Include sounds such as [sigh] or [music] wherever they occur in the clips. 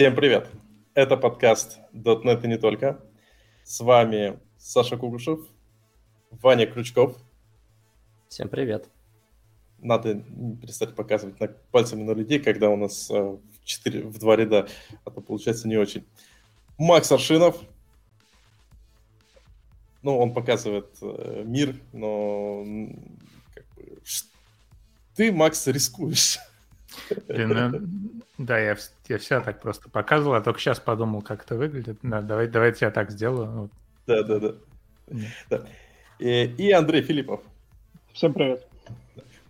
Всем привет! Это подкаст .NET и не только. С вами Саша Кугушев, Ваня Крючков. Всем привет! Надо перестать показывать на, пальцами на людей, когда у нас э, в, 4, в два ряда, а то получается не очень. Макс Аршинов. Ну, он показывает э, мир, но как бы, ты, Макс, рискуешь. Блин, ну, да, я, я все так просто показывал, а только сейчас подумал, как это выглядит. Да, давай, давайте я так сделаю. Да, да, да. да. И, и Андрей Филиппов. Всем привет.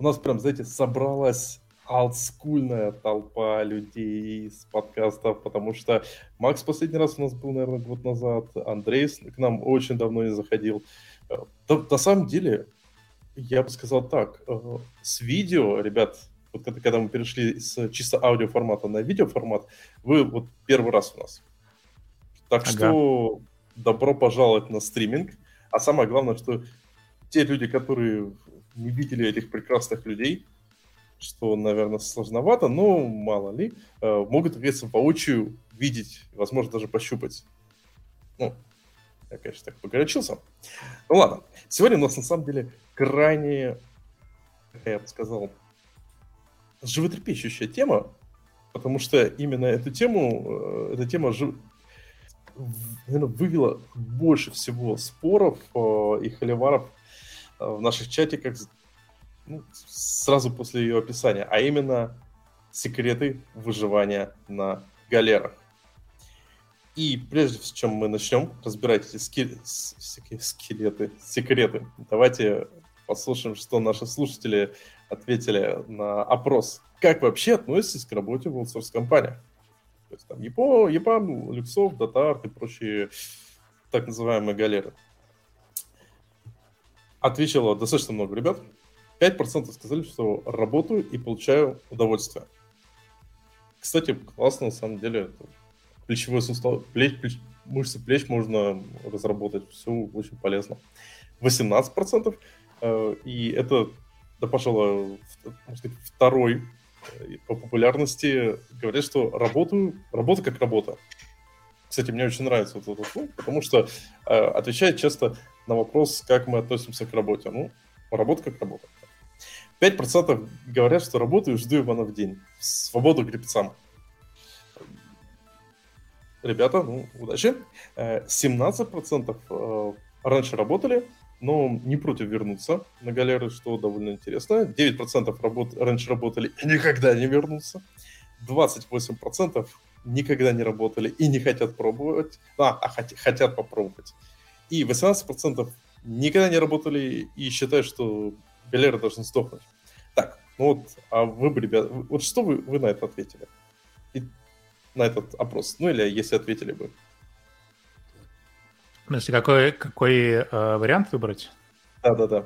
У нас прям, знаете, собралась олдскульная толпа людей с подкастов, потому что Макс последний раз у нас был, наверное, год назад, Андрей к нам очень давно не заходил. Э, на самом деле, я бы сказал так, э, с видео, ребят, вот когда, когда мы перешли с чисто аудиоформата на видеоформат, вы вот первый раз у нас. Так ага. что добро пожаловать на стриминг. А самое главное, что те люди, которые не видели этих прекрасных людей, что, наверное, сложновато, но мало ли, э, могут, говорится, воочию видеть, возможно, даже пощупать. Ну, я, конечно, так погорячился. Ну ладно, сегодня у нас на самом деле крайне, я бы сказал, животрепещущая тема, потому что именно эту тему, э, эта тема наверное, вывела больше всего споров э, и холиваров э, в наших чатиках ну, сразу после ее описания, а именно секреты выживания на галерах. И прежде чем мы начнем разбирать эти скель... скелеты, секреты, давайте послушаем, что наши слушатели ответили на опрос. Как вообще относитесь к работе в аутсорс компаниях? То есть там ЕПО, ЕПАМ, Люксов, Датарт и прочие так называемые галеры. Ответило достаточно много ребят. 5% сказали, что работаю и получаю удовольствие. Кстати, классно на самом деле. Плечевой сустав, плеч, плеч, мышцы плеч можно разработать. Все очень полезно. 18% э, и это да, пожалуй, сказать, второй э, по популярности говорят, что работаю, работа как работа. Кстати, мне очень нравится вот этот пункт, потому что э, отвечает часто на вопрос, как мы относимся к работе. Ну, работа как работа. 5% говорят, что работаю, жду Ивана в день. Свободу гребцам. Ребята, ну, удачи. 17% э, раньше работали, но не против вернуться на галеры, что довольно интересно. 9% работ... раньше работали и никогда не вернутся. 28% никогда не работали и не хотят пробовать, а, а хот... хотят попробовать. И 18% никогда не работали и считают, что галеры должны сдохнуть. Так, ну вот, а вы бы, ребят, вот что вы, вы на это ответили? И на этот опрос? Ну или если ответили бы? Смысле, какой, какой э, вариант выбрать? Да-да-да.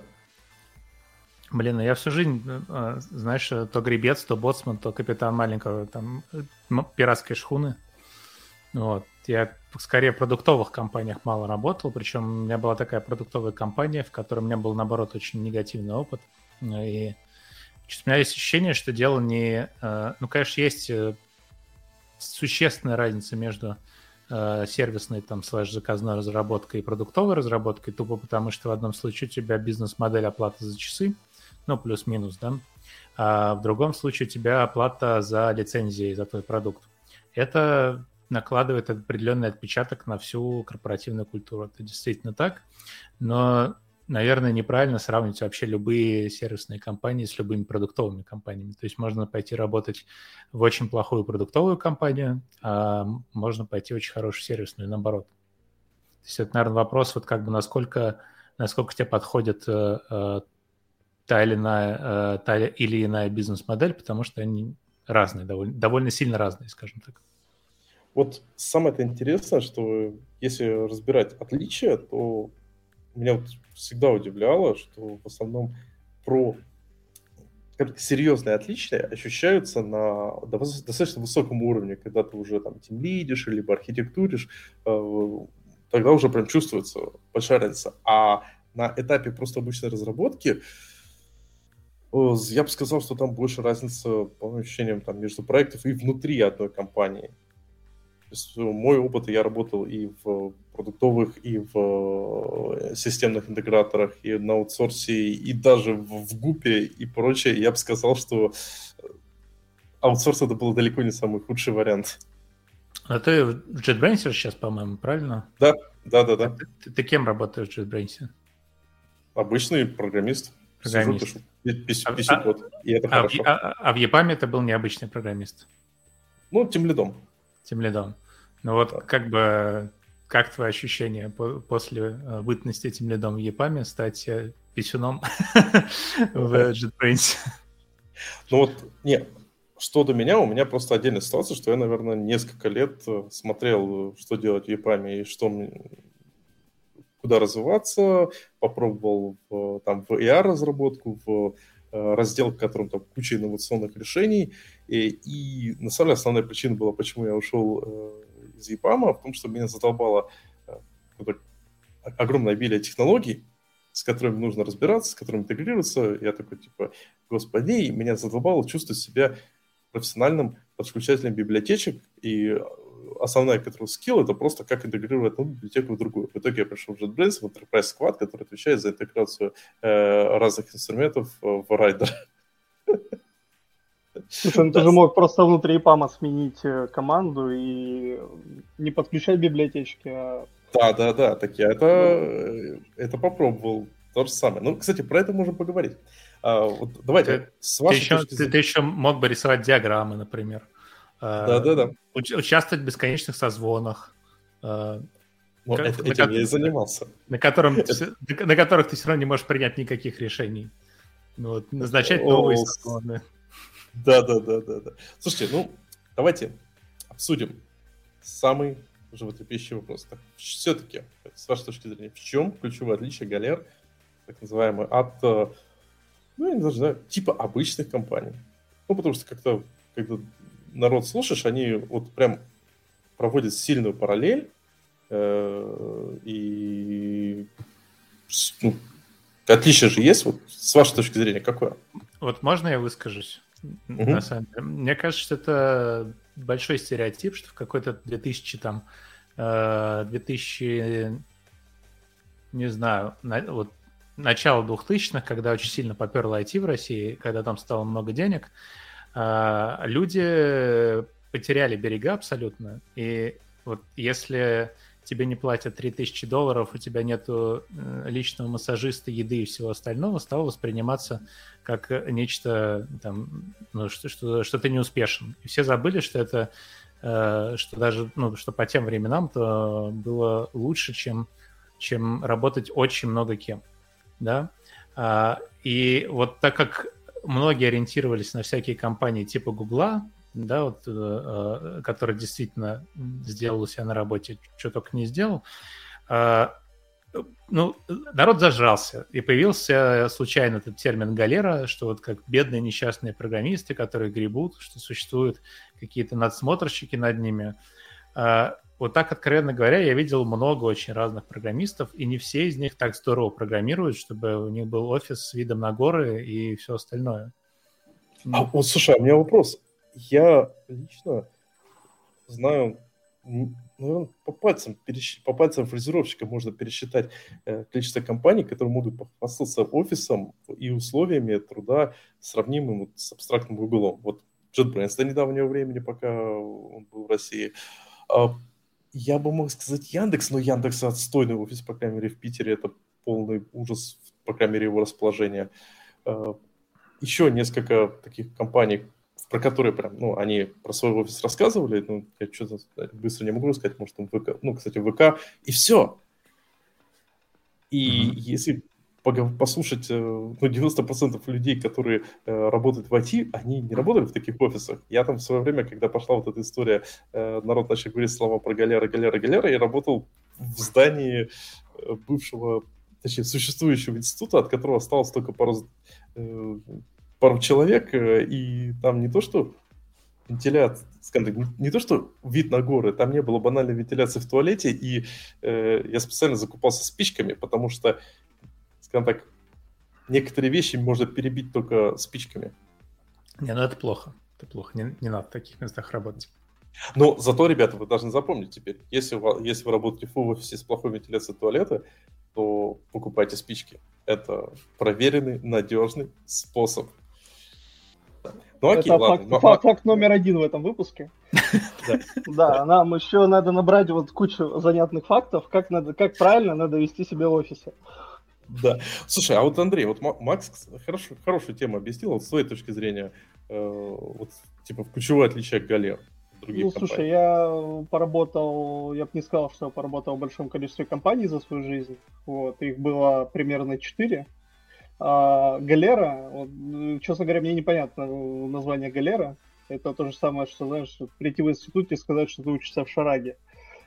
Блин, ну я всю жизнь, э, знаешь, то гребец, то боцман, то капитан маленького там пиратской шхуны. Вот. Я скорее в продуктовых компаниях мало работал, причем у меня была такая продуктовая компания, в которой у меня был, наоборот, очень негативный опыт. И у меня есть ощущение, что дело не... Э, ну, конечно, есть э, существенная разница между э, сервисной там слэш заказной разработкой и продуктовой разработкой, тупо потому что в одном случае у тебя бизнес-модель оплаты за часы, ну, плюс-минус, да, а в другом случае у тебя оплата за лицензии, за твой продукт. Это накладывает определенный отпечаток на всю корпоративную культуру. Это действительно так. Но наверное, неправильно сравнивать вообще любые сервисные компании с любыми продуктовыми компаниями. То есть можно пойти работать в очень плохую продуктовую компанию, а можно пойти в очень хорошую сервисную, наоборот. То есть это, наверное, вопрос, вот как бы насколько, насколько тебе подходит э, э, та, или иная, э, та или иная бизнес-модель, потому что они разные, довольно, довольно сильно разные, скажем так. Вот самое-то интересное, что если разбирать отличия, то меня вот всегда удивляло, что в основном про серьезные отличия ощущаются на достаточно высоком уровне, когда ты уже там тем лидишь, либо архитектуришь, э, тогда уже прям чувствуется большая разница. А на этапе просто обычной разработки я бы сказал, что там больше разница, по ощущениям, там, между проектов и внутри одной компании. мой опыт, я работал и в продуктовых, и в э, системных интеграторах, и на аутсорсе, и даже в, ГУПе и прочее. Я бы сказал, что аутсорс это был далеко не самый худший вариант. А ты в JetBrains сейчас, по-моему, правильно? Да, да, да, да. Ты, ты, ты кем работаешь в JetBrains? Обычный программист. Программист. Сижу, пишу, пишу, пишу а, код, и это а, хорошо. А, а в EPAM это был необычный программист? Ну, тем лидом. Тем лидом. Ну вот да. как бы, как твои ощущения после э, бытности этим лидом в EPAM стать э, писюном [laughs] в JetBrains? Ну вот, нет, что до меня, у меня просто отдельная ситуация, что я, наверное, несколько лет э, смотрел, что делать в EPAM и что куда развиваться, попробовал в, там в AR-разработку, в раздел, в котором там куча инновационных решений. И, и на самом деле основная причина была, почему я ушел из EPAM, в том, что меня задолбало огромное обилие технологий, с которыми нужно разбираться, с которыми интегрироваться. Я такой, типа, господи, меня задолбало чувствовать себя профессиональным подключателем библиотечек, и основная, которая скилл, это просто как интегрировать одну библиотеку в другую. В итоге я пришел в JetBrains, в Enterprise Squad, который отвечает за интеграцию э, разных инструментов в Rider. [laughs] Слушай, ну ты же мог просто внутри ПАМа сменить э, команду и не подключать библиотечки, а... Да, да, да, так я это, э, это попробовал. То же самое. Ну, кстати, про это можем поговорить. А, вот давайте, ты, с вашей ты, еще, ты, ты еще мог бы рисовать диаграммы, например. Да, да, да. Участвовать в бесконечных созвонах. Вот как, этим на, я и занимался. На, котором, на которых ты все равно не можешь принять никаких решений. Ну, вот, назначать новые созвоны. Да, да, да, да, да. Слушайте, ну, давайте обсудим самый животрепещущий вопрос. Так, все-таки, с вашей точки зрения, в чем ключевое отличие галер, так называемый, от, э, ну, я не знаю, типа обычных компаний? Ну, потому что как-то, когда народ слушаешь, они вот прям проводят сильную параллель, э, и ну, отличие же есть, вот с вашей точки зрения, какое? Вот можно я выскажусь? Mm-hmm. На самом деле. Мне кажется, что это большой стереотип, что в какой-то 2000 там 2000 э, не знаю, на, вот начало 2000-х, когда очень сильно поперло IT в России, когда там стало много денег, э, люди потеряли берега абсолютно. И вот если тебе не платят 3000 долларов, у тебя нет э, личного массажиста, еды и всего остального, стало восприниматься как нечто, там, ну, что, что, что ты не успешен. И все забыли, что это, э, что даже, ну, что по тем временам то было лучше, чем, чем работать очень много кем, да. А, и вот так как многие ориентировались на всякие компании типа Гугла, да, вот, э, э, который действительно сделал у себя на работе, что только не сделал, э, ну, народ зажрался, и появился случайно этот термин галера, что вот как бедные несчастные программисты, которые гребут, что существуют какие-то надсмотрщики над ними. Вот так, откровенно говоря, я видел много очень разных программистов, и не все из них так здорово программируют, чтобы у них был офис с видом на горы и все остальное. А, вот, слушай, а у меня вопрос я лично знаю, наверное, по пальцам, по пальцам фрезеровщика можно пересчитать э, количество компаний, которые могут похвастаться офисом и условиями труда, сравнимым вот с абстрактным углом. Вот JetBrains до недавнего времени, пока он был в России. А, я бы мог сказать Яндекс, но Яндекс отстойный офис, по крайней мере, в Питере. Это полный ужас, по крайней мере, его расположения. А, еще несколько таких компаний, про которые прям, ну, они про свой офис рассказывали, ну, я что-то быстро не могу сказать, может, там ВК, ну, кстати, ВК, и все. И mm-hmm. если послушать, э, ну, 90% людей, которые э, работают в IT, они не работали в таких офисах. Я там в свое время, когда пошла вот эта история, э, народ начал говорить слова про галера, галера, галера, я работал в здании э, бывшего, точнее, существующего института, от которого осталось только пару, э, пару человек, э, и там не то, что вентиляция, скажем так, не то, что вид на горы, там не было банальной вентиляции в туалете, и э, я специально закупался спичками, потому что, скажем так, некоторые вещи можно перебить только спичками. Не, ну это плохо. Это плохо. Не, не надо в таких местах работать. Но зато, ребята, вы должны запомнить теперь, если, вы, если вы работаете в офисе с плохой вентиляцией туалета, то покупайте спички. Это проверенный, надежный способ. Ну, окей, Это ладно. Факт, факт, факт номер один в этом выпуске. [laughs] Да, нам еще надо набрать вот кучу занятных фактов, как, надо, как правильно надо вести себя в офисе. Да. Слушай, а вот Андрей, вот Макс хорошо, хорошую тему объяснил, вот с твоей точки зрения, э, вот типа ключевое отличие от галер других Ну, компаний. слушай, я поработал, я бы не сказал, что я поработал в большом количестве компаний за свою жизнь. Вот, их было примерно четыре. А, галера, вот, честно говоря, мне непонятно название галера. Это то же самое, что, знаешь, прийти в институт и сказать, что ты учишься в шараге.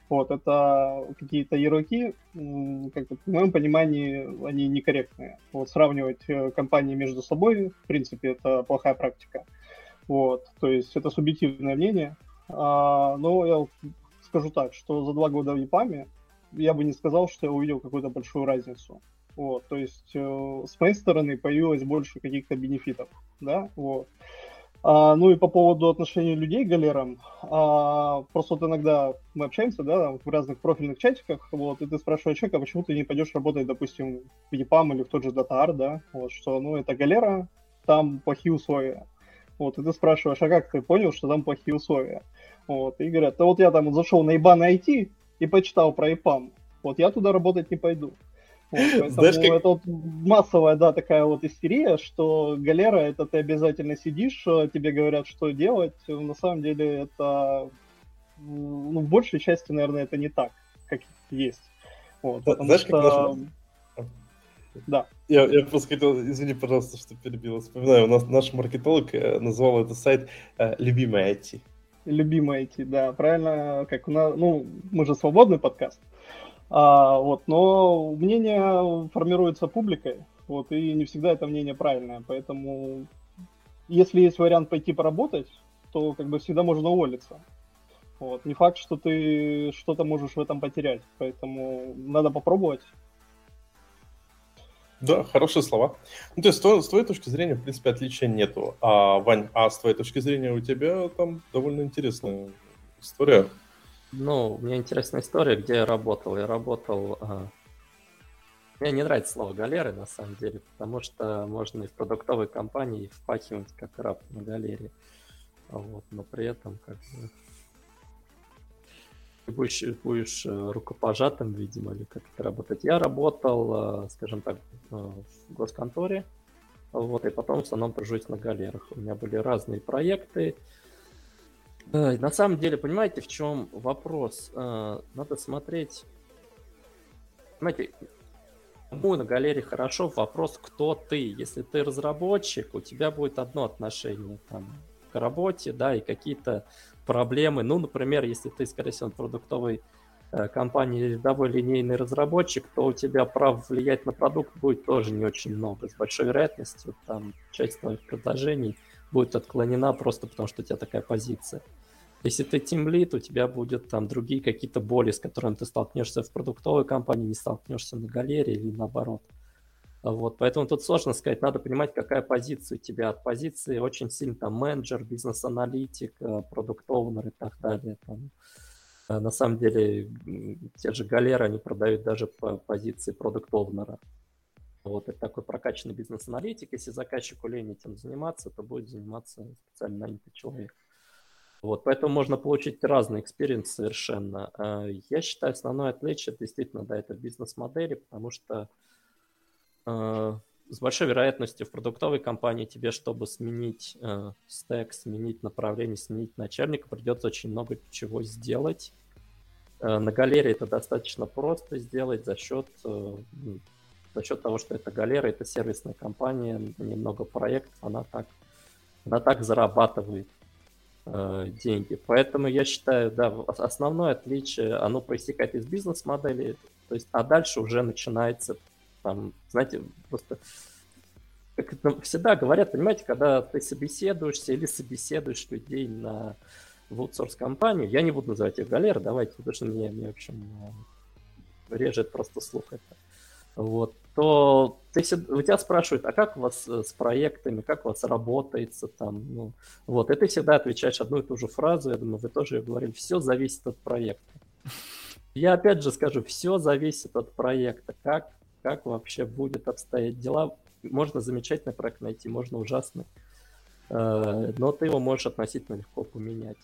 Вот, это какие-то ярлыки, как в моем понимании, они некорректные. Вот, сравнивать э, компании между собой, в принципе, это плохая практика. Вот, то есть это субъективное мнение. А, но я скажу так, что за два года в ЕПАМе я бы не сказал, что я увидел какую-то большую разницу. Вот, то есть э, с моей стороны появилось больше каких-то бенефитов, да, вот. А, ну и по поводу отношений людей к галерам, а, просто вот иногда мы общаемся, да, в разных профильных чатиках, вот, и ты спрашиваешь человека, почему ты не пойдешь работать, допустим, в EPAM или в тот же DataArt, да, вот, что, ну, это галера, там плохие условия. Вот, и ты спрашиваешь, а как ты понял, что там плохие условия? Вот, и говорят, да вот я там зашел на ИБА найти и почитал про ИПАМ. Вот я туда работать не пойду. Вот, Знаешь, как... это вот массовая, да, такая вот истерия, что галера, это ты обязательно сидишь, э, тебе говорят, что делать. На самом деле это, ну, в большей части, наверное, это не так, как есть. Вот, да, знаешь, что... Как наш... Да. Я, я просто хотел, извини, пожалуйста, что перебил. Вспоминаю, у нас наш маркетолог э, назвал этот сайт э, «Любимый IT» любимое идти, да, правильно, как у нас, ну, мы же свободный подкаст, а, вот, но мнение формируется публикой, вот, и не всегда это мнение правильное, поэтому если есть вариант пойти поработать, то как бы всегда можно уволиться. Вот. Не факт, что ты что-то можешь в этом потерять, поэтому надо попробовать. Да, хорошие слова. Ну, то есть, с твоей точки зрения, в принципе, отличия нету. А, Вань, а с твоей точки зрения у тебя там довольно интересная история. Ну, у меня интересная история, где я работал. Я работал... А... Мне не нравится слово галеры, на самом деле, потому что можно и в продуктовой компании впахивать как раб на галерее. Вот, но при этом как бы будешь, будешь э, рукопожатым, видимо, или как это работать. Я работал, э, скажем так, э, в госконторе, вот, и потом в основном тружусь на галерах. У меня были разные проекты. На самом деле, понимаете, в чем вопрос? Надо смотреть... Понимаете, кому на галерее хорошо, вопрос, кто ты. Если ты разработчик, у тебя будет одно отношение там, к работе, да, и какие-то проблемы. Ну, например, если ты, скорее всего, продуктовой э, компании рядовой линейный разработчик, то у тебя прав влиять на продукт будет тоже не очень много. С большой вероятностью там часть твоих предложений будет отклонена просто потому, что у тебя такая позиция. Если ты тимлит, у тебя будет там другие какие-то боли, с которыми ты столкнешься в продуктовой компании, не столкнешься на галерее или наоборот. Вот, поэтому тут сложно сказать, надо понимать, какая позиция у тебя. От позиции очень сильно там менеджер, бизнес-аналитик, э, продукт-оунер и так далее. Там, э, на самом деле, те же галеры, они продают даже по позиции продукт-оунера. Вот, это такой прокачанный бизнес-аналитик. Если заказчику лень этим заниматься, то будет заниматься специально нанятый человек. Вот, поэтому можно получить разный experience совершенно. Э, я считаю, основное отличие действительно, да, это бизнес-модели, потому что Э, с большой вероятностью в продуктовой компании тебе, чтобы сменить э, стек, сменить направление, сменить начальника, придется очень много чего сделать. Э, на галерее это достаточно просто сделать за счет, э, за счет того, что это галера, это сервисная компания, немного проектов, она так, она так зарабатывает э, деньги. Поэтому я считаю, да, основное отличие, оно проистекает из бизнес-модели, то есть, а дальше уже начинается там, знаете, просто как это всегда говорят, понимаете, когда ты собеседуешься или собеседуешь людей на в аутсорс-компанию, я не буду называть их галеры, давайте, потому что мне, мне в общем, режет просто слух это. Вот, то ты, у тебя спрашивают, а как у вас э, с проектами, как у вас работается там, ну, вот, и ты всегда отвечаешь одну и ту же фразу, я думаю, вы тоже ее говорили, все зависит от проекта. Я опять же скажу, все зависит от проекта, как, как вообще будет обстоять дела. Можно замечательный проект найти, можно ужасный, э, но ты его можешь относительно легко поменять.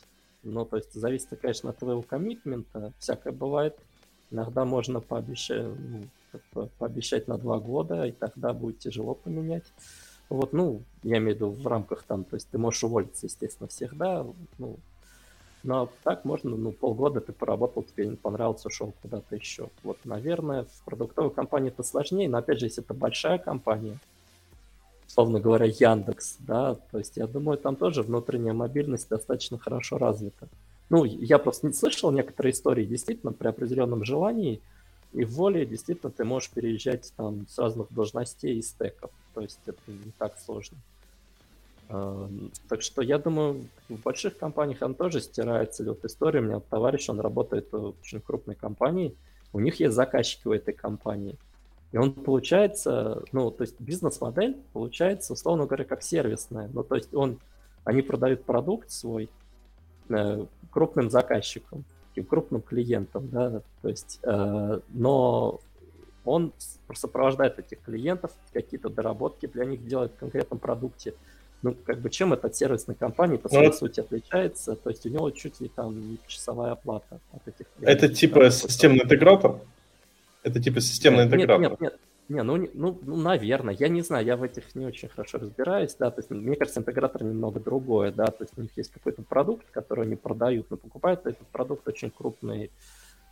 Ну, то есть зависит, конечно, от твоего коммитмента, всякое бывает. Иногда можно пообещать, ну, пообещать на два года, и тогда будет тяжело поменять. Вот, ну, я имею в виду в рамках там, то есть ты можешь уволиться, естественно, всегда, ну, но так можно, ну, полгода ты поработал, тебе не понравился, ушел куда-то еще. Вот, наверное, в продуктовой компании это сложнее, но, опять же, если это большая компания, условно говоря, Яндекс, да, то есть я думаю, там тоже внутренняя мобильность достаточно хорошо развита. Ну, я просто не слышал некоторые истории, действительно, при определенном желании и воле, действительно, ты можешь переезжать там с разных должностей и стеков, то есть это не так сложно. А, так что я думаю, в больших компаниях он тоже стирается. Вот история у меня товарищ, он работает в очень крупной компании, у них есть заказчики у этой компании – и он получается, ну, то есть бизнес-модель получается, условно говоря, как сервисная. Ну, то есть он, они продают продукт свой э, крупным заказчикам, таким крупным клиентам, да, то есть, э, но он сопровождает этих клиентов, какие-то доработки для них делает в конкретном продукте. Ну, как бы чем этот сервисная компания по своей ну, сути отличается? То есть у него чуть ли там часовая оплата от этих клиентов. Это типа системный интегратор? Это типа системный интегратор. Нет, нет, нет. Не, ну, ну, ну, наверное, я не знаю, я в этих не очень хорошо разбираюсь, да, то есть, мне кажется, интегратор немного другое, да, то есть у них есть какой-то продукт, который они продают, но покупают этот продукт очень крупные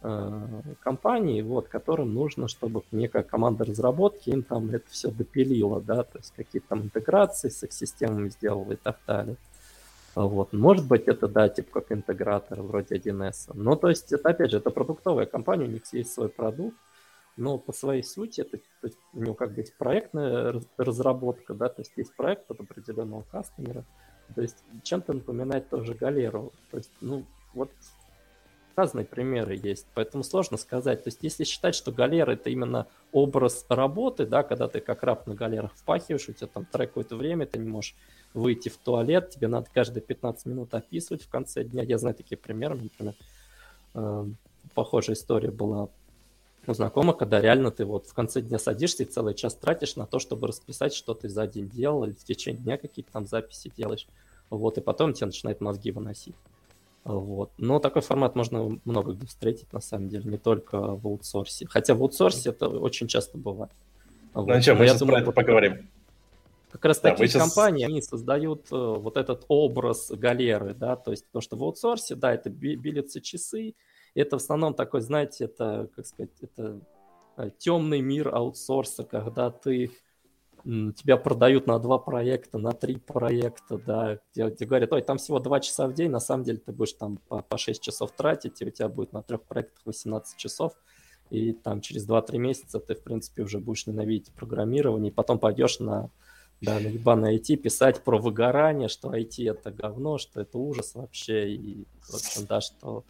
э, компании, вот, которым нужно, чтобы некая команда разработки им там это все допилила, да, то есть какие-то там интеграции с их системами сделала и так далее. Вот. Может быть, это, да, типа как интегратор вроде 1С. Но, то есть, это, опять же, это продуктовая компания, у них есть свой продукт, но по своей сути это то есть, у него как бы есть проектная разработка, да, то есть есть проект под определенного кастомера, то есть чем-то напоминает тоже галеру, то есть, ну, вот разные примеры есть, поэтому сложно сказать. То есть если считать, что галера это именно образ работы, да, когда ты как раб на галерах впахиваешь, у тебя там трек какое-то время, ты не можешь выйти в туалет, тебе надо каждые 15 минут описывать в конце дня. Я знаю такие примеры, например, э, похожая история была у знакомых, когда реально ты вот в конце дня садишься и целый час тратишь на то, чтобы расписать, что ты за день делал, или в течение дня какие-то там записи делаешь. Вот, и потом тебе начинает мозги выносить. Вот. Но такой формат можно много где встретить, на самом деле, не только в аутсорсе. Хотя в аутсорсе это очень часто бывает. Ну вот. что, мы сейчас думаю, про это поговорим. Как раз да, такие сейчас... компании, они создают э, вот этот образ галеры, да, то есть потому что в аутсорсе, да, это билятся часы, это в основном такой, знаете, это, как сказать, это э, темный мир аутсорса, когда ты тебя продают на два проекта, на три проекта, да, где, где говорят, ой, там всего два часа в день, на самом деле ты будешь там по, по 6 часов тратить, и у тебя будет на трех проектах 18 часов, и там через 2-3 месяца ты, в принципе, уже будешь ненавидеть программирование, и потом пойдешь на, да, на ебаное IT писать про выгорание, что IT это говно, что это ужас вообще, и, в общем, да, что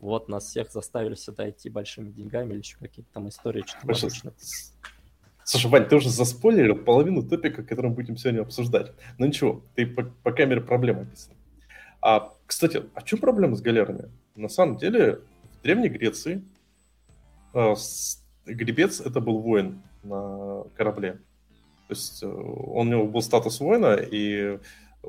вот нас всех заставили сюда идти большими деньгами или еще какие-то там истории, что-то Слушай, Вань, ты уже заспойлерил половину топика, который мы будем сегодня обсуждать. Ну ничего, ты по, по камере проблем описан. А, кстати, а чем проблема с галерами? На самом деле, в Древней Греции э, с, гребец это был воин на корабле. То есть э, он, у него был статус воина, и э,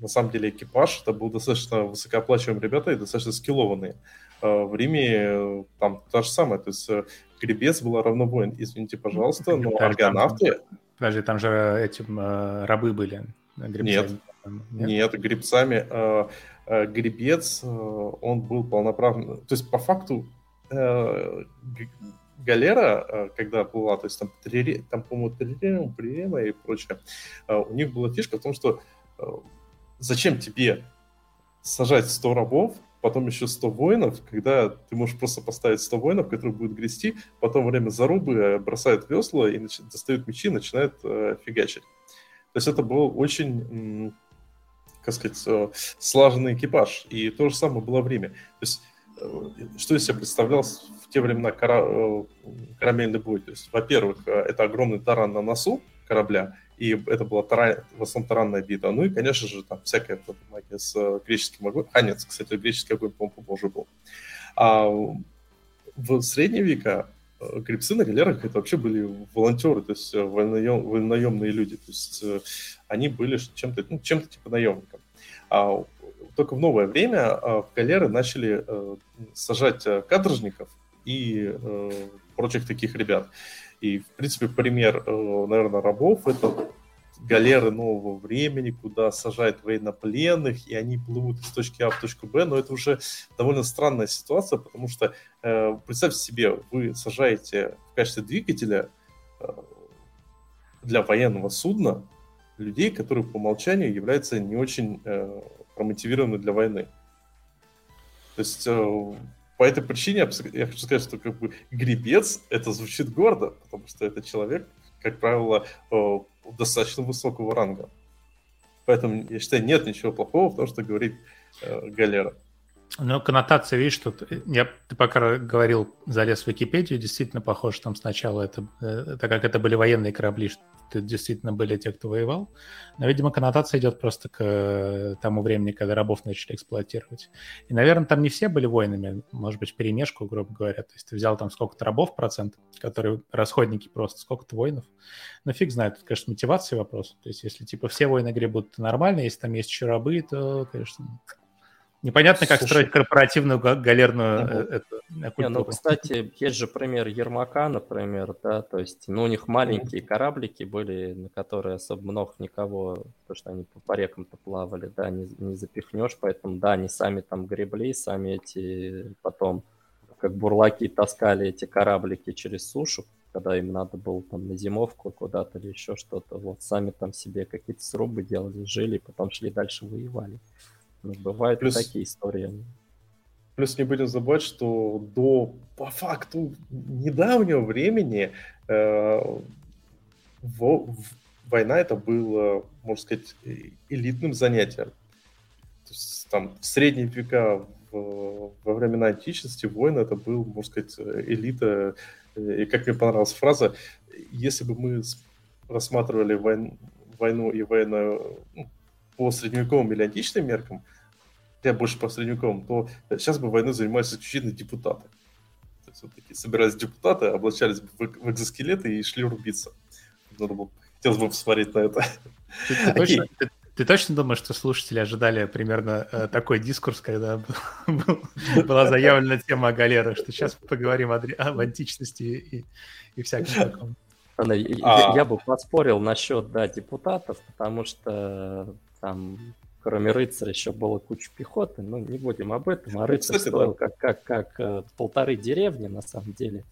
на самом деле экипаж это был достаточно высокооплачиваемые ребята и достаточно скиллованные. Э, в Риме э, там та же самая, то есть э, гребец была равно воин, извините, пожалуйста, но аргонавты... Подожди, там же эти э, рабы были. Нет, нет, нет, гребцами. Э, э, гребец, э, он был полноправный... То есть, по факту, э, галера, э, когда была, то есть там, трери, там по-моему, трирема, прирема и прочее, э, у них была фишка в том, что зачем тебе сажать 100 рабов, потом еще 100 воинов, когда ты можешь просто поставить 100 воинов, которые будут грести, потом во время зарубы э, бросают весла и нач... достают мечи и начинают э, фигачить. То есть это был очень, как сказать, э, слаженный экипаж. И то же самое было время. То есть что из себя представлял в те времена кара... карамельный бой? То есть, во-первых, это огромный таран на носу корабля, и это была таран, в основном таранная битва. Ну и, конечно же, там всякая магия с греческим огнем. А нет, кстати, греческий огонь, по-моему, позже был. А в средние века гребцы на галерах это вообще были волонтеры, то есть вольнаем, вольнаемные люди. То есть они были чем-то ну, чем-то типа наемником. А только в новое время в галеры начали э, сажать э, каторжников и э, прочих таких ребят. И, в принципе, пример, наверное, рабов – это галеры нового времени, куда сажают военнопленных, и они плывут из точки А в точку Б, но это уже довольно странная ситуация, потому что представьте себе, вы сажаете в качестве двигателя для военного судна людей, которые по умолчанию являются не очень э, промотивированы для войны. То есть э, по этой причине я хочу сказать, что как бы гребец это звучит гордо, потому что это человек, как правило, э, достаточно высокого ранга. Поэтому я считаю, нет ничего плохого в том, что говорит э, галера. Ну, коннотация, видишь, тут я, ты пока говорил, залез в Википедию, действительно похоже, там сначала это, э, так как это были военные корабли, что это действительно были те, кто воевал. Но, видимо, коннотация идет просто к э, тому времени, когда рабов начали эксплуатировать. И, наверное, там не все были воинами, может быть, перемешку, грубо говоря. То есть ты взял там сколько-то рабов процент, которые расходники просто, сколько-то воинов. Но фиг знает, тут, конечно, мотивация вопрос. То есть если, типа, все воины гребут нормально, если там есть еще рабы, то, конечно, Непонятно, как Слушай, строить корпоративную галерную ну, эту, культуру. Не, ну, кстати, есть же пример Ермака, например, да, то есть, ну, у них маленькие кораблики были, на которые особо много никого, то что они по, по рекам-то плавали, да, не, не запихнешь, поэтому, да, они сами там гребли, сами эти потом, как бурлаки, таскали эти кораблики через сушу, когда им надо было там на зимовку куда-то или еще что-то, вот, сами там себе какие-то срубы делали, жили, потом шли дальше воевали. Ну, бывают Плюс... такие истории. Плюс не будем забывать, что до, по факту, недавнего времени э, в, в, война это было, можно сказать, элитным занятием. То есть, там, в средние века, в, во времена античности, война это был, можно сказать, элита. И как мне понравилась фраза, если бы мы рассматривали войну, войну и войну ну, по средневековым или античным меркам, я больше по средневековым, то сейчас бы войной занимались исключительно депутаты. То есть вот такие собирались депутаты, облачались в, в экзоскелеты и шли рубиться. Надо было, хотелось бы посмотреть на это. Ты, ты, точно, ты, ты точно думаешь, что слушатели ожидали примерно э, такой дискурс, когда был, была заявлена тема о галерах, что сейчас поговорим о, об античности и, и всяком таком? Я, а... я бы поспорил насчет да, депутатов, потому что там кроме рыцаря еще было куча пехоты, но не будем об этом, а рыцарь Кстати, стоил как, как, как э, полторы деревни на самом деле.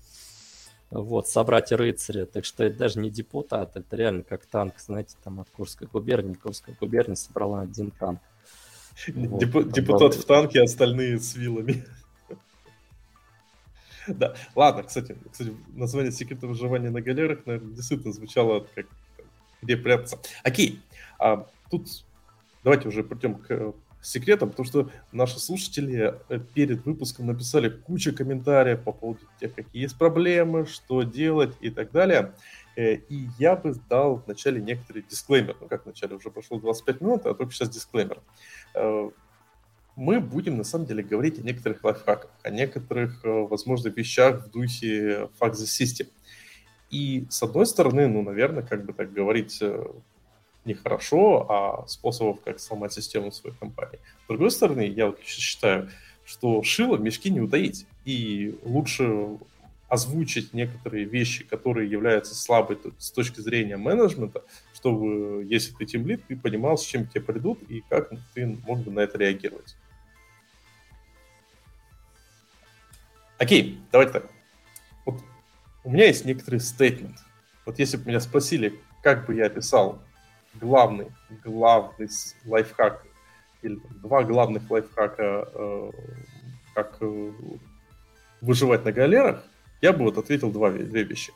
Вот, собрать рыцаря, так что это даже не депутат, это реально как танк, знаете, там от Курской губернии, Курская губерния собрала один танк. Вот, Деп, депутат в танке, остальные с вилами. [laughs] Да, ладно, кстати, кстати, название секрета выживания на галерах, наверное, действительно звучало как где прятаться. Окей, а, тут давайте уже придем к э, секретам, потому что наши слушатели э, перед выпуском написали кучу комментариев по поводу тех, какие есть проблемы, что делать и так далее. Э, и я бы дал вначале некоторый дисклеймер. Ну, как вначале, уже прошло 25 минут, а только сейчас дисклеймер. Мы будем, на самом деле, говорить о некоторых лайфхаках, о некоторых, возможно, вещах в духе Fuck the System. И, с одной стороны, ну, наверное, как бы так говорить нехорошо, а способов, как сломать систему своей компании. С другой стороны, я вот считаю, что шило мешки не утаить. И лучше озвучить некоторые вещи, которые являются слабой с точки зрения менеджмента, чтобы, если ты тимлит, ты понимал, с чем тебе придут и как ты мог бы на это реагировать. Окей, давайте так. Вот у меня есть некоторый стейтмент. Вот если бы меня спросили, как бы я описал главный, главный лайфхак, или два главных лайфхака, э, как э, выживать на галерах, я бы вот ответил два, две вещи.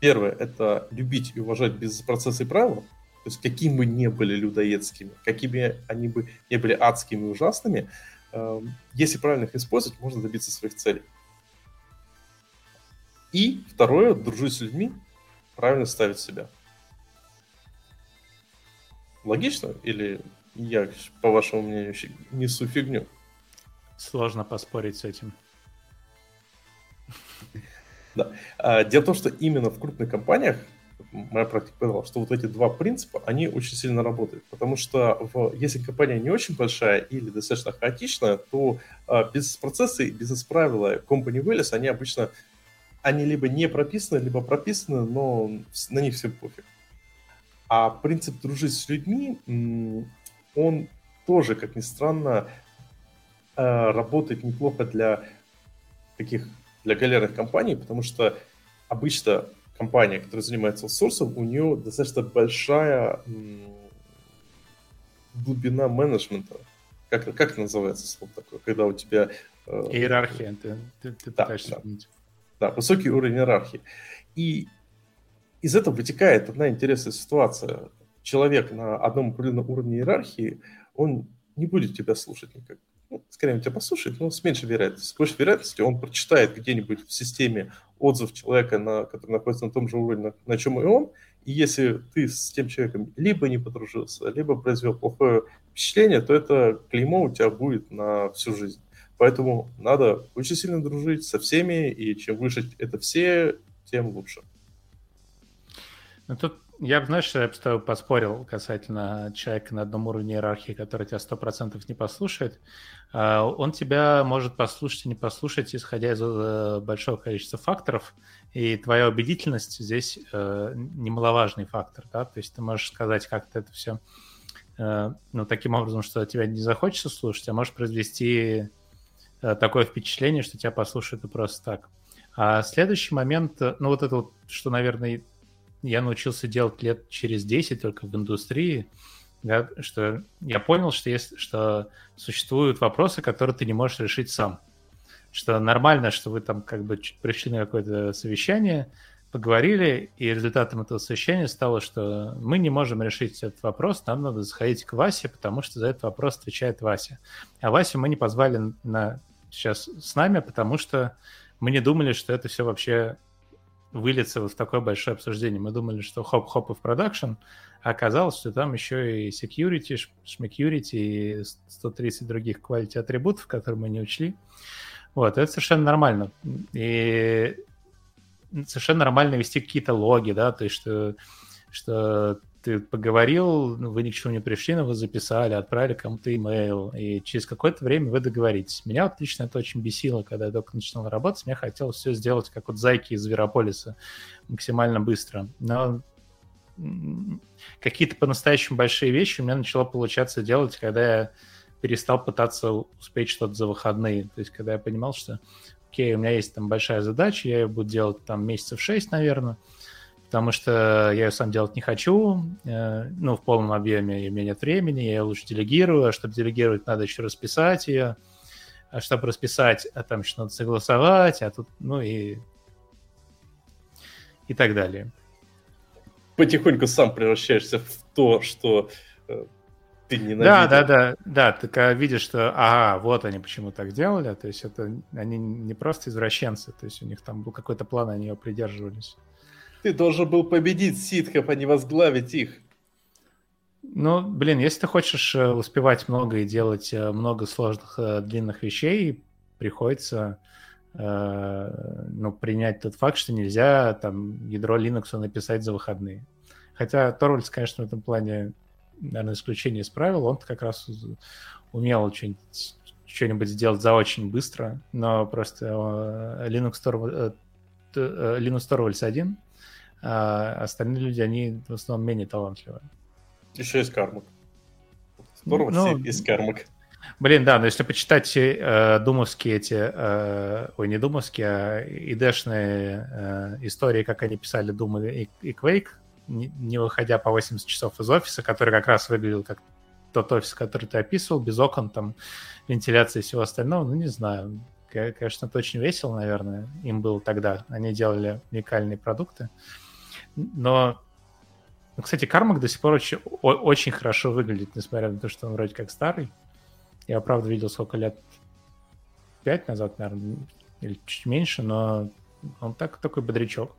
Первое – это любить и уважать без процесса и правил. То есть какими бы ни были людоедскими, какими они бы не были адскими и ужасными, эм, если правильно их использовать, можно добиться своих целей. И второе, дружить с людьми, правильно ставить себя. Логично? Или я, по вашему мнению, несу фигню? Сложно поспорить с этим. Да. А, дело в том, что именно в крупных компаниях моя практика показала, что вот эти два принципа, они очень сильно работают. Потому что в, если компания не очень большая или достаточно хаотичная, то а, бизнес-процессы, бизнес-правила company values, они обычно, они либо не прописаны, либо прописаны, но на них всем пофиг. А принцип дружить с людьми, он тоже, как ни странно, а, работает неплохо для таких для галерных компаний, потому что обычно компания, которая занимается аутсорсом, у нее достаточно большая глубина менеджмента. Как, как это называется слово такое? Когда у тебя... Э, Иерархия, ты, ты, ты да, пытаешься да. да, высокий уровень иерархии. И из этого вытекает одна интересная ситуация. Человек на одном определенном уровне иерархии, он не будет тебя слушать никак ну, скорее он тебя послушает, но с меньшей вероятностью. С большей вероятностью он прочитает где-нибудь в системе отзыв человека, на, который находится на том же уровне, на, на чем и он, и если ты с тем человеком либо не подружился, либо произвел плохое впечатление, то это клеймо у тебя будет на всю жизнь. Поэтому надо очень сильно дружить со всеми, и чем выше это все, тем лучше. Ну, тут я бы, знаешь, я бы с тобой поспорил касательно человека на одном уровне иерархии, который тебя сто процентов не послушает. А, он тебя может послушать и не послушать, исходя из э, большого количества факторов, и твоя убедительность здесь э, немаловажный фактор, да, то есть ты можешь сказать как-то это все э, ну, таким образом, что тебя не захочется слушать, а можешь произвести такое впечатление, что тебя послушают и просто так. А следующий момент, ну вот это вот, что, наверное, я научился делать лет через 10 только в индустрии, да, что я понял, что, есть, что существуют вопросы, которые ты не можешь решить сам. Что нормально, что вы там как бы пришли на какое-то совещание, поговорили, и результатом этого совещания стало, что мы не можем решить этот вопрос, нам надо заходить к Васе, потому что за этот вопрос отвечает Вася. А Васю мы не позвали на сейчас с нами, потому что мы не думали, что это все вообще выльется вот в такое большое обсуждение. Мы думали, что хоп-хоп и в продакшн, а оказалось, что там еще и security, шмекьюрити и 130 других quality атрибутов, которые мы не учли. Вот, это совершенно нормально. И совершенно нормально вести какие-то логи, да, то есть что, что ты поговорил, ну, вы ни к чему не пришли, но вы записали, отправили кому-то имейл, и через какое-то время вы договоритесь. Меня вот лично это очень бесило, когда я только начинал работать, мне хотелось все сделать, как вот зайки из Зверополиса, максимально быстро. Но какие-то по-настоящему большие вещи у меня начало получаться делать, когда я перестал пытаться успеть что-то за выходные. То есть, когда я понимал, что, окей, у меня есть там большая задача, я ее буду делать там месяцев 6, наверное, потому что я ее сам делать не хочу, э, ну, в полном объеме, и у меня нет времени, я ее лучше делегирую, а чтобы делегировать, надо еще расписать ее, а чтобы расписать, а там еще надо согласовать, а тут, ну, и, и так далее. Потихоньку сам превращаешься в то, что э, ты ненавидишь. Да, да, да, да, ты когда видишь, что, ага, вот они почему так делали, то есть это они не просто извращенцы, то есть у них там был какой-то план, они его придерживались. Ты должен был победить ситхов, а не возглавить их. Ну, блин, если ты хочешь э, успевать много и делать э, много сложных э, длинных вещей, приходится ну, принять тот факт, что нельзя там ядро Linux написать за выходные. Хотя Торвальдс, конечно, в этом плане, наверное, исключение из правил. Он как раз умел что-нибудь сделать за очень быстро, но просто Linux, Torvalds, Linux Torvalds 1 а остальные люди, они в основном менее талантливые. Еще есть кармак. Здорово, ну, есть кармак. Блин, да, но если почитать э, думовские эти, э, ой, не думовские, а идешные э, истории, как они писали Doom и, и Quake, не, не выходя по 80 часов из офиса, который как раз выглядел как тот офис, который ты описывал, без окон, там, вентиляции и всего остального, ну, не знаю. Конечно, это очень весело, наверное, им было тогда. Они делали уникальные продукты. Э, но, ну, кстати, Кармак до сих пор очень, очень хорошо выглядит, несмотря на то, что он вроде как старый. Я, правда, видел сколько лет? Пять назад, наверное, или чуть меньше, но он так такой бодрячок.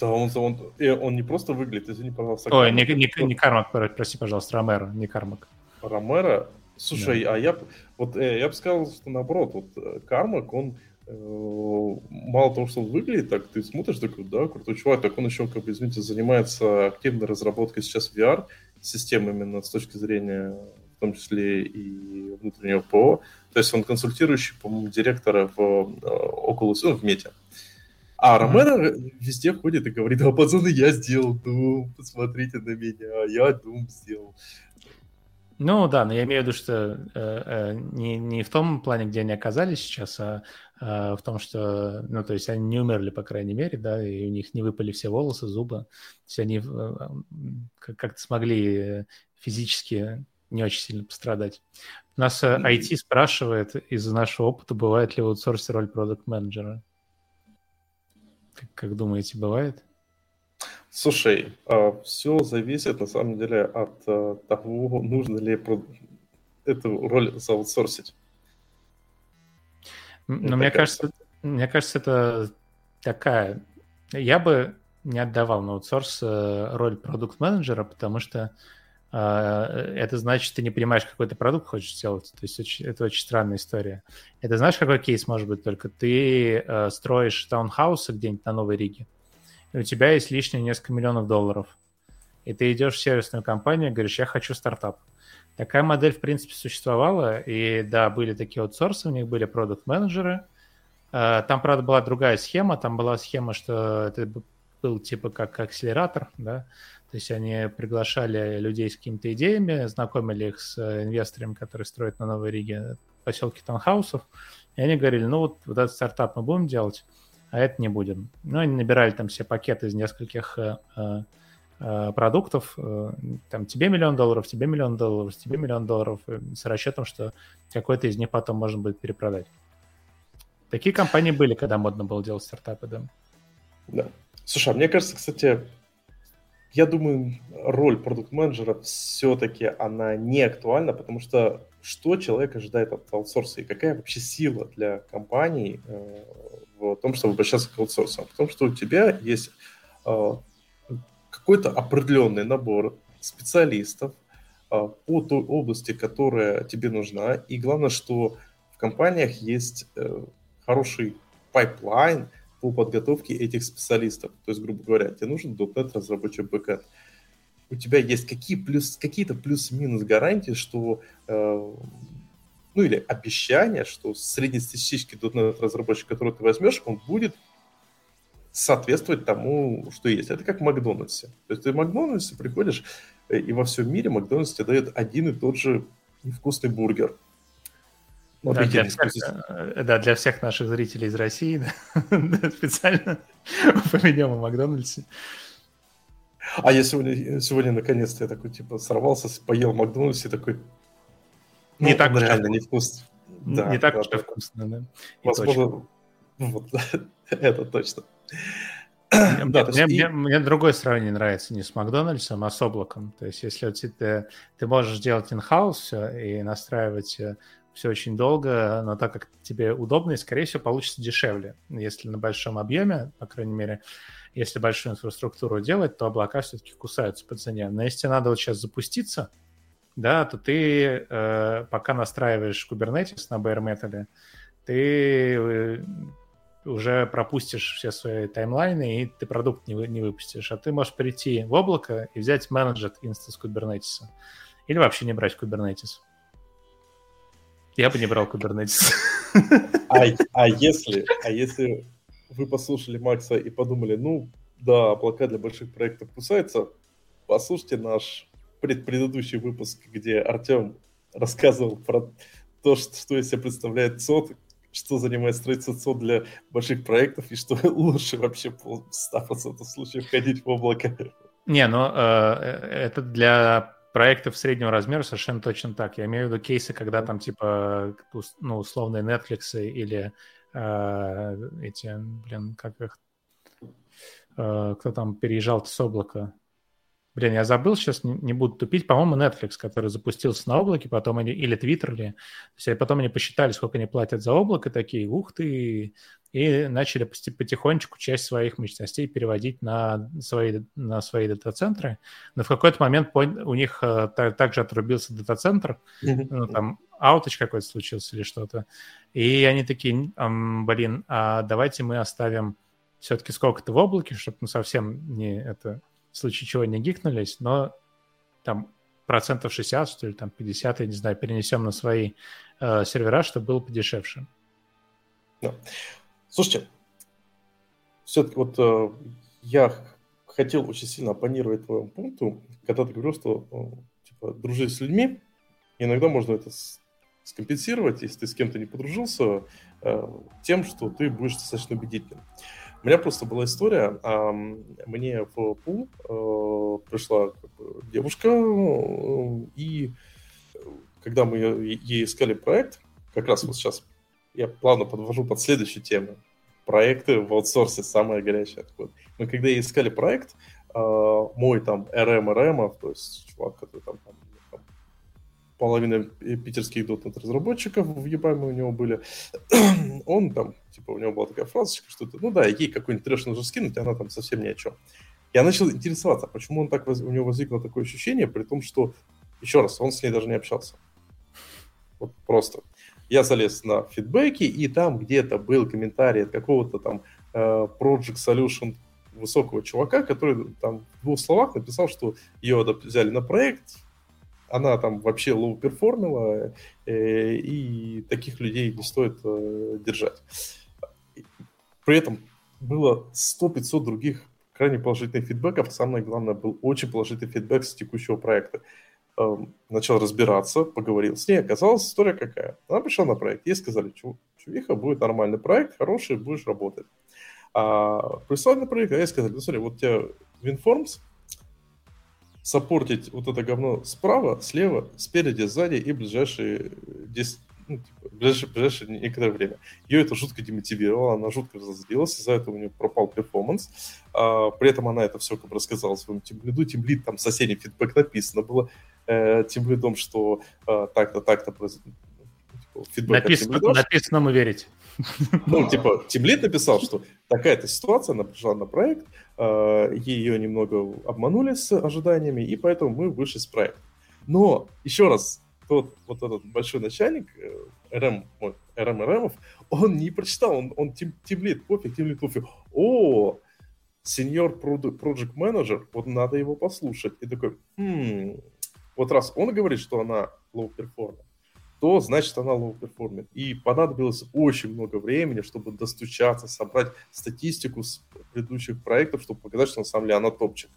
Да, он, он, он не просто выглядит, извини, пожалуйста. Ой, не, не, не Кармак, прости, пожалуйста, Ромеро, не Кармак. Ромеро? Слушай, да. а я, вот, э, я бы сказал, что наоборот, вот э, Кармак, он мало того, что он выглядит так, ты смотришь, такой, да, крутой чувак, так он еще, как бы, извините, занимается активной разработкой сейчас VR-систем именно с точки зрения, в том числе и внутреннего ПО. То есть он консультирующий, по-моему, директора в Oculus, ну, в Мете. А Ромеро mm-hmm. везде ходит и говорит, а пацаны, я сделал Doom, посмотрите на меня, я Doom сделал. Ну да, но я имею в виду, что э, э, не, не в том плане, где они оказались сейчас, а э, в том, что, ну, то есть они не умерли, по крайней мере, да, и у них не выпали все волосы, зубы. То есть они э, как-то смогли физически не очень сильно пострадать. У нас э, IT спрашивает из-за нашего опыта, бывает ли в аутсорсе роль продукт-менеджера. Как, как думаете, бывает? Слушай, а, все зависит на самом деле от того, нужно ли эту роль заутсорсить. Но мне кажется, мне кажется, это такая... Я бы не отдавал на аутсорс э, роль продукт-менеджера, потому что э, это значит, ты не понимаешь, какой ты продукт хочешь сделать. То есть это очень странная история. Это знаешь, какой кейс может быть? Только ты э, строишь таунхаусы где-нибудь на Новой Риге, и у тебя есть лишние несколько миллионов долларов, и ты идешь в сервисную компанию и говоришь, я хочу стартап. Такая модель, в принципе, существовала, и да, были такие аутсорсы, у них были продукт-менеджеры. А, там, правда, была другая схема, там была схема, что это был типа как акселератор, да, то есть они приглашали людей с какими-то идеями, знакомили их с инвесторами, которые строят на Новой Риге поселки таунхаусов, и они говорили, ну вот, вот этот стартап мы будем делать, а это не будем. Ну, они набирали там все пакеты из нескольких э, э, э продуктов, э, там тебе миллион долларов, тебе миллион долларов, тебе миллион долларов, э, с расчетом, что какой-то из них потом можно будет перепродать. Такие компании были, когда модно было делать стартапы, да. Да. Слушай, а мне кажется, кстати, я думаю, роль продукт-менеджера все-таки она не актуальна, потому что что человек ожидает от аутсорса и какая вообще сила для компаний в том, чтобы обращаться к аутсорсам. В том, что у тебя есть э, какой-то определенный набор специалистов э, по той области, которая тебе нужна. И главное, что в компаниях есть э, хороший pipeline по подготовке этих специалистов. То есть, грубо говоря, тебе нужен .NET разработчик backend. У тебя есть какие плюс, какие-то плюс-минус гарантии, что э, ну или обещание, что среднестатистический .NET разработчик, который ты возьмешь, он будет соответствовать тому, что есть. Это как в Макдональдсе. То есть ты в Макдональдсе приходишь, э, и во всем мире Макдональдс тебе дает один и тот же невкусный бургер. Ну, да, для всех, э, да, для всех наших зрителей из России [laughs] да, специально упомянем о Макдональдсе. А я сегодня, сегодня наконец-то я такой, типа, сорвался, поел в Макдональдсе, такой, ну, не так уж реально невкусно. Да, не так уж вкусно, да. Возможно, [laughs] вот, это точно. Да, мне, мне, мне другое сравнение нравится не с Макдональдсом, а с облаком. То есть, если ты, ты можешь делать in-house все и настраивать э, все очень долго, но так как тебе удобно, и, скорее всего, получится дешевле. Если на большом объеме, по крайней мере, если большую инфраструктуру делать, то облака все-таки кусаются по цене. Но если тебе надо вот сейчас запуститься, да, то ты э, пока настраиваешь Kubernetes на bare metal, ты э, уже пропустишь все свои таймлайны, и ты продукт не, вы, не выпустишь. А ты можешь прийти в облако и взять менеджер инстанс Kubernetes. Или вообще не брать Kubernetes. Я бы не брал Kubernetes. А, а, если, а если вы послушали Макса и подумали, ну, да, облака для больших проектов кусаются, послушайте наш пред предыдущий выпуск, где Артем рассказывал про то, что, что из себя представляет ЦОД, что занимает строительство для больших проектов, и что [laughs] лучше вообще в 100% случаев ходить в облако. Не, ну э, это для проектов среднего размера совершенно точно так. Я имею в виду кейсы, когда там типа ну, условные Netflix или э, эти, блин, как их, э, кто там переезжал с облака, блин, я забыл, сейчас не, не буду тупить, по-моему, Netflix, который запустился на облаке, потом они, или Twitter, или, то есть потом они посчитали, сколько они платят за облако, такие, ух ты, и начали потихонечку часть своих мощностей переводить на свои, на свои дата-центры. Но в какой-то момент у них э, также отрубился дата-центр, ну, там ауточ какой-то случился или что-то. И они такие, блин, а давайте мы оставим все-таки сколько-то в облаке, чтобы ну, совсем не это в случае чего не гикнулись, но там процентов 60, что ли, там 50, я не знаю, перенесем на свои э, сервера, чтобы было подешевше. Да. Слушайте, все-таки вот э, я хотел очень сильно оппонировать твоему пункту, когда ты говорил, что э, типа, дружить с людьми, иногда можно это скомпенсировать, если ты с кем-то не подружился, э, тем, что ты будешь достаточно убедительным. У меня просто была история, мне в пул э, пришла девушка, э, и когда мы ей искали проект, как раз вот сейчас я плавно подвожу под следующую тему. Проекты в аутсорсе самая горячая. Вот. Мы когда искали проект, э, мой там RM RM, то есть чувак, который там, там половина питерских .NET разработчиков в ебаме у него были, [clears throat] он там, типа, у него была такая фразочка, что ну да, ей какой-нибудь трэш нужно скинуть, она там совсем ни о чем. Я начал интересоваться, почему он так, у него возникло такое ощущение, при том, что, еще раз, он с ней даже не общался. Вот просто я залез на фидбэки, и там где-то был комментарий от какого-то там uh, Project Solution высокого чувака, который там в двух словах написал, что ее взяли на проект, она там вообще low перформила, э, и таких людей не стоит э, держать. При этом было 100-500 других крайне положительных фидбэков, самое главное, был очень положительный фидбэк с текущего проекта. Эм, начал разбираться, поговорил с ней, оказалась история какая. Она пришла на проект, ей сказали, чувиха, будет нормальный проект, хороший, будешь работать. А прислали на проект, а ей сказали, ну смотри, вот у тебя WinForms, саппортить вот это говно справа, слева, спереди, сзади и ближайшие 10, ну, типа, ближайшее, ближайшее некоторое время. Ее это жутко демотивировало, она жутко разозлилась, из-за этого у нее пропал performance. А, при этом она это все как бы рассказала своему тимлиду. Тимлид там соседний фидбэк написано было э, тимлидом, что э, так-то, так-то типа, фидбэк написано, написано не верить. Ну, типа, Тимлит написал, что такая-то ситуация, она пришла на проект, э, ее немного обманули с ожиданиями, и поэтому мы вышли с проекта. Но, еще раз, тот вот этот большой начальник, э, РМ, РМ РМов, он не прочитал, он, он тим, тимлит, пофиг, тимлит, пофиг. О, сеньор project менеджер, вот надо его послушать. И такой, хм, вот раз он говорит, что она low performer, то значит она performer. И понадобилось очень много времени, чтобы достучаться, собрать статистику с предыдущих проектов, чтобы показать, что на самом деле она топчик.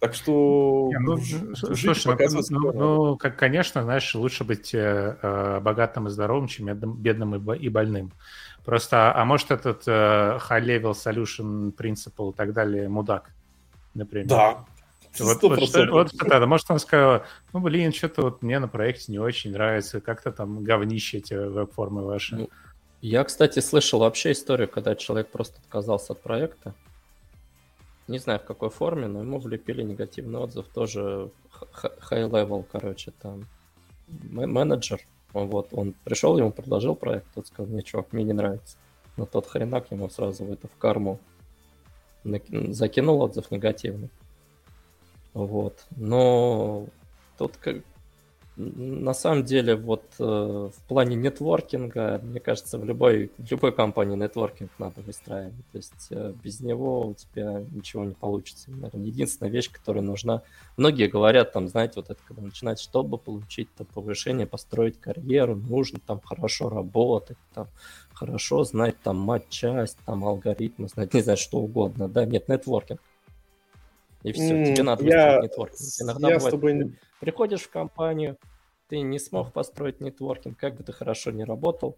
Так что... Не, ну, слушай, ну, ну, ну, как, конечно, знаешь, лучше быть э, э богатым и здоровым, чем бедным и, и больным. Просто, а может этот э, high-level solution principle и так далее мудак, например? Да, вот, вот, что, вот что-то, может, он сказал, ну, блин, что-то вот мне на проекте не очень нравится, как-то там говнище эти веб-формы ваши. Ну, я, кстати, слышал вообще историю, когда человек просто отказался от проекта, не знаю в какой форме, но ему влепили негативный отзыв, тоже high level, короче, там менеджер, вот, он пришел, ему предложил проект, тот сказал, не, чувак, мне не нравится. Но тот хренак ему сразу в это в карму закинул отзыв негативный. Вот. Но тут как, на самом деле, вот э, в плане нетворкинга, мне кажется, в любой, в любой компании нетворкинг надо выстраивать. То есть э, без него у тебя ничего не получится. Наверное, единственная вещь, которая нужна. Многие говорят, там, знаете, вот это когда начинать, чтобы получить там, повышение, построить карьеру, нужно там хорошо работать, там, хорошо знать там мать-часть, там алгоритмы, знать, не знаю, что угодно. Да, нет, нетворкинг. И все, mm, тебе надо я, нетворкинг. Иногда я бывает, тобой... приходишь в компанию, ты не смог построить нетворкинг, как бы ты хорошо не работал,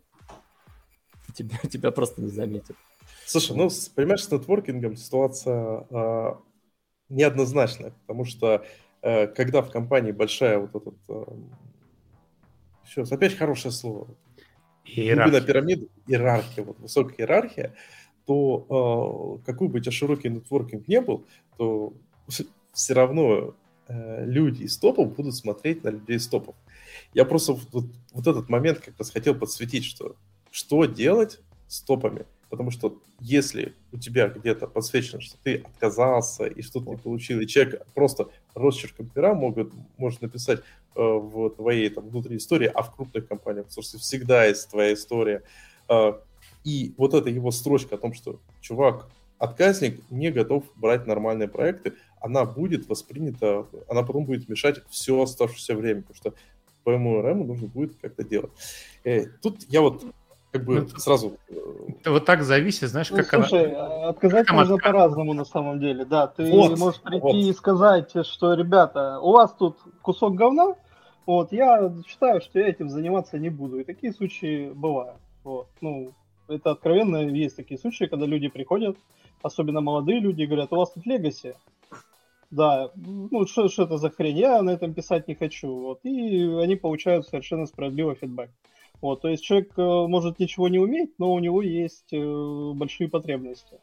тебя, [laughs] тебя просто не заметят. Слушай, ну, понимаешь, с нетворкингом ситуация э, неоднозначная, потому что э, когда в компании большая вот этот... Э, еще опять хорошее слово. Иерархия. пирамиды, иерархия, вот высокая иерархия, то э, какой бы у тебя широкий нетворкинг не был, то все равно э, люди из топов будут смотреть на людей из топов. Я просто вот, вот этот момент как раз хотел подсветить, что что делать с топами. Потому что если у тебя где-то подсвечено, что ты отказался и что-то не получил, и человек просто росчерком пера могут, может написать э, в твоей там, внутренней истории, а в крупных компаниях, потому что всегда есть твоя история. Э, и вот эта его строчка о том, что чувак, отказник не готов брать нормальные проекты, она будет воспринята, она потом будет мешать все оставшееся время, потому что по МРМ нужно будет как-то делать. Э, тут я вот как бы ну, сразу... Это вот так зависит, знаешь, ну, как слушай, она... отказать как можно отказ... по-разному на самом деле, да. Ты вот, можешь прийти вот. и сказать, что, ребята, у вас тут кусок говна, вот, я считаю, что я этим заниматься не буду. И такие случаи бывают. Вот, ну, это откровенно есть такие случаи, когда люди приходят, особенно молодые люди, говорят, у вас тут легаси. Да, ну что, это за хрень, я на этом писать не хочу. Вот, и они получают совершенно справедливый фидбэк. Вот, то есть человек э, может ничего не уметь, но у него есть э, большие потребности.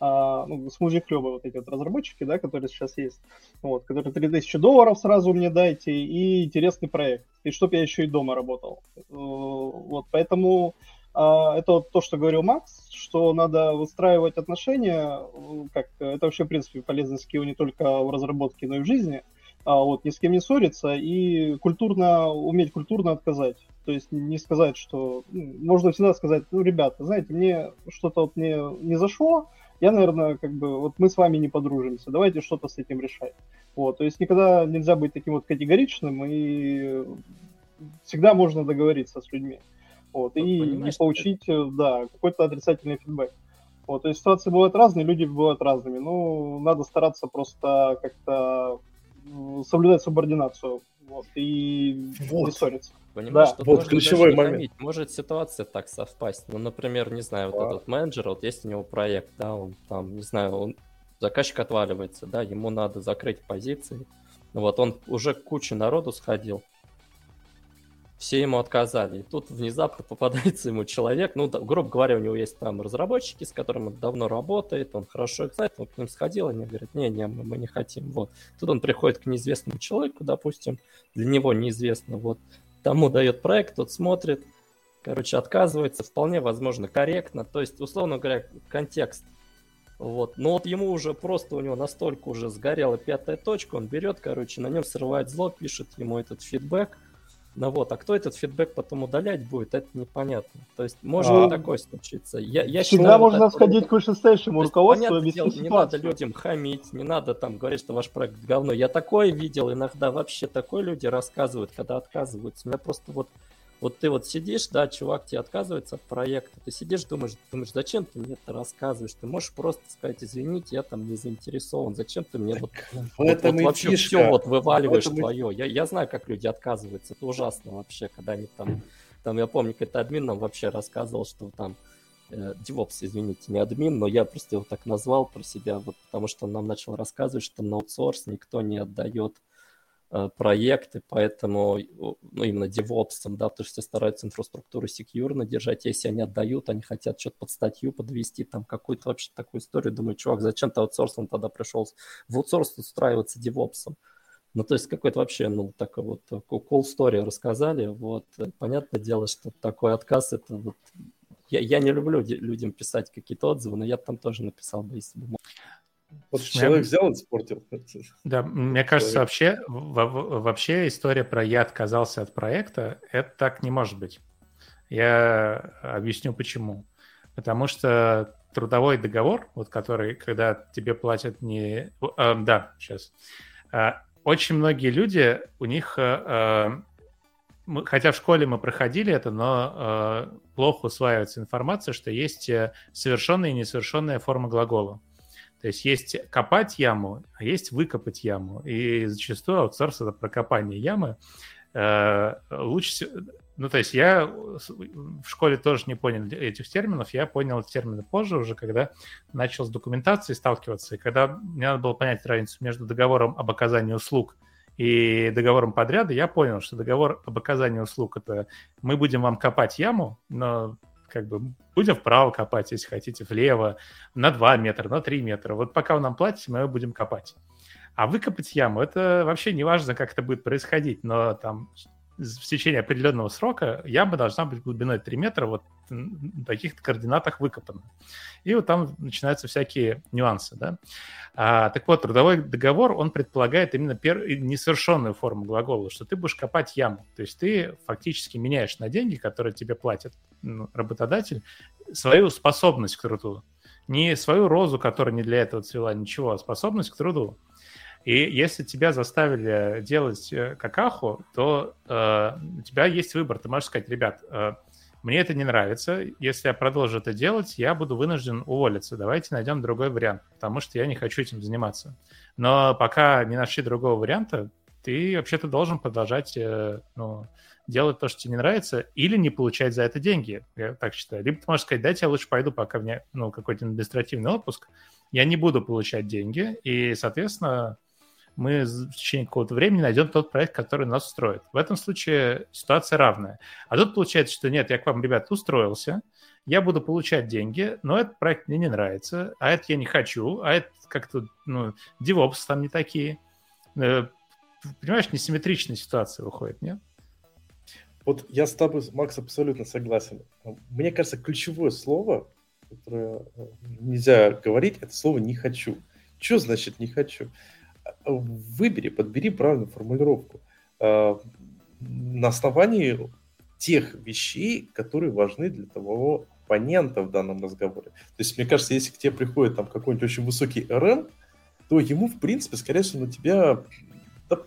А, ну, с мужикрёбы вот эти вот разработчики, да, которые сейчас есть, вот, которые 3000 долларов сразу мне дайте и интересный проект, и чтобы я еще и дома работал. Э, вот, поэтому это вот то, что говорил Макс, что надо выстраивать отношения, как это вообще, в принципе, полезный скилл не только в разработке, но и в жизни, а вот, ни с кем не ссориться и культурно, уметь культурно отказать. То есть не сказать, что... Ну, можно всегда сказать, ну, ребята, знаете, мне что-то вот не, не зашло, я, наверное, как бы, вот мы с вами не подружимся, давайте что-то с этим решать. Вот, то есть никогда нельзя быть таким вот категоричным, и всегда можно договориться с людьми. Вот, и не получить, ты... да, какой-то отрицательный фидбэк. Вот, то есть ситуации бывают разные, люди бывают разными. Ну, надо стараться просто как-то соблюдать субординацию вот, и вот. не ссориться. Понимаешь, да. вот ключевой момент. Хамить. Может ситуация так совпасть. Ну, например, не знаю, вот этот менеджер, вот есть у него проект, да, он там, не знаю, он заказчик отваливается, да, ему надо закрыть позиции. Вот он уже кучу народу сходил, все ему отказали. И тут внезапно попадается ему человек, ну, да, грубо говоря, у него есть там разработчики, с которыми он давно работает, он хорошо их знает, он к ним сходил, они говорят, не-не, мы, мы не хотим. Вот. Тут он приходит к неизвестному человеку, допустим, для него неизвестно, вот, тому дает проект, тот смотрит, короче, отказывается, вполне возможно, корректно, то есть, условно говоря, контекст вот. Но вот ему уже просто у него настолько уже сгорела пятая точка, он берет, короче, на нем срывает зло, пишет ему этот фидбэк, ну вот, а кто этот фидбэк потом удалять будет, это непонятно. То есть может а... такое случиться. Я, я Всегда считаю, можно так... сходить к вышестоящему руководству дело, Не надо людям хамить, не надо там говорить, что ваш проект говно. Я такое видел, иногда вообще такое люди рассказывают, когда отказываются. У меня просто вот вот ты вот сидишь, да, чувак тебе отказывается от проекта, ты сидишь, думаешь, думаешь, зачем ты мне это рассказываешь? Ты можешь просто сказать, извините, я там не заинтересован, зачем ты мне вот, вот, вот вообще фишка. все вот вываливаешь твое? Я, я знаю, как люди отказываются, это ужасно вообще, когда они там, там я помню, какой-то админ нам вообще рассказывал, что там э, DevOps, извините, не админ, но я просто его так назвал про себя, вот, потому что он нам начал рассказывать, что на аутсорс никто не отдает Э, проекты, поэтому ну, именно DevOps, да, потому что стараются инфраструктуру секьюрно держать, если они отдают, они хотят что-то под статью подвести, там какую-то вообще такую историю, думаю, чувак, зачем ты аутсорсом тогда пришел в аутсорс устраиваться DevOps? Ну, то есть какой-то вообще, ну, такой вот cool story рассказали, вот, понятное дело, что такой отказ, это вот, я, я не люблю людям писать какие-то отзывы, но я там тоже написал бы, если бы мог. Вот человек взял и испортил. Да, мне кажется, вообще, вообще история про «я отказался от проекта» — это так не может быть. Я объясню почему. Потому что трудовой договор, вот который, когда тебе платят не... Э, да, сейчас. Э, очень многие люди, у них... Э, мы, хотя в школе мы проходили это, но э, плохо усваивается информация, что есть совершенная и несовершенная форма глагола. То есть есть копать яму, а есть выкопать яму. И зачастую аутсорс — это про копание ямы. Э, лучше. Ну, то есть я в школе тоже не понял этих терминов, я понял эти термины позже уже, когда начал с документацией сталкиваться, и когда мне надо было понять разницу между договором об оказании услуг и договором подряда, я понял, что договор об оказании услуг — это мы будем вам копать яму, но как бы будем вправо копать, если хотите, влево, на 2 метра, на 3 метра. Вот пока вы нам платите, мы будем копать. А выкопать яму, это вообще не важно, как это будет происходить, но там в течение определенного срока яма должна быть глубиной 3 метра, вот на таких координатах выкопана. И вот там начинаются всякие нюансы, да. А, так вот, трудовой договор, он предполагает именно пер... несовершенную форму глагола, что ты будешь копать яму. То есть ты фактически меняешь на деньги, которые тебе платит ну, работодатель, свою способность к труду. Не свою розу, которая не для этого цвела, ничего, а способность к труду. И если тебя заставили делать э, какаху, то э, у тебя есть выбор. Ты можешь сказать, ребят, э, мне это не нравится. Если я продолжу это делать, я буду вынужден уволиться. Давайте найдем другой вариант, потому что я не хочу этим заниматься. Но пока не нашли другого варианта, ты вообще-то должен продолжать э, ну, делать то, что тебе не нравится, или не получать за это деньги. Я так считаю. Либо ты можешь сказать, дайте я лучше пойду, пока мне ну, какой-то административный отпуск. Я не буду получать деньги, и, соответственно, мы в течение какого-то времени найдем тот проект, который нас устроит. В этом случае ситуация равная. А тут получается, что нет, я к вам, ребят, устроился, я буду получать деньги, но этот проект мне не нравится, а это я не хочу, а это как-то, ну, девопсы там не такие. Э, понимаешь, несимметричная ситуация выходит, нет? Вот я с тобой, Макс, абсолютно согласен. Мне кажется, ключевое слово, которое э, нельзя говорить, это слово «не хочу». Что значит «не хочу»? Выбери, подбери правильную формулировку э, на основании тех вещей, которые важны для того оппонента в данном разговоре. То есть, мне кажется, если к тебе приходит там какой-нибудь очень высокий РМ, то ему, в принципе, скорее всего, на тебя да,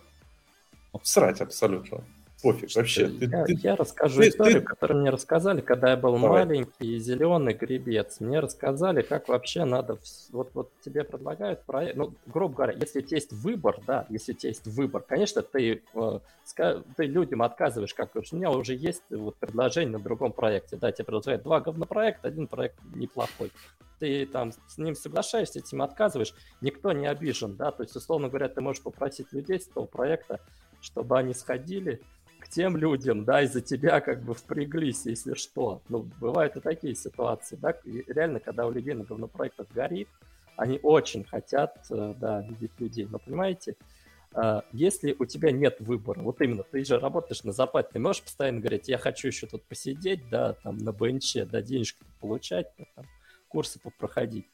срать абсолютно пофиг вообще. Ты, я, ты, я расскажу ты, историю, ты... которую мне рассказали, когда я был Давай. маленький зеленый гребец. Мне рассказали, как вообще надо... Вот, вот тебе предлагают проект... Ну, грубо говоря, если у тебя есть выбор, да, если у тебя есть выбор, конечно, ты, э, ты людям отказываешь, как у меня уже есть вот предложение на другом проекте. Да, тебе предлагают два говнопроекта, один проект неплохой ты там с ним соглашаешься, этим отказываешь, никто не обижен, да, то есть, условно говоря, ты можешь попросить людей с того проекта, чтобы они сходили, к тем людям, да, из-за тебя как бы впряглись, если что. Ну, бывают и такие ситуации, да, и реально, когда у людей на говнопроектах горит, они очень хотят, э, да, видеть людей. Но понимаете, э, если у тебя нет выбора, вот именно, ты же работаешь на зарплате, ты можешь постоянно говорить, я хочу еще тут посидеть, да, там на бенче, да, денежки получать, там, курсы попроходить.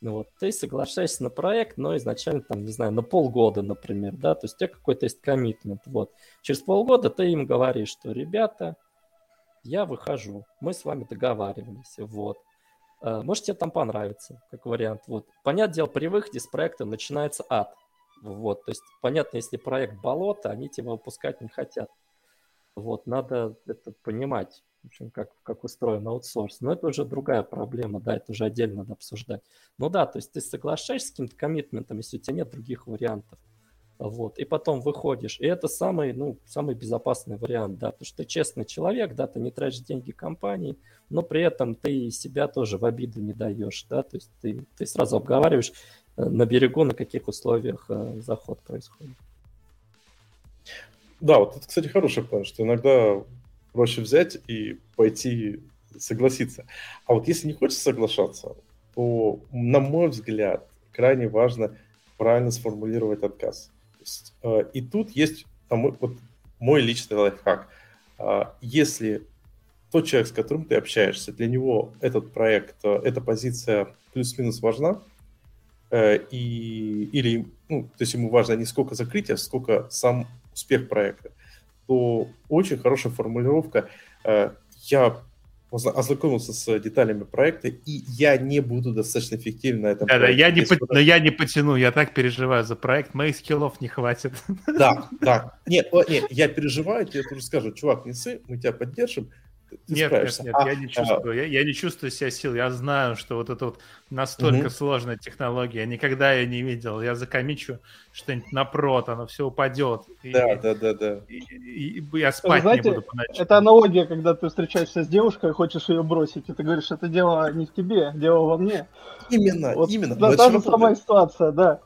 Ну вот, ты соглашаешься на проект, но изначально, там, не знаю, на полгода, например, да, то есть у тебя какой-то есть коммитмент, вот. Через полгода ты им говоришь, что, ребята, я выхожу, мы с вами договаривались, вот. А, может, тебе там понравится, как вариант, вот. Понятное дело, при выходе с проекта начинается ад, вот. То есть, понятно, если проект болото, они тебя выпускать не хотят. Вот, надо это понимать в общем, как, как устроен аутсорс. Но это уже другая проблема, да, это уже отдельно надо обсуждать. Ну да, то есть ты соглашаешься с каким-то коммитментом, если у тебя нет других вариантов. Вот, и потом выходишь. И это самый, ну, самый безопасный вариант, да, потому что ты честный человек, да, ты не тратишь деньги компании, но при этом ты себя тоже в обиду не даешь, да, то есть ты, ты сразу обговариваешь э, на берегу, на каких условиях э, заход происходит. Да, вот это, кстати, хороший план, что иногда проще взять и пойти согласиться. А вот если не хочется соглашаться, то, на мой взгляд, крайне важно правильно сформулировать отказ. есть, э, и тут есть там, вот, мой личный лайфхак. Э, если тот человек, с которым ты общаешься, для него этот проект, э, эта позиция плюс-минус важна, э, и, или, ну, то есть ему важно не сколько закрытия, сколько сам успех проекта то очень хорошая формулировка. Э, я ознакомился с деталями проекта, и я не буду достаточно эффективен на этом да, проекте. Да, я не по... но я не потяну, я так переживаю за проект, моих скиллов не хватит. Да, да. Нет, нет, я переживаю, тебе тоже скажу, чувак, не сы, мы тебя поддержим, ты нет, справишься. Нет, нет, а, я не чувствую. А... Я, я не чувствую себя сил. Я знаю, что вот это вот настолько угу. сложная технология. Никогда я не видел. Я закомичу что-нибудь напрот, оно все упадет. Да, и, да, да, да. И, и, и я спать Знаете, не буду по ночам. Это аналогия, когда ты встречаешься с девушкой и хочешь ее бросить, и ты говоришь, это дело не в тебе, дело во мне. Именно, вот, именно. Да, та же самая ситуация, да.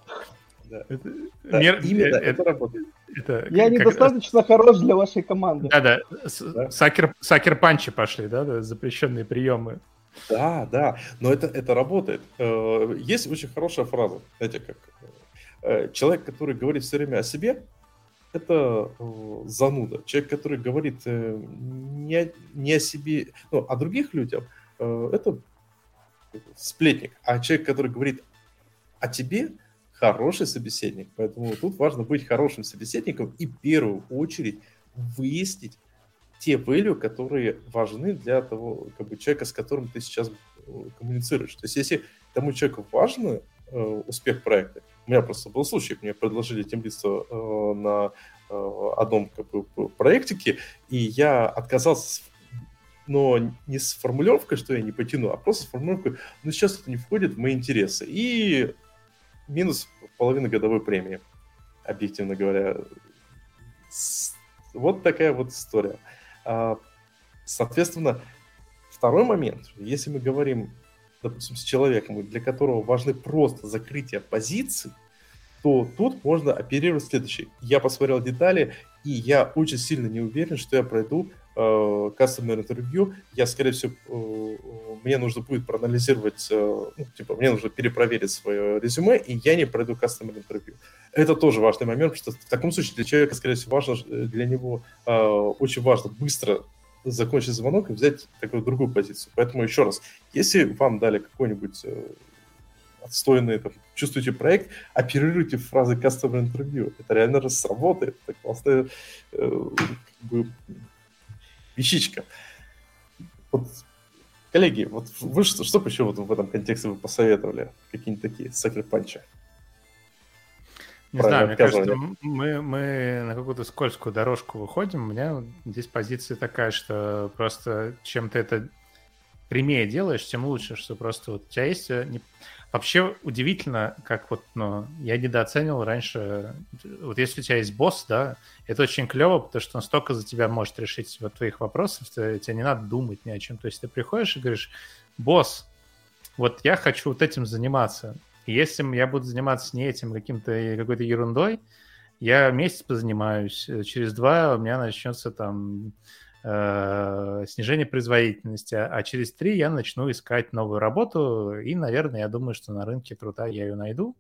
Да. Это, да, Мер... Именно, это, это работает. Это, Я как, недостаточно как... хорош для вашей команды. Да-да, да? сакер, сакер панчи пошли, да, да, запрещенные приемы. Да, да, но это, это работает. Э, есть очень хорошая фраза, знаете, как э, человек, который говорит все время о себе, это э, зануда. Человек, который говорит э, не, не о себе, ну, о других людях, э, это сплетник. А человек, который говорит о тебе, хороший собеседник. Поэтому тут важно быть хорошим собеседником и в первую очередь выяснить те value, которые важны для того как бы, человека, с которым ты сейчас э, коммуницируешь. То есть если тому человеку важен э, успех проекта, у меня просто был случай, мне предложили темлицу э, на э, одном как бы, проектике, и я отказался, но не с формулировкой, что я не потяну, а просто с формулировкой, ну сейчас это не входит в мои интересы. И минус половина годовой премии, объективно говоря. Вот такая вот история. А, соответственно, второй момент, если мы говорим, допустим, с человеком, для которого важны просто закрытие позиций, то тут можно оперировать следующее. Я посмотрел детали, и я очень сильно не уверен, что я пройду э, интервью. Я, скорее всего, э, мне нужно будет проанализировать, э, ну, типа, мне нужно перепроверить свое резюме, и я не пройду customer интервью. Это тоже важный момент, потому что в таком случае для человека, скорее всего, важно, для него очень важно быстро закончить звонок и взять такую другую позицию. Поэтому еще раз, если вам дали какой-нибудь отстойный, там, чувствуете проект, оперируйте фразы customer interview. Это реально сработает. Это классная э, как бы, вещичка. Вот, коллеги, вот вы что, что бы еще вот в этом контексте вы посоветовали? Какие-нибудь такие сакрипанчи? Не знаю, мне кажется, мы, мы на какую-то скользкую дорожку выходим. У меня здесь позиция такая, что просто чем ты это прямее делаешь, тем лучше, что просто вот у тебя есть... Э, Вообще удивительно, как вот, ну, я недооценил раньше, вот если у тебя есть босс, да, это очень клево, потому что он столько за тебя может решить вот твоих вопросов, тебе не надо думать ни о чем. То есть ты приходишь и говоришь, босс, вот я хочу вот этим заниматься. Если я буду заниматься не этим, каким-то какой-то ерундой, я месяц позанимаюсь, через два у меня начнется там э, снижение производительности, а через три я начну искать новую работу, и, наверное, я думаю, что на рынке труда я ее найду.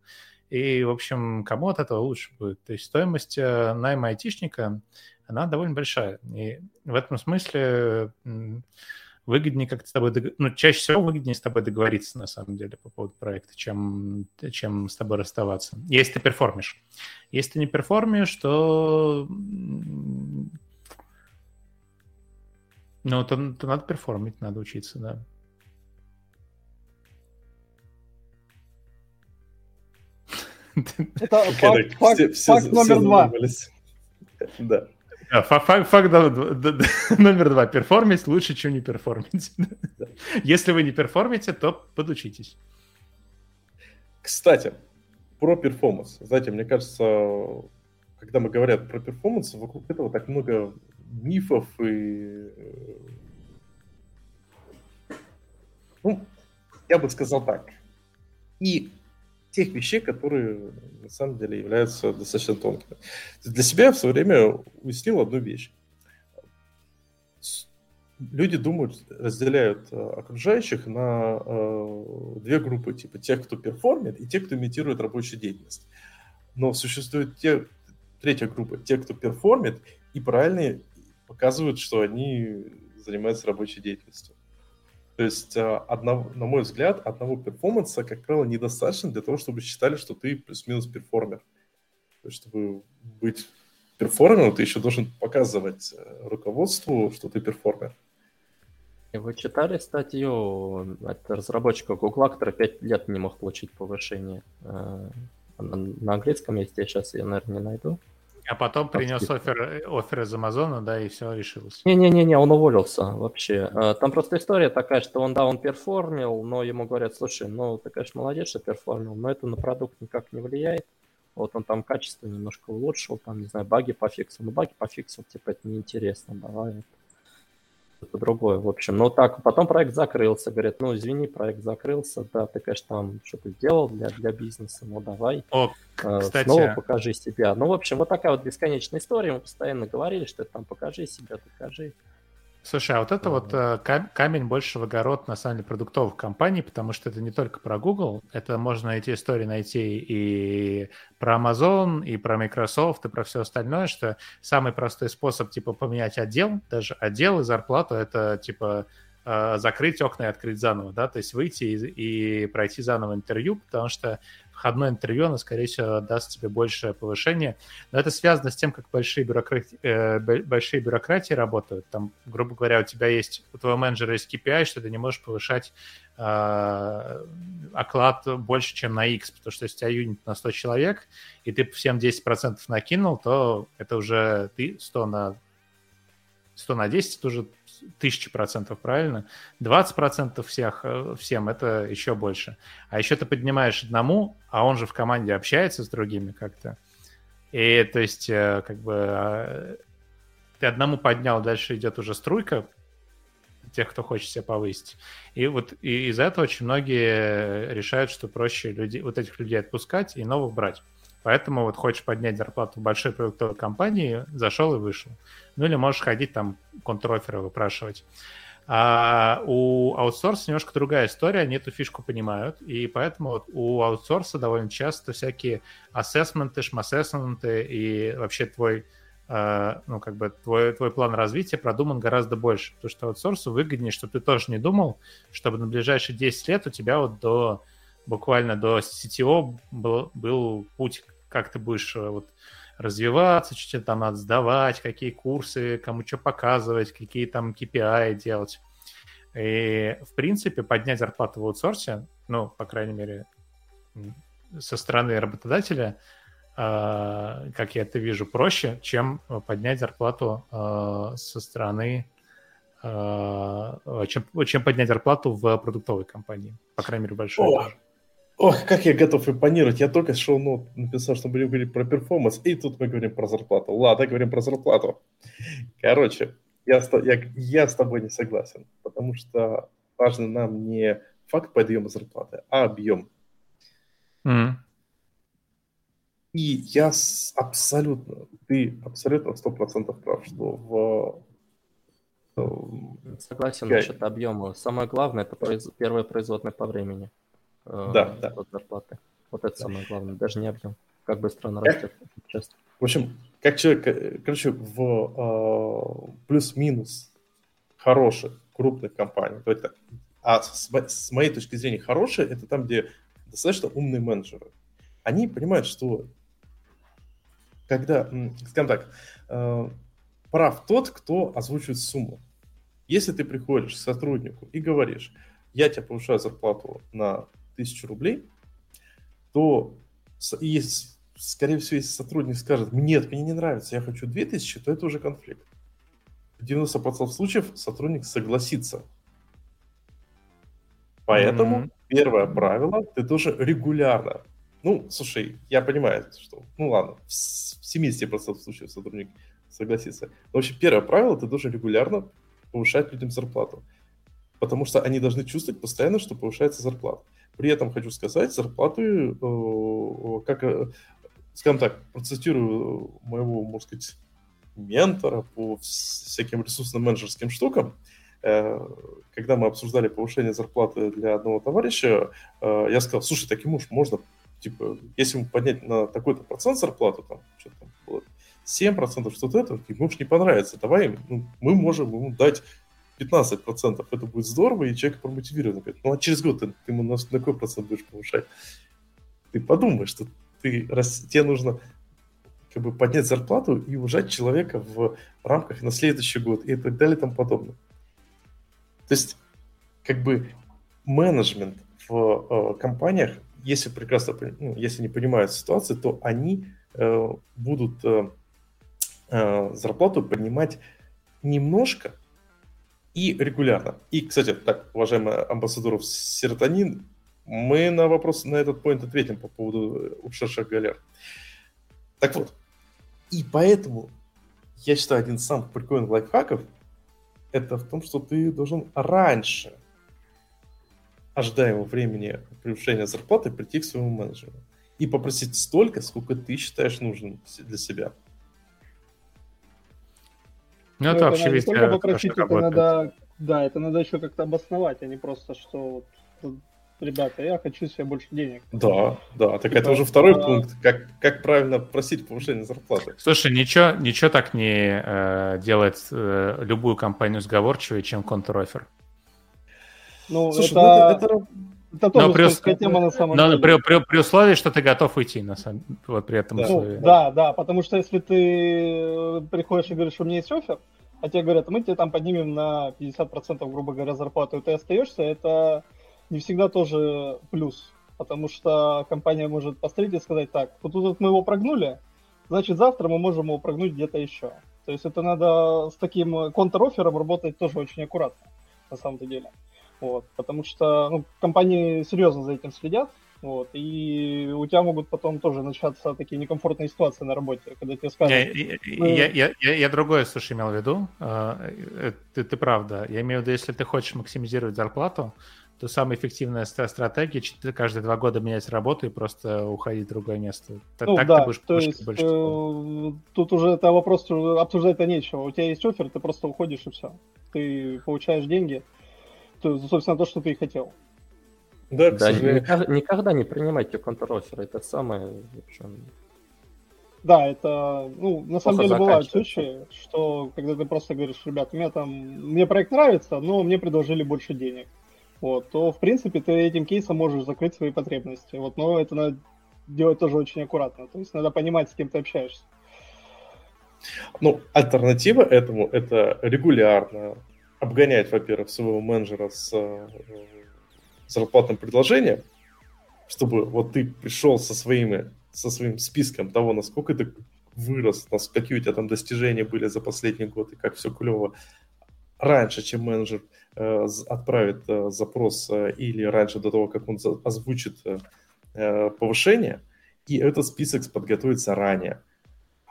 И, в общем, кому от этого лучше будет? То есть стоимость э, найма айтишника, она довольно большая. И в этом смысле выгоднее как-то с тобой, дог... ну, чаще всего выгоднее с тобой договориться, на самом деле, по поводу проекта, чем, чем с тобой расставаться, если ты перформишь. Если ты не перформишь, то ну, то, то надо перформить, надо учиться, да. Это факт, факт, факт номер два. Да. Факт, факт да, да, да, [laughs] номер два. Перформить лучше, чем не перформить. Да. Если вы не перформите, то подучитесь. Кстати, про performance. Знаете, мне кажется, когда мы говорят про performance, вокруг этого так много мифов и... Э, ну, я бы сказал так. И тех вещей, которые на самом деле являются достаточно тонкими. Для себя я в свое время уяснил одну вещь. Люди думают, разделяют э, окружающих на э, две группы, типа тех, кто перформит, и тех, кто имитирует рабочую деятельность. Но существует те, третья группа, те, кто перформит и правильно показывают, что они занимаются рабочей деятельностью. То есть, а, одного, на мой взгляд, одного перформанса, как правило, недостаточно для того, чтобы считали, что ты плюс-минус перформер. То есть, чтобы быть перформером, ты еще должен показывать э, руководству, что ты перформер. Вы читали статью от разработчика Google, который 5 лет не мог получить повышение? Э, на английском есть, я сейчас ее, наверное, не найду. А потом принес офер, офер из Амазона, да, и все решилось. Не-не-не, он уволился вообще. А, там просто история такая, что он, да, он перформил, но ему говорят, слушай, ну, ты, конечно, молодец, что перформил, но это на продукт никак не влияет. Вот он там качество немножко улучшил, там, не знаю, баги пофиксил. Ну, баги пофиксил, типа, это неинтересно, давай что-то другое, в общем. Но так, потом проект закрылся, говорят, ну, извини, проект закрылся, да, ты, конечно, там что-то сделал для, для бизнеса, ну, давай. О, э, кстати... Снова покажи себя. Ну, в общем, вот такая вот бесконечная история, мы постоянно говорили, что там покажи себя, покажи. Слушай, а вот это вот э, камень больше в огород, на самом деле, продуктовых компаний, потому что это не только про Google, это можно эти истории найти и про Amazon, и про Microsoft, и про все остальное, что самый простой способ, типа, поменять отдел, даже отдел и зарплату, это, типа, э, закрыть окна и открыть заново, да, то есть выйти и, и пройти заново интервью, потому что входное интервью, оно, скорее всего, даст тебе большее повышение. Но это связано с тем, как большие, бюрократи... э, большие бюрократии работают. Там, грубо говоря, у тебя есть, у твоего менеджера есть KPI, что ты не можешь повышать э, оклад больше, чем на X, потому что если у тебя юнит на 100 человек, и ты всем 10% накинул, то это уже ты 100 на 100 на 10 это уже тысячи процентов, правильно? 20 процентов всех, э, всем это еще больше. А еще ты поднимаешь одному, а он же в команде общается с другими как-то. И то есть э, как бы а, ты одному поднял, дальше идет уже струйка тех, кто хочет себя повысить. И вот из-за этого очень многие решают, что проще людей, вот этих людей отпускать и новых брать. Поэтому вот хочешь поднять зарплату в большой продуктовой компании, зашел и вышел. Ну или можешь ходить там контроферы выпрашивать. А у аутсорса немножко другая история, они эту фишку понимают, и поэтому вот у аутсорса довольно часто всякие ассессменты, шмассессменты и вообще твой, э, ну, как бы твой, твой план развития продуман гораздо больше, потому что аутсорсу выгоднее, чтобы ты тоже не думал, чтобы на ближайшие 10 лет у тебя вот до буквально до CTO был, был путь как ты будешь э, вот развиваться, что тебе там надо сдавать, какие курсы, кому что показывать, какие там KPI делать. И, в принципе, поднять зарплату в аутсорсе, ну, по крайней мере, со стороны работодателя, э, как я это вижу, проще, чем поднять зарплату э, со стороны чем, чем поднять зарплату в продуктовой компании, по крайней мере, большой. О, Ох, как я готов импонировать. Я только шоу ну, написал, что мы будем говорить про перформанс, и тут мы говорим про зарплату. Ладно, говорим про зарплату. Короче, я, я, я с тобой не согласен, потому что важно нам не факт подъема зарплаты, а объем. Mm. И я абсолютно, ты абсолютно сто процентов прав, что в... Согласен я... насчет объема. Самое главное это произ... первое производное по времени э, да, да. от зарплаты. Вот это да. самое главное, даже не объем. Как быстро она растет, часто. В общем, как человек, э, короче, в э, плюс-минус хороших, крупных компаниях, то это, а с, с моей точки зрения хорошие, это там, где достаточно умные менеджеры. Они понимают, что когда, скажем так, э, прав тот, кто озвучивает сумму. Если ты приходишь к сотруднику и говоришь, я тебе повышаю зарплату на тысячу рублей, то если, скорее всего, если сотрудник скажет, нет, мне не нравится, я хочу 2000, то это уже конфликт. В 90% случаев сотрудник согласится. Поэтому mm-hmm. первое правило, ты должен регулярно. Ну, слушай, я понимаю, что, ну ладно, в 70% случаев сотрудник согласится. Но вообще первое правило, ты должен регулярно повышать людям зарплату. Потому что они должны чувствовать постоянно, что повышается зарплата. При этом хочу сказать, зарплаты, э, как, э, скажем так, процитирую моего, можно сказать, ментора по всяким ресурсным менеджерским штукам, э, когда мы обсуждали повышение зарплаты для одного товарища, я сказал, слушай, так ему можно, типа, если ему поднять на такой-то процент зарплату, там, что-то там было, 7%, что-то это, ему уж не понравится, давай, ну, мы можем ему дать 15%, это будет здорово, и человек промотивирован. Говорит, ну а через год ты, ты ему на, на какой процент будешь повышать? Ты подумай, что ты, раз, тебе нужно как бы поднять зарплату и уважать человека в рамках на следующий год и так далее и тому подобное. То есть, как бы менеджмент в э, компаниях, если прекрасно, ну, если не понимают ситуацию, то они э, будут э, э, зарплату поднимать немножко, и регулярно. И, кстати, так, уважаемый амбассадоров серотонин, мы на вопрос на этот point ответим по поводу ушедших галер. Так вот, и поэтому я считаю, один из самых прикольных лайфхаков это в том, что ты должен раньше ожидаемого времени превышения зарплаты прийти к своему менеджеру и попросить столько, сколько ты считаешь нужным для себя. Ну, это вообще надо не везде только попросить, это работает. надо, да, это надо еще как-то обосновать, а не просто, что вот, ребята, я хочу себе больше денег. Да, да, так Типа, это уже второй а- пункт, как, как правильно просить повышение зарплаты. Слушай, ничего, ничего так не э, делает э, любую компанию сговорчивее, чем контр-оффер. Ну, Слушай, это, ну это, это- это тоже при ус- тема на самом Но деле. при, при- при условии, что ты готов уйти, на самом вот при этом Да. Ну, условии. да, да, потому что если ты приходишь и говоришь, у меня есть офер, а тебе говорят, мы тебе там поднимем на 50%, грубо говоря, зарплату, и ты остаешься, это не всегда тоже плюс. Потому что компания может посмотреть и сказать, так, вот тут вот мы его прогнули, значит, завтра мы можем его прогнуть где-то еще. То есть это надо с таким контр-оффером работать тоже очень аккуратно, на самом-то деле. Вот, потому что ну, компании серьезно за этим следят, вот, и у тебя могут потом тоже начаться такие некомфортные ситуации на работе, когда тебе скажут, я, я, я, я- я другое, слушай, имел в виду. А, э, Ты, ты правда. Я имею в виду, если ты хочешь максимизировать зарплату, то самая эффективная ст- стратегия каждые два года менять работу и просто уходить в другое место. Ну так да, ты будешь то есть больше. э, тут уже это вопрос обсуждать-то нечего. У тебя есть офер, ты просто уходишь и все. Ты получаешь деньги, то, собственно, то, что ты и хотел. да, Да, никогда, никогда не принимайте контр-офферы. Это самое... в общем, Да, это, ну, на самом деле бывают случаи, что когда ты просто говоришь, ребят, мне там, мне проект нравится, но мне предложили больше денег. Вот, то, в принципе, ты этим кейсом можешь закрыть свои потребности. Вот, но это надо делать тоже очень аккуратно. То есть надо понимать, с кем ты общаешься. Ну, альтернатива этому – это регулярно обгонять, во-первых, своего менеджера с э, зарплатным предложением, чтобы вот ты пришел со, своими, со своим списком того, насколько ты вырос, какие у тебя там достижения были за последний год и как все клево, раньше, чем менеджер э, отправит э, запрос э, или раньше до того, как он озвучит э, э, повышение, и этот список подготовить заранее.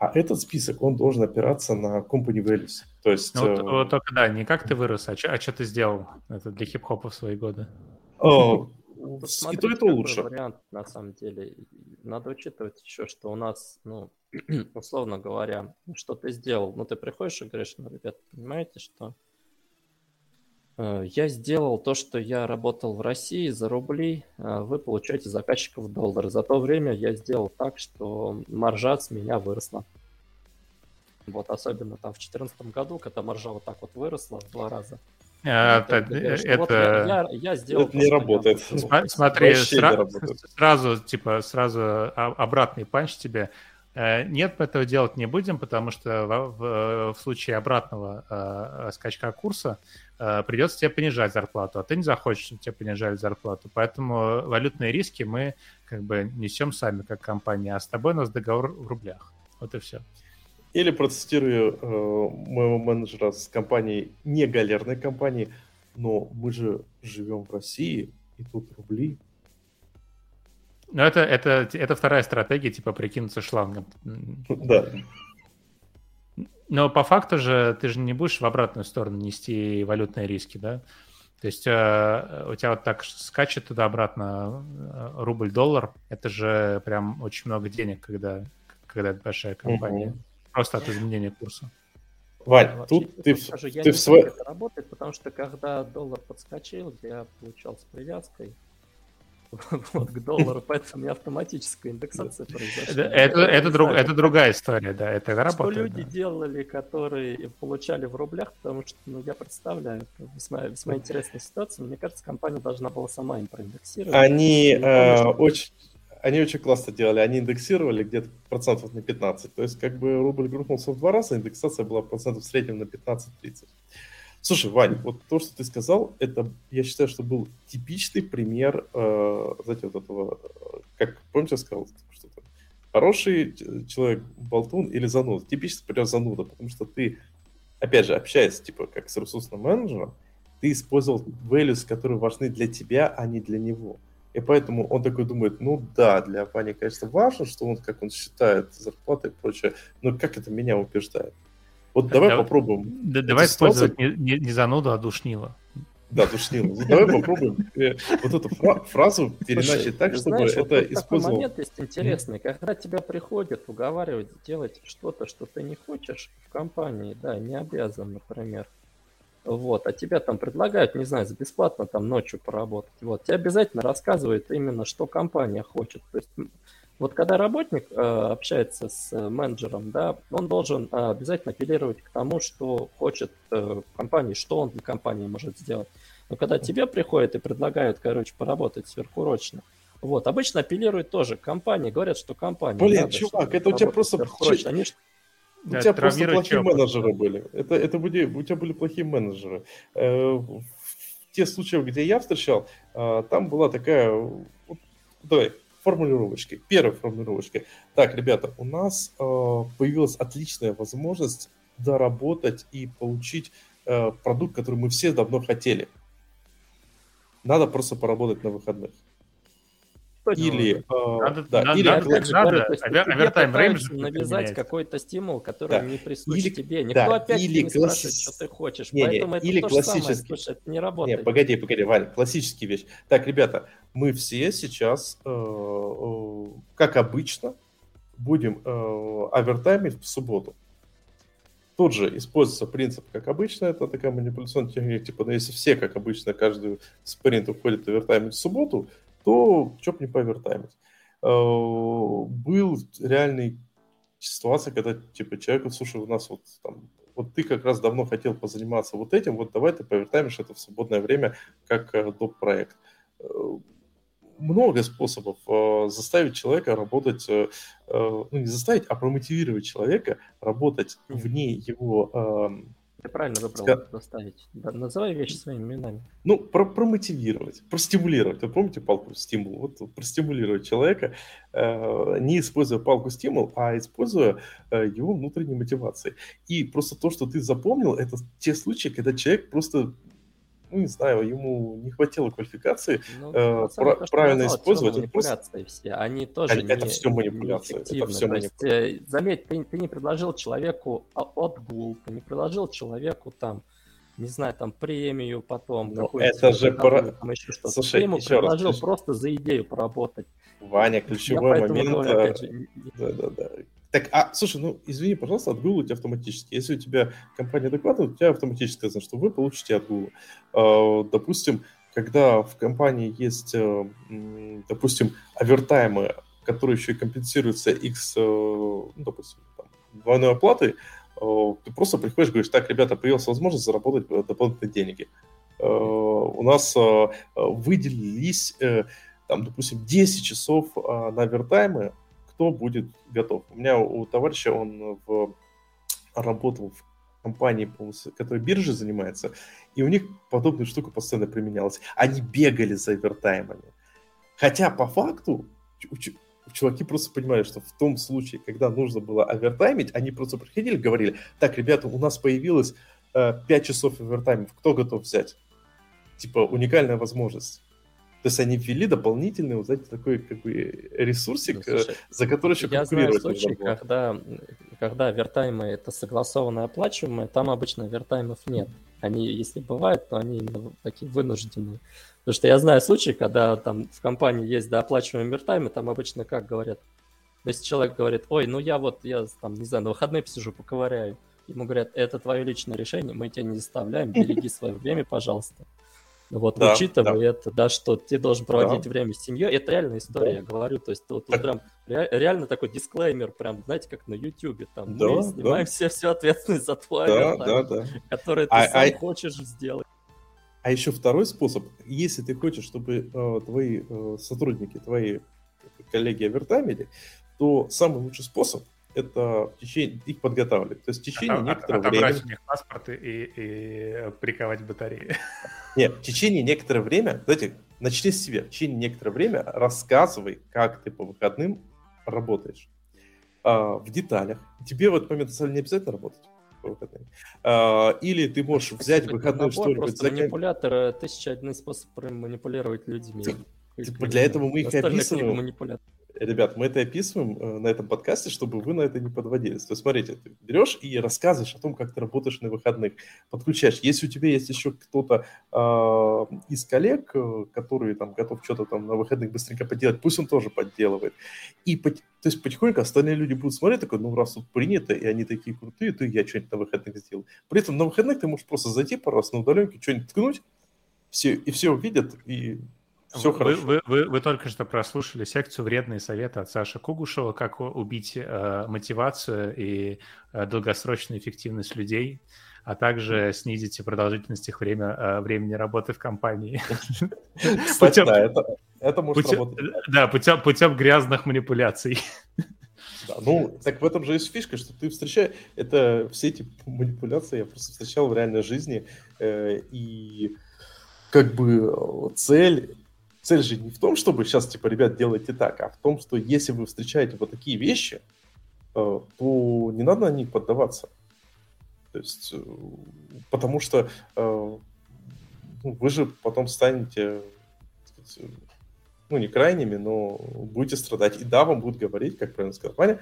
А этот список, он должен опираться на company values. То есть... Ну, вот- э, вот только да, не как ты вырос, а что ты сделал это для хип-хопа в свои годы. с- и то, и то какой лучше. вариант, на самом деле. Надо учитывать еще, что у нас, ну, [clears throat] условно говоря, что ты сделал? Ну, ты приходишь и говоришь, ну, ребят, понимаете, что я сделал то, что я работал в России за рубли, а вы получаете заказчиков в доллары. За то время я сделал так, что маржа с меня выросла. Вот особенно там в 2014 году, когда маржа вот так вот выросла в два раза. А, Ты та- говоришь, э, вот это... я, я- я сделал Это то, не работает. Смотри, Вообще не сра- работает. сразу, типа, сразу обратный панч тебе. Э, Нет, мы этого делать не будем, потому что в, в- в случае обратного э, скачка курса э, придется тебе понижать зарплату, а ты не захочешь, чтобы тебе понижали зарплату. Поэтому валютные риски мы как бы несем сами как компания, а с тобой у нас договор в рублях. Вот и все. Или процитирую э, моего менеджера с компанией, не галерной компании, но мы же живем в России, и тут рубли. Но это, это, это вторая стратегия, типа прикинуться шлангом. Да. Но по факту же ты же не будешь в обратную сторону нести валютные риски, да? То есть э, у тебя вот так скачет туда-обратно э, рубль-доллар, это же прям очень много денег, когда, когда это большая компания. Мгм. Просто от изменения курса. Вань, Вообще, тут ты, скажу, ты в свой... это работает, потому что когда доллар подскочил, я получал с привязкой [laughs] вот, к доллару, поэтому у меня автоматическая индексация произошла. это, друг- другая история, да, это Что работает. люди да. делали, которые получали в рублях, потому что, ну, я представляю, это весьма, весьма интересная ситуация. Мне кажется, компания должна была сама им проиндексировать. Они, э, что- очень, они очень классно делали. Они индексировали где-то процентов на 15. То есть, как бы рубль грохнулся в два раза, индексация была процентов в среднем на 15-30. Слушай, Вань, вот то, что ты сказал, это, я считаю, что был типичный пример, э, знаете, вот этого, э, как, помните, я сказал, что-то, хороший ч- человек, болтун или зануда. Типичный пример зануда, потому что ты, опять же, общаясь, типа, как с ресурсным менеджером, ты использовал values, которые важны для тебя, а не для него. И поэтому он такой думает, ну да, для Вани, конечно, важно, что он, как он считает, зарплаты и прочее, но как это меня убеждает? Вот давай Давай- попробуем. Да- давай использовать не, не- не зануду, а душнило. Да, душнило. Давай попробуем э, вот эту фразу переначить так, чтобы это использовал. момент есть интересный. Когда тебя приходят уговаривать делать что-то, что ты не хочешь в компании, да, не обязан, например, вот, а тебя там предлагают, не знаю, за бесплатно там ночью поработать, вот, тебе обязательно рассказывают именно, что компания хочет. То есть вот когда работник э, общается с э, менеджером, да, он должен э, обязательно апеллировать к тому, что хочет э, компании, что он для компании может сделать. Но когда тебе приходят и предлагают, короче, поработать сверхурочно, вот, обычно апеллируют тоже компании, говорят, что компания... Блин, надо, чувак, это у тебя просто... Они... У да, тебя просто плохие чего? менеджеры были. Это, это были, у тебя были плохие менеджеры. Э, в те случаи, где я встречал, э, там была такая... Давай, формулировочкой. Первой формулировочкой. Так, ребята, у нас э, появилась отличная возможность доработать и получить э, продукт, который мы все давно хотели. Надо просто поработать на выходных. Или, э, надо, да, надо, или надо, надо, овертайм рейндж навязать какой-то стимул, который да. не присущ или, тебе. Никто да, опять или не класс... спрашивает, что ты хочешь. Не, Поэтому не, это или то классический... же самое, слушай, это не работает. Не, погоди, погоди, Валя, классический вещь. Так, ребята, мы все сейчас, э, э, как обычно, будем э, овертаймить в субботу. Тут же используется принцип, как обычно, это такая манипуляционная техника, типа, ну, если все, как обычно, каждый спринт уходит овертаймить в субботу, то что бы не повертаймить. Э, был реальный ситуация, когда типа человек, слушай, у нас вот там, вот ты как раз давно хотел позаниматься вот этим, вот давай ты повертаймишь это в свободное время как э, доп. проект. Э, много способов заставить человека работать, ну не заставить, а промотивировать человека работать вне его эм, ты правильно выбрал Ска... доставить. Да, называй вещи своими именами. Ну, про промотивировать, простимулировать. Вы помните палку стимул? Вот простимулировать человека, э, не используя палку стимул, а используя э, его внутренней мотивацией. И просто то, что ты запомнил, это те случаи, когда человек просто ну, не знаю, ему не хватило квалификации ну, э, про- то, правильно назвал, использовать. Манипуляции просто... все, они тоже это, не, это все манипуляции. Это все манипуляции. Есть, э, заметь, ты, ты не предложил человеку отгул, ты не предложил человеку там не знаю, там премию потом. Ну, это же про... там еще что-то. Слушай, ты ему предложил раз, просто за идею поработать. Ваня, ключевой момент. Говорю, э, же... Да, да, да. Так, а, слушай, ну, извини, пожалуйста, отгул у тебя автоматически. Если у тебя компания адекватная, у тебя автоматически сказано, что вы получите отгул. А, допустим, когда в компании есть, э, допустим, овертаймы, которые еще и компенсируются X, э, ну, допустим, там, двойной оплатой, э, ты просто приходишь и говоришь, так, ребята, появилась возможность заработать дополнительные деньги. У нас выделились, там, допустим, 10 часов на овертаймы, кто будет готов. У меня у товарища, он в, работал в компании, которая биржей занимается, и у них подобная штука постоянно применялась. Они бегали за овертаймами. Хотя по факту чуваки просто понимали, что в том случае, когда нужно было овертаймить, они просто приходили говорили, так, ребята, у нас появилось э, 5 часов овертаймов, кто готов взять? Типа уникальная возможность. То есть они ввели дополнительный вот эти такой как бы ресурсик, ну, слушай, за который еще Я знаю случаи, когда, когда вертаймы это согласованно оплачиваемые, там обычно вертаймов нет. Они, если бывают, то они такие вынужденные. Потому что я знаю случаи, когда там в компании есть дооплачиваемые вертаймы, там обычно как говорят, если человек говорит, ой, ну я вот, я там, не знаю, на выходные посижу, поковыряю. Ему говорят, это твое личное решение, мы тебя не заставляем, береги свое время, пожалуйста. Вот, да, учитывая да. это, да, что ты должен проводить да. время с семьей, это реальная история, да. я говорю. То есть тут, тут прям реально такой дисклеймер, прям, знаете, как на Ютубе, там, да, мы снимаем да. все, всю ответственность за твой да, да, да. который ты а, сам а... хочешь сделать. А еще второй способ, если ты хочешь, чтобы э, твои э, сотрудники, твои коллеги овертаймили, то самый лучший способ это в течение, их подготавливать. То есть в течение от, некоторого от, времени... у них паспорты и, и приковать батареи. [laughs] Нет, в течение некоторого времени, знаете, начни с себя, в течение некоторого времени рассказывай, как ты по выходным работаешь. А, в деталях. Тебе в этот момент не обязательно работать по выходным. А, или ты можешь взять выходной что-нибудь... Просто манипулятор, э, тысяча один способ манипулировать людьми. Типа для этого мы их описываем. Ребят, мы это описываем э, на этом подкасте, чтобы вы на это не подводились. То есть, смотрите, ты берешь и рассказываешь о том, как ты работаешь на выходных, подключаешь. Если у тебя есть еще кто-то э, из коллег, э, который там готов что-то там на выходных быстренько поделать, пусть он тоже подделывает. И то есть потихоньку остальные люди будут смотреть, такой, ну раз тут принято, и они такие крутые, то я что-нибудь на выходных сделал. При этом на выходных ты можешь просто зайти пару раз на удаленке, что-нибудь ткнуть, все, и все увидят, и все вы, хорошо. Вы, вы, вы только что прослушали секцию «Вредные советы» от Саши Кугушева, как убить э, мотивацию и э, долгосрочную эффективность людей, а также снизить продолжительность их время, э, времени работы в компании. [laughs] Кстати, да, это, это может путем, работать. Да, путем, путем грязных манипуляций. Да, ну, так в этом же есть фишка, что ты встречаешь... Это все эти манипуляции я просто встречал в реальной жизни, э, и как бы цель цель же не в том, чтобы сейчас, типа, ребят, делайте так, а в том, что если вы встречаете вот такие вещи, э, то не надо на них поддаваться. То есть, э, потому что э, ну, вы же потом станете, ну, не крайними, но будете страдать. И да, вам будут говорить, как правильно сказал Ваня,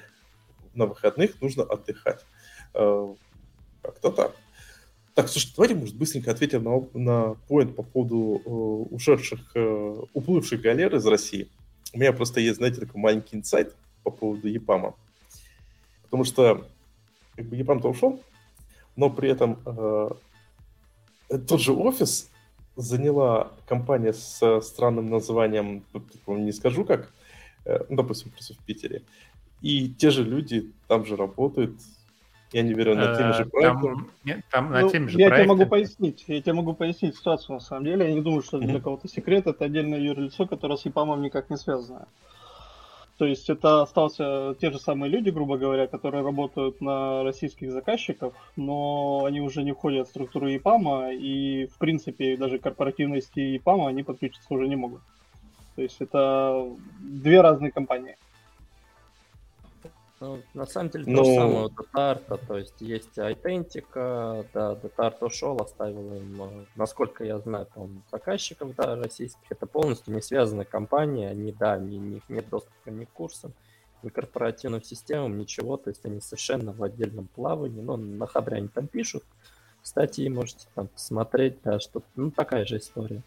на выходных нужно отдыхать. Как-то так. Так, слушай, давайте, может, быстренько ответим на, на поинт по поводу э, ушедших, э, уплывших галер из России. У меня просто есть, знаете, такой маленький инсайт по поводу ЕПАМа. Потому что как бы ЕПАМ-то ушел, но при этом э, тот же офис заняла компания с странным названием, не скажу как, э, ну, допустим, просто в Питере. И те же люди там же работают, я не верю на теми же проектами. Там, нет, там на ну, теми же я проектами. тебе могу пояснить. Я тебе могу пояснить ситуацию на самом деле. Я не думаю, что это для кого-то секрет. Это отдельное юрлицо, которое с ЕПАМом никак не связано. То есть это остался те же самые люди, грубо говоря, которые работают на российских заказчиков, но они уже не входят в структуру ЕПАМа, и в принципе даже корпоративности ЕПАМа они подключиться уже не могут. То есть это две разные компании. Ну, на самом деле, ну... то же самое у Детарта, то есть есть Айтентика, да, Детарт ушел, оставил им, э, насколько я знаю, там, заказчиков, да, российских, это полностью не связанная компания, они, да, не, у них нет доступа ни к курсам, ни к корпоративным системам, ничего, то есть они совершенно в отдельном плавании, но на Хабре они там пишут, статьи можете там посмотреть, да, что ну, такая же история.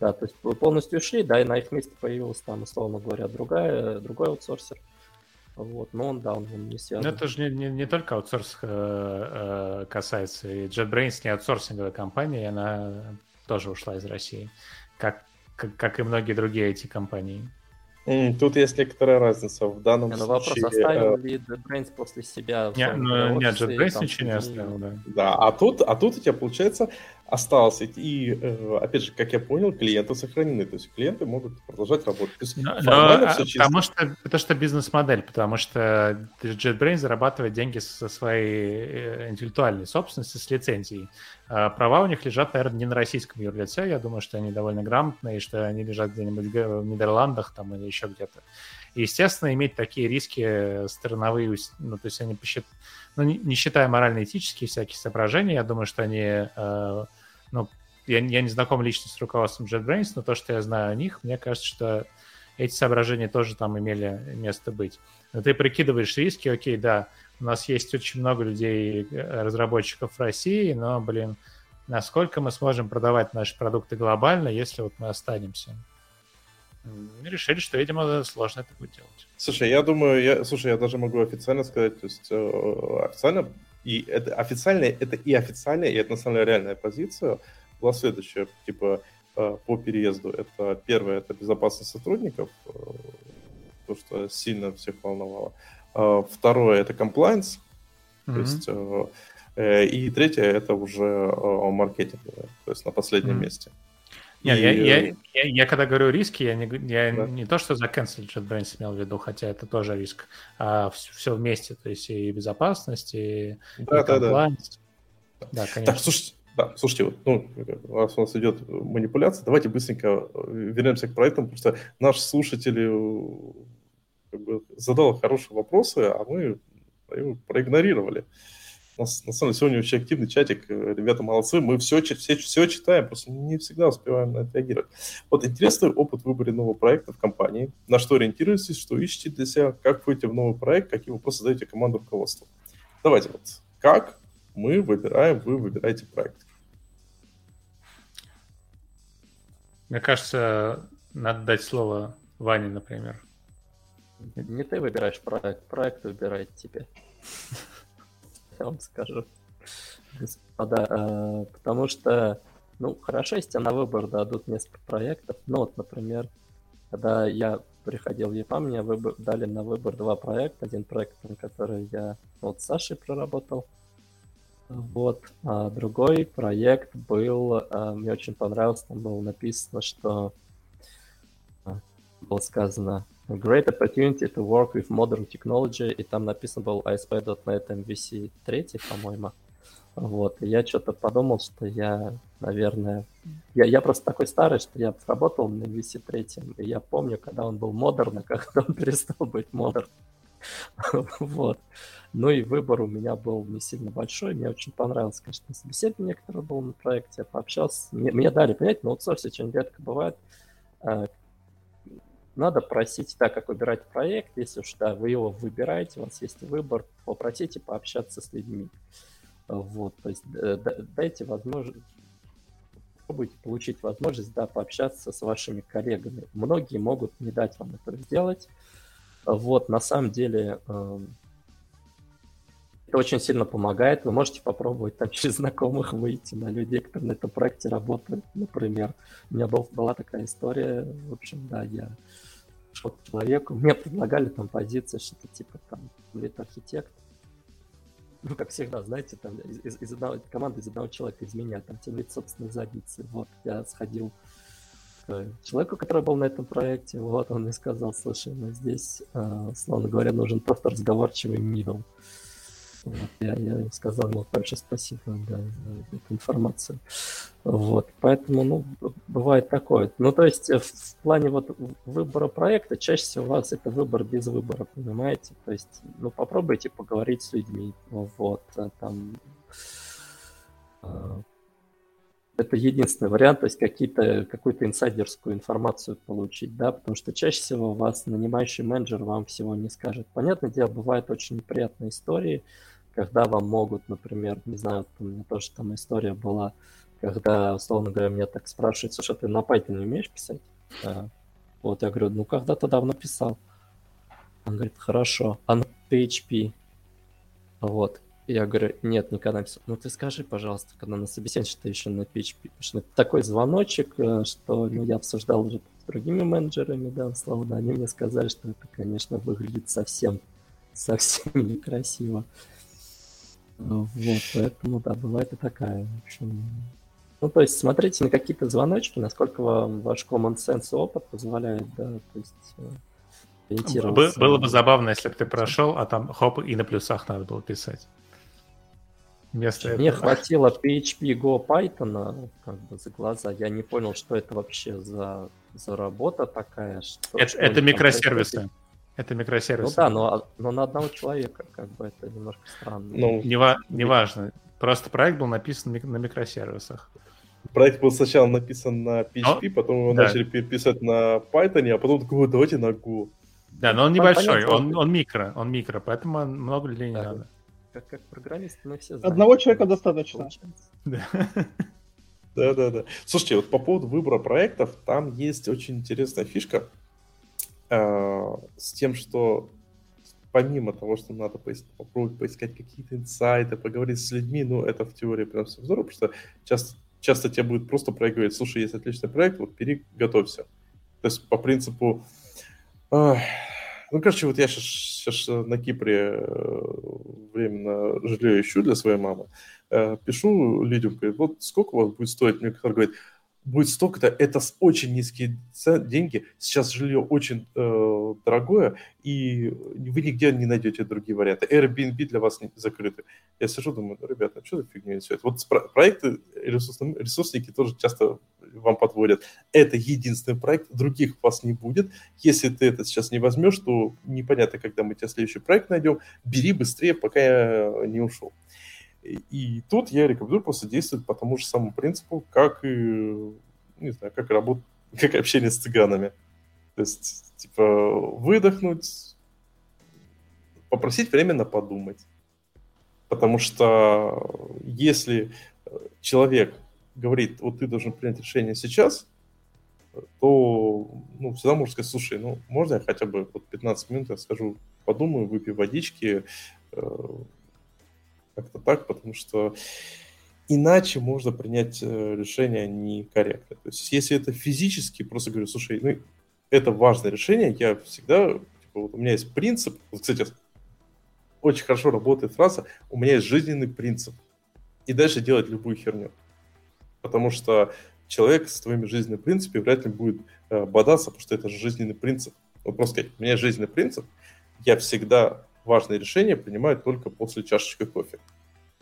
Да, то есть вы полностью ушли, да, и на их месте появился там, условно говоря, другая, другой аутсорсер, вот, но он, да, он, он не связан. Но это же не, не, не только аутсорс э, э, касается. И JetBrains не аутсорсинговая компания, и она тоже ушла из России, как, как, как и многие другие эти компании. Тут есть некоторая разница. В данном не, ну, случае... Вопрос, оставил э, ли JetBrains после себя... Не, ну, нет, JetBrains ничего не оставил, да. Да, а тут, а тут у тебя, получается, остался. И, э, опять же, как я понял, клиенты сохранены. То есть клиенты могут продолжать работать. То есть, но, но, все чисто. Потому что это что бизнес-модель, потому что JetBrains зарабатывает деньги со своей э, интеллектуальной собственности, с лицензией. А права у них лежат, наверное, не на российском юрлице. Я думаю, что они довольно грамотные, что они лежат где-нибудь в Нидерландах там, или еще где-то. И, естественно, иметь такие риски стороновые, ну, то есть они посчитают, ну, не, не считая морально-этические всякие соображения, я думаю, что они, э, ну, я, я не знаком лично с руководством JetBrains, но то, что я знаю о них, мне кажется, что эти соображения тоже там имели место быть. Но ты прикидываешь риски, окей, да, у нас есть очень много людей, э, разработчиков в России, но, блин, насколько мы сможем продавать наши продукты глобально, если вот мы останемся? Решили, что, видимо, сложно это будет делать. Слушай, я думаю, я, слушай, я даже могу официально сказать, то есть э, официально, и это официально, это и официальная, и это на самом деле реальная позиция была следующая, типа, э, по переезду. Это первое, это безопасность сотрудников, э, то, что сильно всех волновало. Э, второе, это compliance, mm-hmm. то есть, э, э, и третье, это уже э, маркетинг, то есть на последнем mm-hmm. месте. Нет, и... я, я, я, я когда говорю риски, я не, я да. не то, что за cancel JetBrains имел в виду, хотя это тоже риск, а все, все вместе, то есть и безопасность, и, да, и да, да. да, конечно. Так, слушайте, да, слушайте, вот, ну, раз у нас идет манипуляция, давайте быстренько э, вернемся к проектам, потому что наш слушатель э, как бы, задал хорошие вопросы, а мы его проигнорировали. У нас, на самом деле, сегодня очень активный чатик. Э, ребята молодцы. Мы все, все, все читаем, просто не всегда успеваем на это реагировать. Вот интересный опыт в выборе нового проекта в компании. На что ориентируетесь, что ищете для себя, как выйти в новый проект, какие вопросы задаете команду руководства. Давайте вот. Как мы выбираем, вы выбираете проект? Мне кажется, надо дать слово Ване, например. Не ты выбираешь проект, проект выбирает тебе. [laughs] Я вам скажу. Господа, э, потому что, ну, хорошо, если на выбор дадут несколько проектов. Ну, вот, например, когда я приходил в ЕПА, мне выбор, дали на выбор два проекта. Один проект, на который я вот с Сашей проработал. Вот. А другой проект был, э, мне очень понравился, там было написано, что было сказано great opportunity to work with modern technology, и там написано был ASP.NET MVC 3, по-моему. Вот, и я что-то подумал, что я, наверное... Я, я просто такой старый, что я работал на MVC 3, и я помню, когда он был модерн, а когда он [laughs] перестал быть модерн. [laughs] Вот. Ну и выбор у меня был не сильно большой. Мне очень понравилось, конечно, собеседование, которое было на проекте. Я пообщался. Мне, мне дали понять, но аутсорсе очень редко бывает. Надо просить, так как выбирать проект, если уж да, вы его выбираете, у вас есть выбор, попросите пообщаться с людьми. Вот, то есть дайте возможность, попробуйте получить возможность, да, пообщаться с вашими коллегами. Многие могут не дать вам это сделать. Вот, на самом деле, эм, это очень сильно помогает. Вы можете попробовать там [laughs] через знакомых выйти на людей, которые на этом проекте работают, например. У меня был, была такая история, в общем, да, я шел к человеку, мне предлагали там позиции, что-то типа там лид-архитект, ну, как всегда, знаете, там из, из, одного, команды из одного человека, из меня, там, тем собственной задницы. Вот, я сходил человеку, который был на этом проекте, вот, он мне сказал, слушай, ну, здесь, э, словно говоря, нужен просто разговорчивый middle. Я, я сказал ему большое спасибо да, за эту информацию. Вот, поэтому, ну, бывает такое. Ну, то есть э, в, в плане вот выбора проекта чаще всего у вас это выбор без выбора, понимаете? То есть, ну, попробуйте поговорить с людьми, вот, э, там, э, это единственный вариант, то есть какие-то, какую-то инсайдерскую информацию получить, да, потому что чаще всего вас нанимающий менеджер вам всего не скажет. Понятное дело, бывают очень неприятные истории, когда вам могут, например, не знаю, у меня тоже там история была, когда, условно говоря, меня так спрашивают, слушай, а ты на Python не умеешь писать? А, вот я говорю, ну когда-то давно писал. Он говорит, хорошо, а на PHP? Вот. Я говорю, нет, никогда не писал. Ну ты скажи, пожалуйста, когда на собеседовании, что ты еще на PHP. Что это такой звоночек, э, что ну, я обсуждал уже с другими менеджерами, да, условно, они мне сказали, что это, конечно, выглядит совсем, совсем некрасиво. Вот, поэтому, да, бывает и такая, в общем. Ну, то есть смотрите на какие-то звоночки, насколько вам ваш common sense опыт позволяет, да, то есть э, ориентироваться. Было бы забавно, если бы ты прошел, а там хоп, и на плюсах надо было писать. Вместо Мне этого. хватило PHP Go Python как бы за глаза. Я не понял, что это вообще за, за работа такая. Что, это что это микросервисы. Происходит. Это микросервисы. Ну да, но, но на одного человека как бы это немножко странно. Ну, не, не важно. Просто проект был написан на микросервисах. Проект был сначала написан на PHP, но, потом его да. начали писать на Python, а потом такой, давайте на Go. Да, но он небольшой, он, он микро, он микро, поэтому много людей не да, надо. Как, как программист мы все знаем. Одного человека достаточно. Да. Да, да, да. Слушайте, вот по поводу выбора проектов, там есть очень интересная фишка. С тем, что помимо того, что надо попробовать поискать какие-то инсайты, поговорить с людьми, ну, это в теории прям все здорово, потому что часто, часто тебе будет просто говорить, слушай, есть отличный проект, вот бери, готовься. То есть по принципу, ну, короче, вот я сейчас, сейчас на Кипре э, временно жилье ищу для своей мамы, э, пишу людям, говорю, вот сколько у вас будет стоить, мне кто говорит, будет столько-то, это очень низкие деньги. Сейчас жилье очень э, дорогое, и вы нигде не найдете другие варианты. Airbnb для вас не закрыты. Я сижу, думаю, ну, ребята, что за фигня все это? Вот проекты ресурсники тоже часто вам подводят. Это единственный проект, других вас не будет. Если ты это сейчас не возьмешь, то непонятно, когда мы тебе следующий проект найдем. Бери быстрее, пока я не ушел. И тут я рекомендую просто действовать по тому же самому принципу, как и, не знаю, как работа, [laughs] как общение с цыганами. То есть, типа, выдохнуть, попросить временно подумать. Потому что если человек говорит, вот ты должен принять решение сейчас, то ну, всегда можно сказать, слушай, ну, можно я хотя бы вот 15 минут я скажу, подумаю, выпью водички, э, как-то так, потому что иначе можно принять э, решение некорректно. То есть если это физически, просто говорю, слушай, ну, это важное решение, я всегда, типа, вот у меня есть принцип, вот, кстати, очень хорошо работает фраза, у меня есть жизненный принцип, и дальше делать любую херню. Потому что человек с твоими жизненными принципами вряд ли будет э, бодаться, потому что это же жизненный принцип. Вот просто сказать, у меня жизненный принцип, я всегда важные решения принимаю только после чашечки кофе.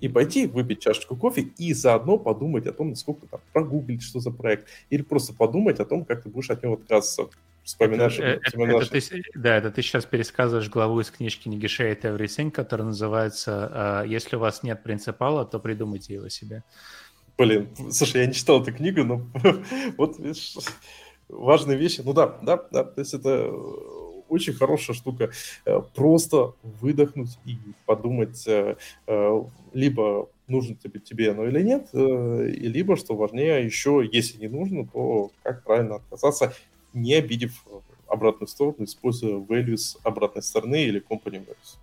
И пойти выпить чашечку кофе и заодно подумать о том, насколько там прогуглить, что за проект, или просто подумать о том, как ты будешь от него отказываться. Вспоминаешь, это, вспоминаешь... Это, это ты, да, это ты сейчас пересказываешь главу из книжки Negotiate Everything, которая называется «Если у вас нет принципала, то придумайте его себе». Блин, слушай, я не читал эту книгу, но [laughs] вот видишь, важные вещи. Ну да, да, да, то есть это очень хорошая штука. Э, просто выдохнуть и подумать, э, э, либо нужно тебе, тебе оно или нет, и либо, что важнее, еще, если не нужно, то как правильно отказаться, не обидев обратную сторону, используя values обратной стороны или company values.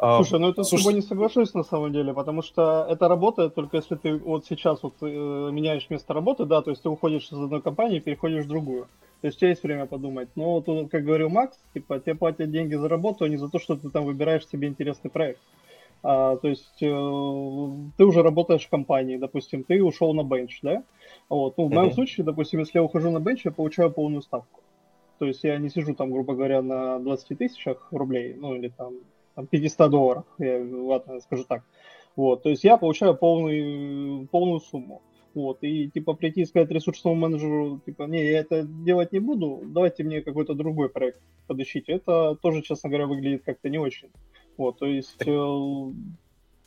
А, Слушай, ну это Слушай... с тобой не соглашусь на самом деле, потому что это работает только если ты вот сейчас вот э, меняешь место работы, да, то есть ты уходишь из одной компании и переходишь в другую. То есть у тебя есть время подумать. Но тут, как говорил Макс, типа тебе платят деньги за работу, а не за то, что ты там выбираешь себе интересный проект. А, то есть э, ты уже работаешь в компании, допустим, ты ушел на бенч, да? Вот. Ну, в моем uh-huh. случае, допустим, если я ухожу на бенч, я получаю полную ставку. То есть я не сижу там, грубо говоря, на 20 тысячах рублей, ну или там там, 500 долларов, я, ладно, скажу так. Вот, то есть я получаю полный, полную сумму. Вот, и типа прийти и сказать ресурсному менеджеру, типа, не, я это делать не буду, давайте мне какой-то другой проект подыщите. Это тоже, честно говоря, выглядит как-то не очень. Вот, то есть э,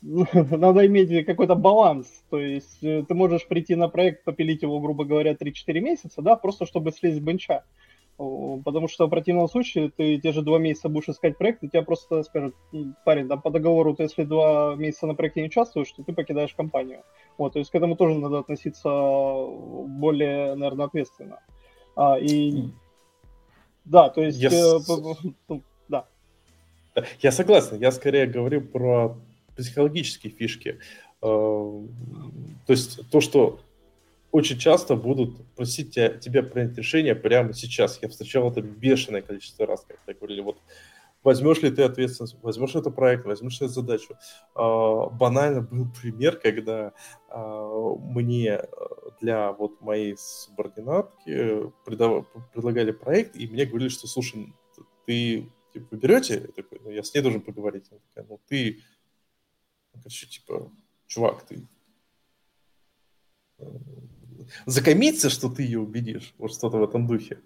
[laughs] надо иметь какой-то баланс. То есть э, ты можешь прийти на проект, попилить его, грубо говоря, 3-4 месяца, да, просто чтобы слезть с бенча. Потому что в противном случае ты те же два месяца будешь искать проект, и тебя просто скажут, парень, да, по договору ты если два месяца на проекте не участвуешь, то ты покидаешь компанию. Вот, то есть к этому тоже надо относиться более, наверное, ответственно. А, и да, то есть, yes. э, да. Я согласен, я скорее говорю про психологические фишки. Э, то есть то, что очень часто будут просить тебя, тебя принять решение прямо сейчас. Я встречал это бешеное количество раз, я говорили, вот возьмешь ли ты ответственность, возьмешь это проект, возьмешь эту задачу. А, банально был пример, когда а, мне для вот моей субординатки предлагали проект, и мне говорили, что, слушай, ты типа, берете? Я такой, ну, я с ней должен поговорить. Она такая, ну, ты, короче, типа, чувак, ты закомиться, что ты ее убедишь, вот что-то в этом духе,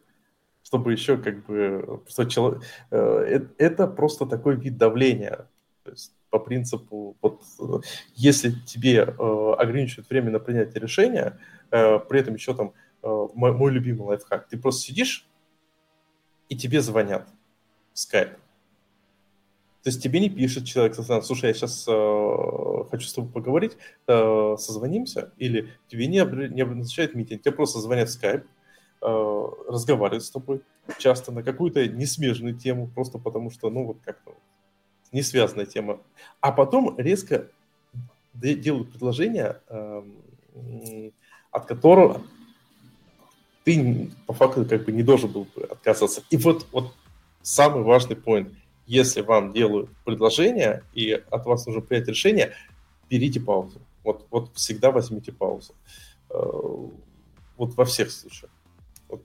чтобы еще как бы, что человек, э, это просто такой вид давления, то есть по принципу, вот если тебе э, ограничивают время на принятие решения, э, при этом еще там мой, мой любимый лайфхак, ты просто сидишь и тебе звонят в Skype. То есть тебе не пишет человек, слушай, я сейчас э, хочу с тобой поговорить, э, созвонимся, или тебе не, не назначают митинг, тебе просто звонят в Skype, э, разговаривают с тобой, часто на какую-то несмежную тему, просто потому что, ну, вот как-то не связанная тема. А потом резко делают предложение, э, от которого ты по факту как бы не должен был отказаться. И вот, вот самый важный point – если вам делают предложение и от вас нужно принять решение, берите паузу. Вот, вот всегда возьмите паузу. Э, вот во всех случаях. Вот.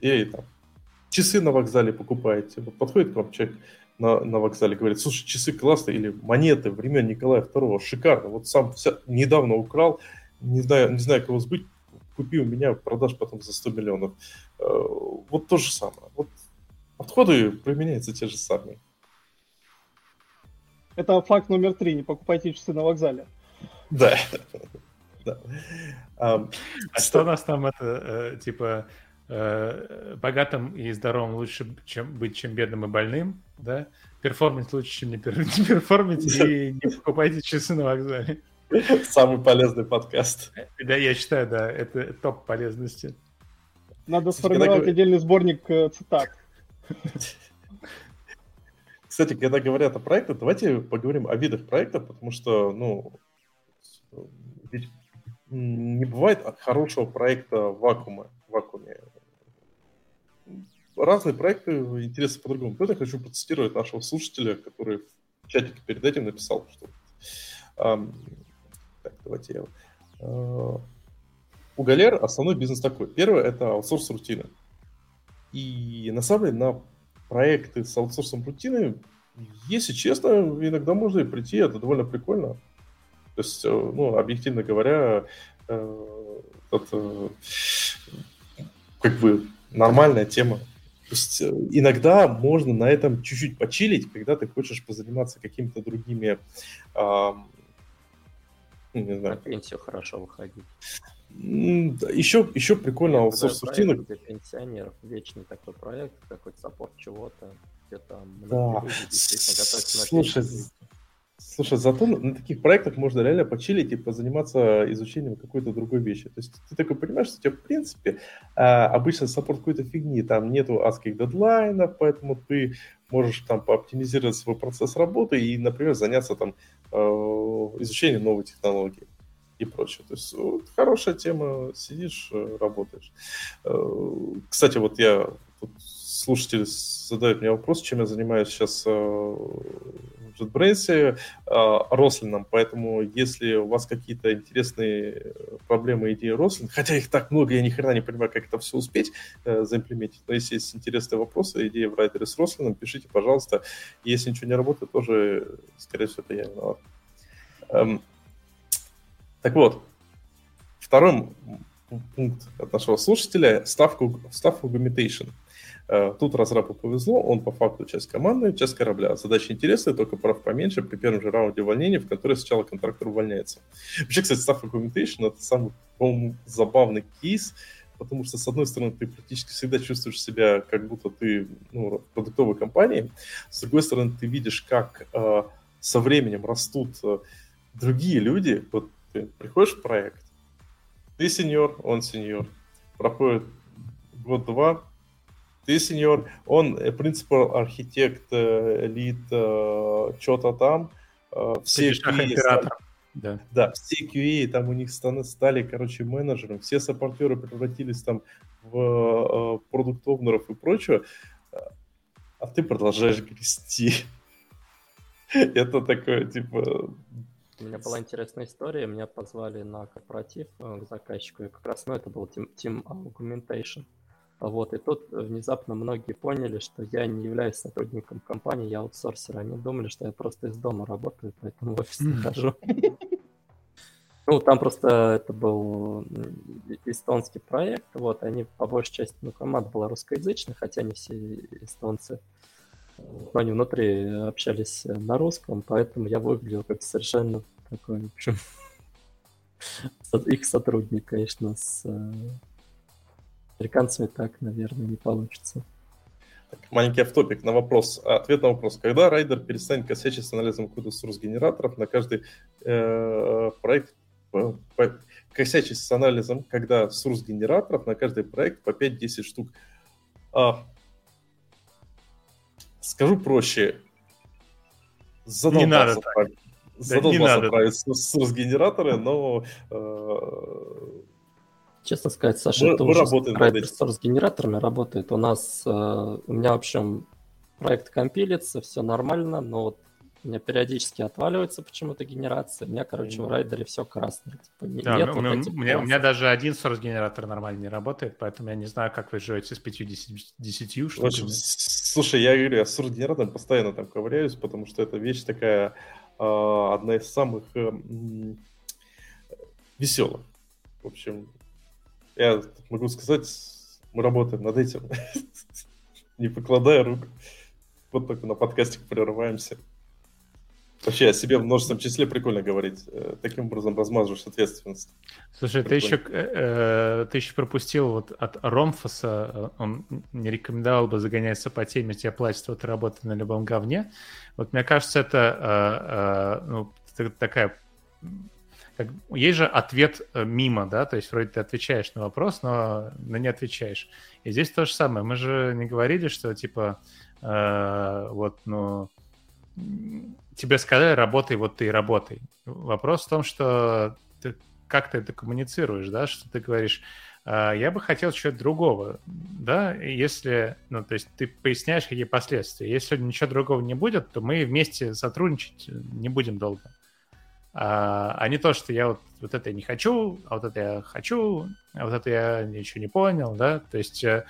И там, часы на вокзале покупаете. Вот подходит к вам человек на, на вокзале, говорит, слушай, часы классные, или монеты времен Николая II, шикарно. Вот сам вся, недавно украл, не знаю, не знаю, кого сбыть, купи у меня, продашь потом за 100 миллионов. Э, вот то же самое. Вот подходы применяются те же самые. Это факт номер три. Не покупайте часы на вокзале. Да. да. А, а что у нас там это, э, типа, э, богатым и здоровым лучше чем, быть, чем бедным и больным, да? Перформить лучше, чем не, пер, [laughs] не перформить, и не покупайте часы на вокзале. Самый полезный подкаст. Да, я считаю, да, это топ полезности. Надо сформировать отдельный сборник э, цитат. [laughs] Кстати, когда говорят о проектах, давайте поговорим о видах проектов, потому что, ну, ведь не бывает хорошего проекта в вакууме. В вакууме. Разные проекты интересны по-другому. Вот я хочу процитировать нашего слушателя, который в чатике перед этим написал, что... Um, так, давайте я... Uh, у Галер основной бизнес такой. Первое – это аутсорс рутины. И на самом деле на проекты с аутсорсом рутины, если честно, иногда можно и прийти, это довольно прикольно. То есть, э, ну, объективно говоря, э, это как бы нормальная тема. То есть э, иногда можно на этом чуть-чуть почилить, когда ты хочешь позаниматься какими-то другими... Э, не знаю. На пенсию хорошо выходить. Еще, еще прикольно аутсорс рутинок. Для пенсионеров вечный такой проект, какой-то саппорт чего-то, где там да. люди Слушай, Слушай, зато на таких проектах можно реально почилить и позаниматься изучением какой-то другой вещи. То есть ты такой понимаешь, что у тебя, в принципе, а, обычно саппорт какой-то фигни, там нету адских дедлайнов, поэтому ты можешь там пооптимизировать свой процесс работы и, например, заняться там э, изучением новой технологии и прочее. То есть вот, хорошая тема, сидишь, э, работаешь. Э, кстати, вот я тут слушатели задают мне вопрос, чем я занимаюсь сейчас э, в JetBrains, Рослином, поэтому если у вас какие-то интересные проблемы, идеи Рослин, хотя их так много, я ни хрена не понимаю, как это все успеть заимплементить, но если есть интересные вопросы, идеи в райтере с Рослином, пишите, пожалуйста. Если ничего не работает, тоже, скорее всего, это я виноват. Так вот, второй пункт от нашего слушателя – ставка, ставка augmentation. Э, тут разрабу повезло, он по факту часть команды, часть корабля. Задача интересная, только прав поменьше при первом же раунде увольнения, в которой сначала контрактор увольняется. Вообще, кстати, ставка augmentation – это самый, по-моему, забавный кейс, потому что, с одной стороны, ты практически всегда чувствуешь себя, как будто ты ну, продуктовой компании, с другой стороны, ты видишь, как э, со временем растут э, другие люди, вот ты приходишь в проект, ты сеньор, он сеньор. Проходит год-два, ты сеньор, он принципал архитект, э, лид, э, что-то там. Э, все QA, да. да, все QA там у них стали, стали, короче, менеджером, все саппортеры превратились там в продукт-овнеров и прочее, а ты продолжаешь грести. [laughs] Это такое, типа, у меня была интересная история. Меня позвали на корпоратив э, к заказчику, и как раз, ну, это был Team, team Augmentation. Вот, и тут внезапно многие поняли, что я не являюсь сотрудником компании, я аутсорсер. Они думали, что я просто из дома работаю, поэтому в офис не хожу. Ну, там просто это был эстонский проект, вот, они по большей части, ну, команда была русскоязычная, хотя не все эстонцы они внутри общались на русском, поэтому я выглядел как совершенно такой, в общем, [laughs] их сотрудник, конечно, с э, американцами так, наверное, не получится. Так, маленький автопик на вопрос, ответ на вопрос. Когда райдер перестанет косячить с анализом кода source генераторов на каждый э, проект по, по, косячить с анализом, когда source генераторов на каждый проект по 5-10 штук. А, Скажу проще. Задолбался не надо так. Задолбался да, не править с генераторы, но... Э... Честно сказать, Саша, мы, это мы уже работаем с генераторами работает. У нас, э, у меня, в общем, проект компилится, все нормально, но вот у меня периодически отваливается почему-то генерация. У меня, короче, в райдере все красное. Типа, да, нет у, меня, у, меня, у меня даже один source генератор нормально не работает, поэтому я не знаю, как вы живете с 50 штуками. Слушай, я говорю, я с source генератором постоянно там ковыряюсь, потому что это вещь такая, э, одна из самых э, веселых. В общем, я могу сказать, мы работаем над этим, [laughs] не покладая рук. Вот только на подкастик прерываемся. Вообще о себе в множественном числе прикольно говорить. Э, таким образом размазываешь ответственность. Слушай, ты еще, э, ты еще пропустил вот от Ромфоса, он не рекомендовал бы загоняться по теме, тебе платят, вот работы на любом говне. Вот мне кажется, это ну, такая как, есть же ответ мимо, да, то есть вроде ты отвечаешь на вопрос, но, но не отвечаешь. И здесь то же самое. Мы же не говорили, что типа э, вот, ну, тебе сказали, работай, вот ты и работай. Вопрос в том, что ты, как ты это коммуницируешь, да, что ты говоришь, «А, я бы хотел чего-то другого, да, если, ну, то есть ты поясняешь, какие последствия. Если ничего другого не будет, то мы вместе сотрудничать не будем долго. А, а не то, что я вот, вот это я не хочу, а вот это я хочу, а вот это я ничего не понял, да, то есть э,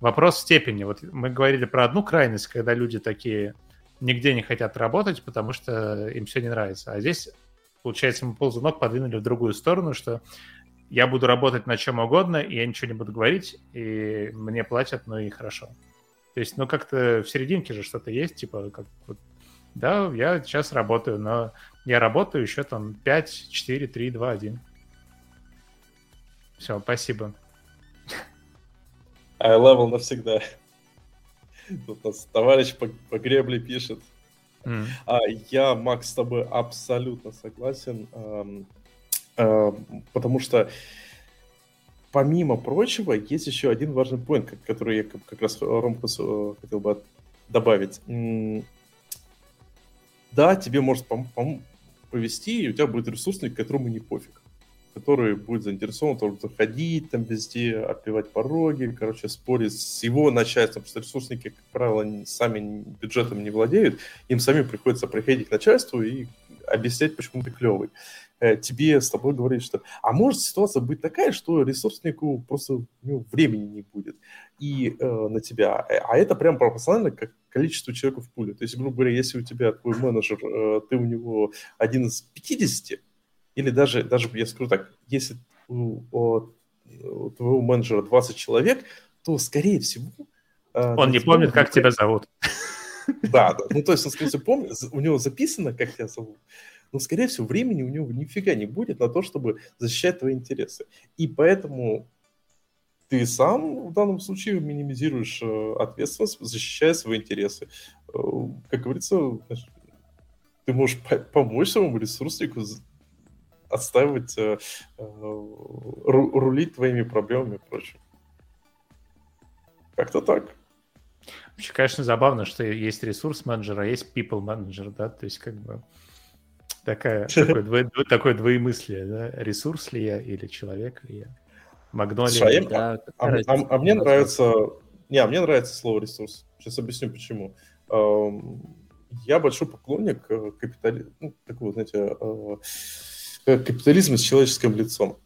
вопрос степени. Вот мы говорили про одну крайность, когда люди такие, нигде не хотят работать, потому что им все не нравится. А здесь, получается, мы ползунок подвинули в другую сторону, что я буду работать на чем угодно, и я ничего не буду говорить, и мне платят, ну и хорошо. То есть, ну, как-то в серединке же что-то есть, типа, как вот, да, я сейчас работаю, но я работаю еще там 5, 4, 3, 2, 1. Все, спасибо. I level навсегда. Тут нас товарищ по, по гребле пишет. Mm. А, я, Макс, с тобой абсолютно согласен, э, э, потому что помимо прочего есть еще один важный point, который я как, раз Ромку э, хотел бы добавить. Да, тебе может пом- пом- повести, и у тебя будет ресурсник, которому не пофиг который будет заинтересован в том, заходить там везде, отпивать пороги, короче, спорить с его начальством, потому что ресурсники, как правило, сами бюджетом не владеют, им самим приходится приходить к начальству и объяснять, почему ты клевый. Э, тебе с тобой говорить, что... А может ситуация быть такая, что ресурснику просто ну, времени не будет и э, на тебя. А это прям пропорционально как количеству человека в пуле. То есть, грубо говоря, если у тебя твой менеджер, э, ты у него один из 50, или даже, даже я скажу так, если у, у, у твоего менеджера 20 человек, то, скорее всего... Э, он не помнит, как тебя зовут. Да, да. Ну, то есть он, скорее всего, помнит, у него записано, как тебя зовут, но, скорее всего, времени у него нифига не будет на то, чтобы защищать твои интересы. И поэтому ты сам в данном случае минимизируешь э, ответственность, защищая свои интересы. Э, как говорится, ты можешь помочь своему ресурснику отстаивать, э, э рулить твоими проблемами и прочим. Как-то так. Вообще, конечно, забавно, что есть ресурс менеджер, а есть people менеджер, да, то есть как бы такая, [laughs] такое, дво, такое двоемыслие, да, ресурс ли я или человек ли я. Магнолия. А, а, а, а мне нравится, не, а мне нравится слово ресурс. Сейчас объясню почему. Я большой поклонник э, капитализма, ну, такого, знаете, капитализм с человеческим лицом.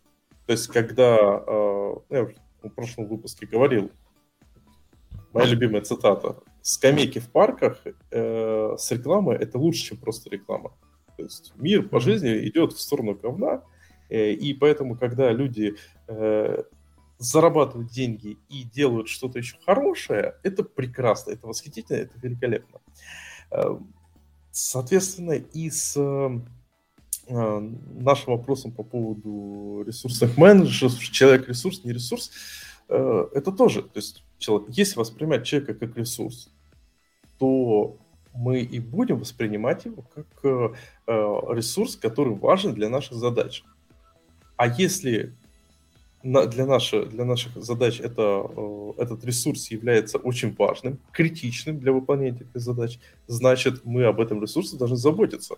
То есть, когда, э, я в прошлом выпуске говорил, моя любимая цитата, скамейки в парках э, с рекламой это лучше, чем просто реклама. То есть мир по жизни идет в сторону говна, э, и поэтому, когда люди э, зарабатывают деньги и делают что-то еще хорошее, это прекрасно, это восхитительно, это великолепно. Э, соответственно, и с а, нашим вопросом по поводу ресурсных менеджеров, человек-ресурс, не ресурс, э, это тоже, то есть человек, если воспринимать человека как ресурс, то мы и будем воспринимать его как э, э, ресурс, который важен для наших задач. А если для, наших, для наших задач это, этот ресурс является очень важным, критичным для выполнения этих задач, значит, мы об этом ресурсе должны заботиться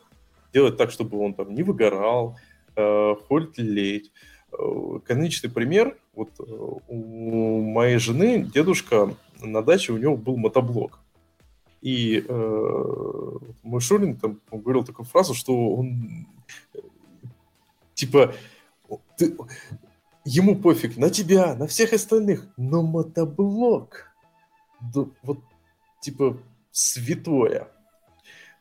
делать так, чтобы он там не выгорал, э, хоть леть. Э, каноничный пример, вот э, у моей жены дедушка на даче, у него был мотоблок. И э, мой Шурин там говорил такую фразу, что он типа ты, ему пофиг на тебя, на всех остальных, но мотоблок, да, вот типа святое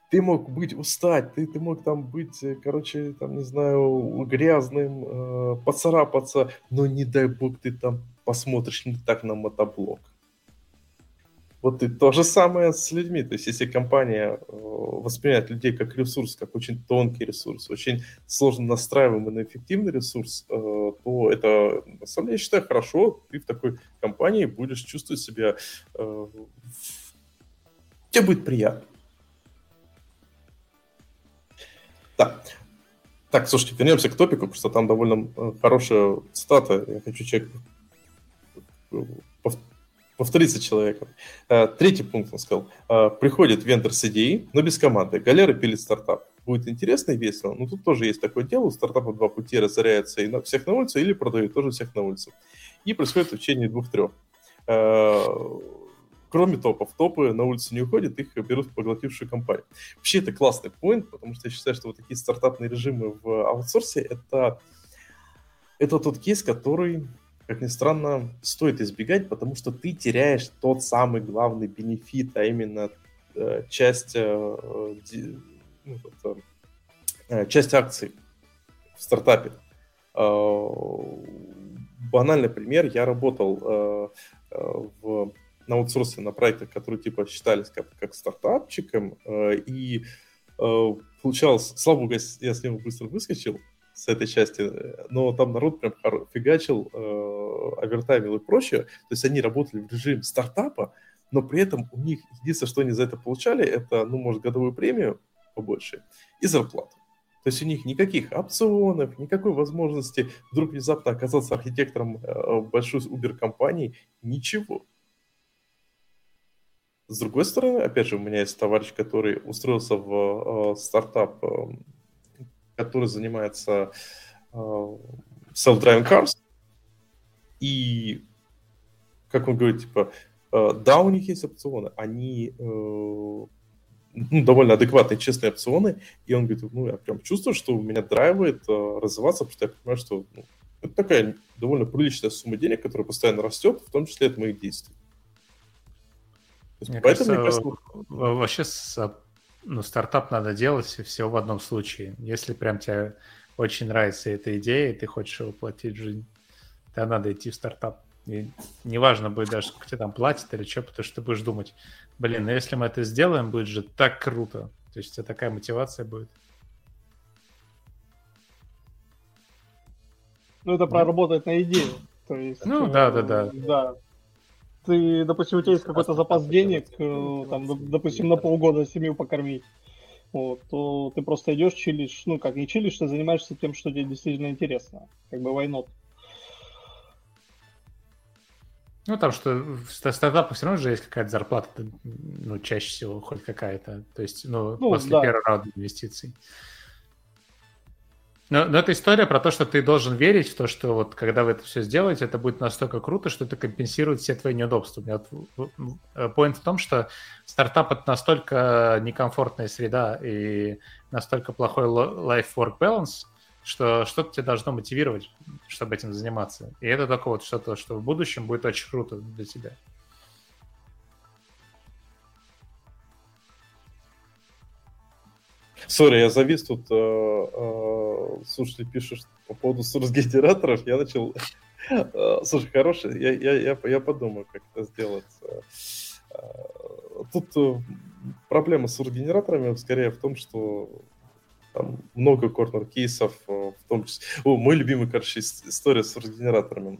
ты мог быть устать, ты, ты мог там быть, э, короче, там, не знаю, грязным, э, поцарапаться, но не дай бог ты там посмотришь не так на мотоблок. Вот и то же самое с людьми. То есть, если компания э, воспринимает людей как ресурс, как очень тонкий ресурс, очень сложно настраиваемый на эффективный ресурс, э, то это, на самом деле, я считаю, хорошо. Ты в такой компании будешь чувствовать себя... Э, тебе будет приятно. Да. Так, слушайте, вернемся к топику, потому что там довольно хорошая цитата. Я хочу человек повториться человеком. Э, третий пункт он сказал. Э, приходит вендор с идеей, но без команды. Галера пилит стартап. Будет интересно и весело. Но тут тоже есть такое дело. У стартапа два пути разоряется и на всех на улице, или продают тоже всех на улице. И происходит в течение двух-трех. Кроме топов, топы на улицу не уходят, их берут в поглотившую компанию. Вообще это классный поинт, потому что я считаю, что вот такие стартапные режимы в аутсорсе это, это тот кейс, который как ни странно, стоит избегать, потому что ты теряешь тот самый главный бенефит, а именно э, часть, э, ну, это, э, часть акций в стартапе. Э, банальный пример, я работал э, э, в, на аутсорсе на проектах, которые типа считались как, как стартапчиком, э, и э, получалось, слава богу, я с него быстро выскочил, с этой части, но там народ прям фигачил, э, овертаймил и прочее. То есть они работали в режиме стартапа, но при этом у них единственное, что они за это получали, это, ну, может, годовую премию побольше и зарплату. То есть у них никаких опционов, никакой возможности вдруг внезапно оказаться архитектором э, большой Uber-компании, ничего. С другой стороны, опять же, у меня есть товарищ, который устроился в э, стартап э, который занимается э, self-driving cars. И, как он говорит, типа, э, да, у них есть опционы, они э, ну, довольно адекватные, честные опционы, и он говорит, ну, я прям чувствую, что меня драйвает э, развиваться, потому что я понимаю, что ну, это такая довольно приличная сумма денег, которая постоянно растет, в том числе от моих действий. Мне поэтому, кажется, мне кажется, вообще с ну, стартап надо делать все в одном случае. Если прям тебе очень нравится эта идея, и ты хочешь его платить в жизнь, то надо идти в стартап. И неважно будет даже, сколько тебе там платят или что, потому что ты будешь думать, блин, ну если мы это сделаем, будет же так круто. То есть у тебя такая мотивация будет. Ну, это проработать на идею. То есть, ну, да, да, да. Да, ты, допустим, у тебя есть какой-то запас денег, э, там, допустим, на полгода семью покормить, вот, то ты просто идешь, чилишь, ну, как не чилишь, ты занимаешься тем, что тебе действительно интересно, как бы войнот. Ну, там что в стартапах все равно же есть какая-то зарплата, ну, чаще всего хоть какая-то. То есть, ну, ну после да. первого раунда инвестиций. Но, но это история про то, что ты должен верить в то, что вот когда вы это все сделаете, это будет настолько круто, что это компенсирует все твои неудобства. Вот, point в том, что стартап это настолько некомфортная среда и настолько плохой life-work balance, что что-то тебя должно мотивировать, чтобы этим заниматься. И это только вот что-то, что в будущем будет очень круто для тебя. Сори, я завис тут. Э, э, слушай, пишешь по поводу сурс-генераторов. Я начал... Э, слушай, хороший, я, я, я, я подумаю, как это сделать. Э, тут э, проблема с сурс-генераторами скорее в том, что там много корнер-кейсов, в том числе... О, мой любимый, короче, история с сурс-генераторами.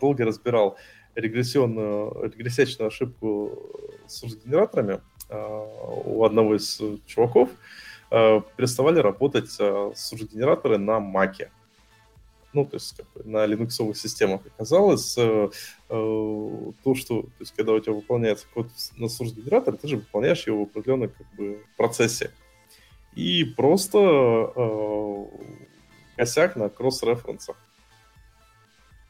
Долго разбирал регрессионную, регрессячную ошибку с сурс-генераторами у одного из чуваков. Э, переставали работать э, сурс-генераторы на Маке. Ну, то есть как бы, на линуксовых системах оказалось э, то, что, то есть, когда у тебя выполняется код на сурс-генераторе, ты же выполняешь его в определенном как бы, процессе. И просто э, косяк на кросс-референсах.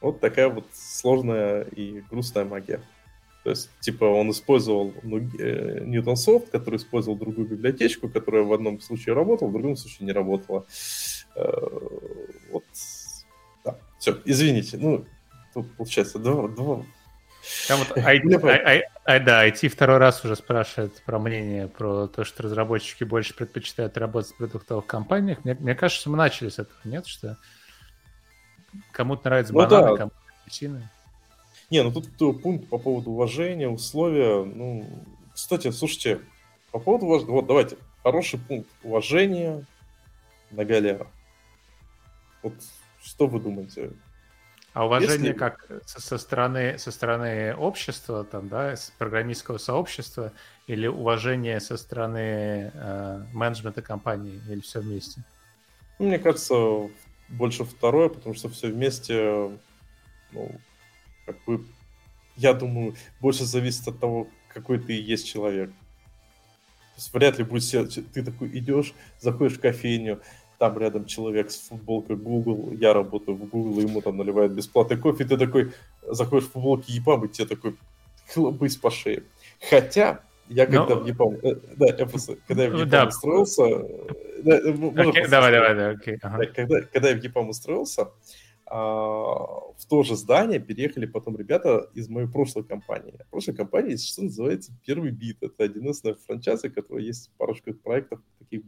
Вот такая вот сложная и грустная магия. То есть, типа, он использовал ну, Newton Soft, который использовал другую библиотечку, которая в одном случае работала, в другом случае не работала. Э, вот, да, все, извините. Ну, тут получается два, два там вот I, I, I, да, IT второй раз уже спрашивает про мнение, про то, что разработчики больше предпочитают работать в продуктовых компаниях. Мне, мне кажется, мы начали с этого, нет? Что кому-то нравится ну, бананы, да. кому-то апельсины. Не, ну тут пункт по поводу уважения, условия. Ну, кстати, слушайте, по поводу уважения, вот давайте, хороший пункт. Уважение на галерах. Вот что вы думаете? А уважение Если... как со, со стороны со стороны общества, там, да, с программистского сообщества, или уважение со стороны э, менеджмента компании, или все вместе? Мне кажется, больше второе, потому что все вместе, ну, как бы, я думаю, больше зависит от того, какой ты есть человек. То есть вряд ли будет все, ты такой идешь, заходишь в кофейню, там рядом человек с футболкой Google, я работаю в Google, ему там наливают бесплатный кофе, ты такой заходишь в футболке ЕПАМ, и тебе такой хлопысь по шее. Хотя, я когда Но... в ЕПАМ, э, да, я просто, когда я в ЕПАМ да. устроился, э, да, э, okay, давай, давай, давай, окей. Okay. Ага. Когда, когда я в ЕПАМ устроился, а, в то же здание переехали потом ребята из моей прошлой компании. В прошлой компании что называется Первый бит. Это один из франчайза, который есть парочка проектов таких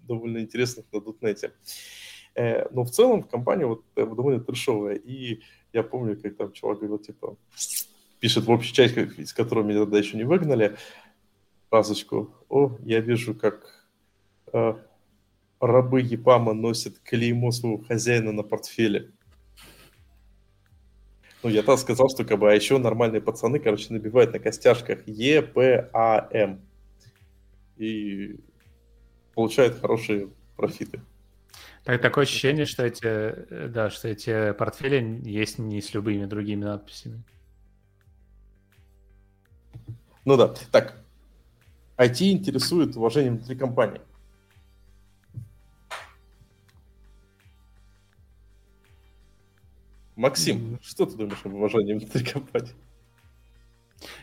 довольно интересных на дотнете. Э, но в целом компания вот довольно трешовая. И я помню, как там чувак говорил, типа, пишет в общей части, из которой меня тогда еще не выгнали, фразочку, о, я вижу, как э, рабы Епама носят клеймо своего хозяина на портфеле. Ну, я так сказал, что как бы, а еще нормальные пацаны, короче, набивают на костяшках Е, П, А, М. И получают хорошие профиты. Так, такое ощущение, что эти, да, что эти портфели есть не с любыми другими надписями. Ну да. Так, IT интересует уважением внутри компании. Максим, что ты думаешь об уважении внутри компании?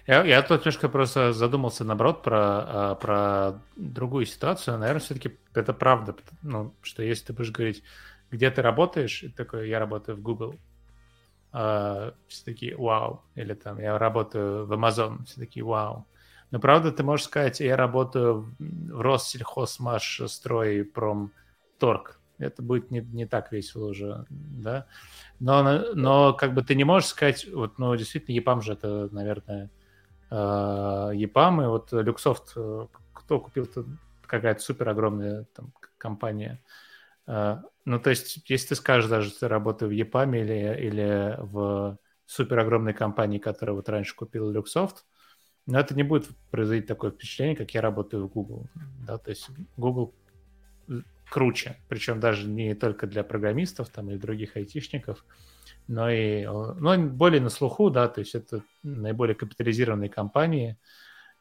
Я, я тут немножко просто задумался, наоборот, про, а, про другую ситуацию. Наверное, все-таки это правда, ну, что если ты будешь говорить, где ты работаешь, и такой, я работаю в Google, а, все такие, вау, или там, я работаю в Amazon, все такие, вау. Но правда, ты можешь сказать, я работаю в Россельхозмаш, строй, пром, торг. Это будет не, не так весело уже, да? Но, но как бы ты не можешь сказать, вот, ну, действительно, EPAM же это, наверное, EPAM, и вот Люксофт, э, кто купил какая-то супер огромная там компания. Э, ну, то есть, если ты скажешь даже, что ты работаешь в EPAM или, или в супер огромной компании, которая вот раньше купила Люксофт, но это не будет производить такое впечатление, как я работаю в Google. Да? То есть Google круче, причем даже не только для программистов там и других айтишников, но и но более на слуху, да, то есть это наиболее капитализированные компании,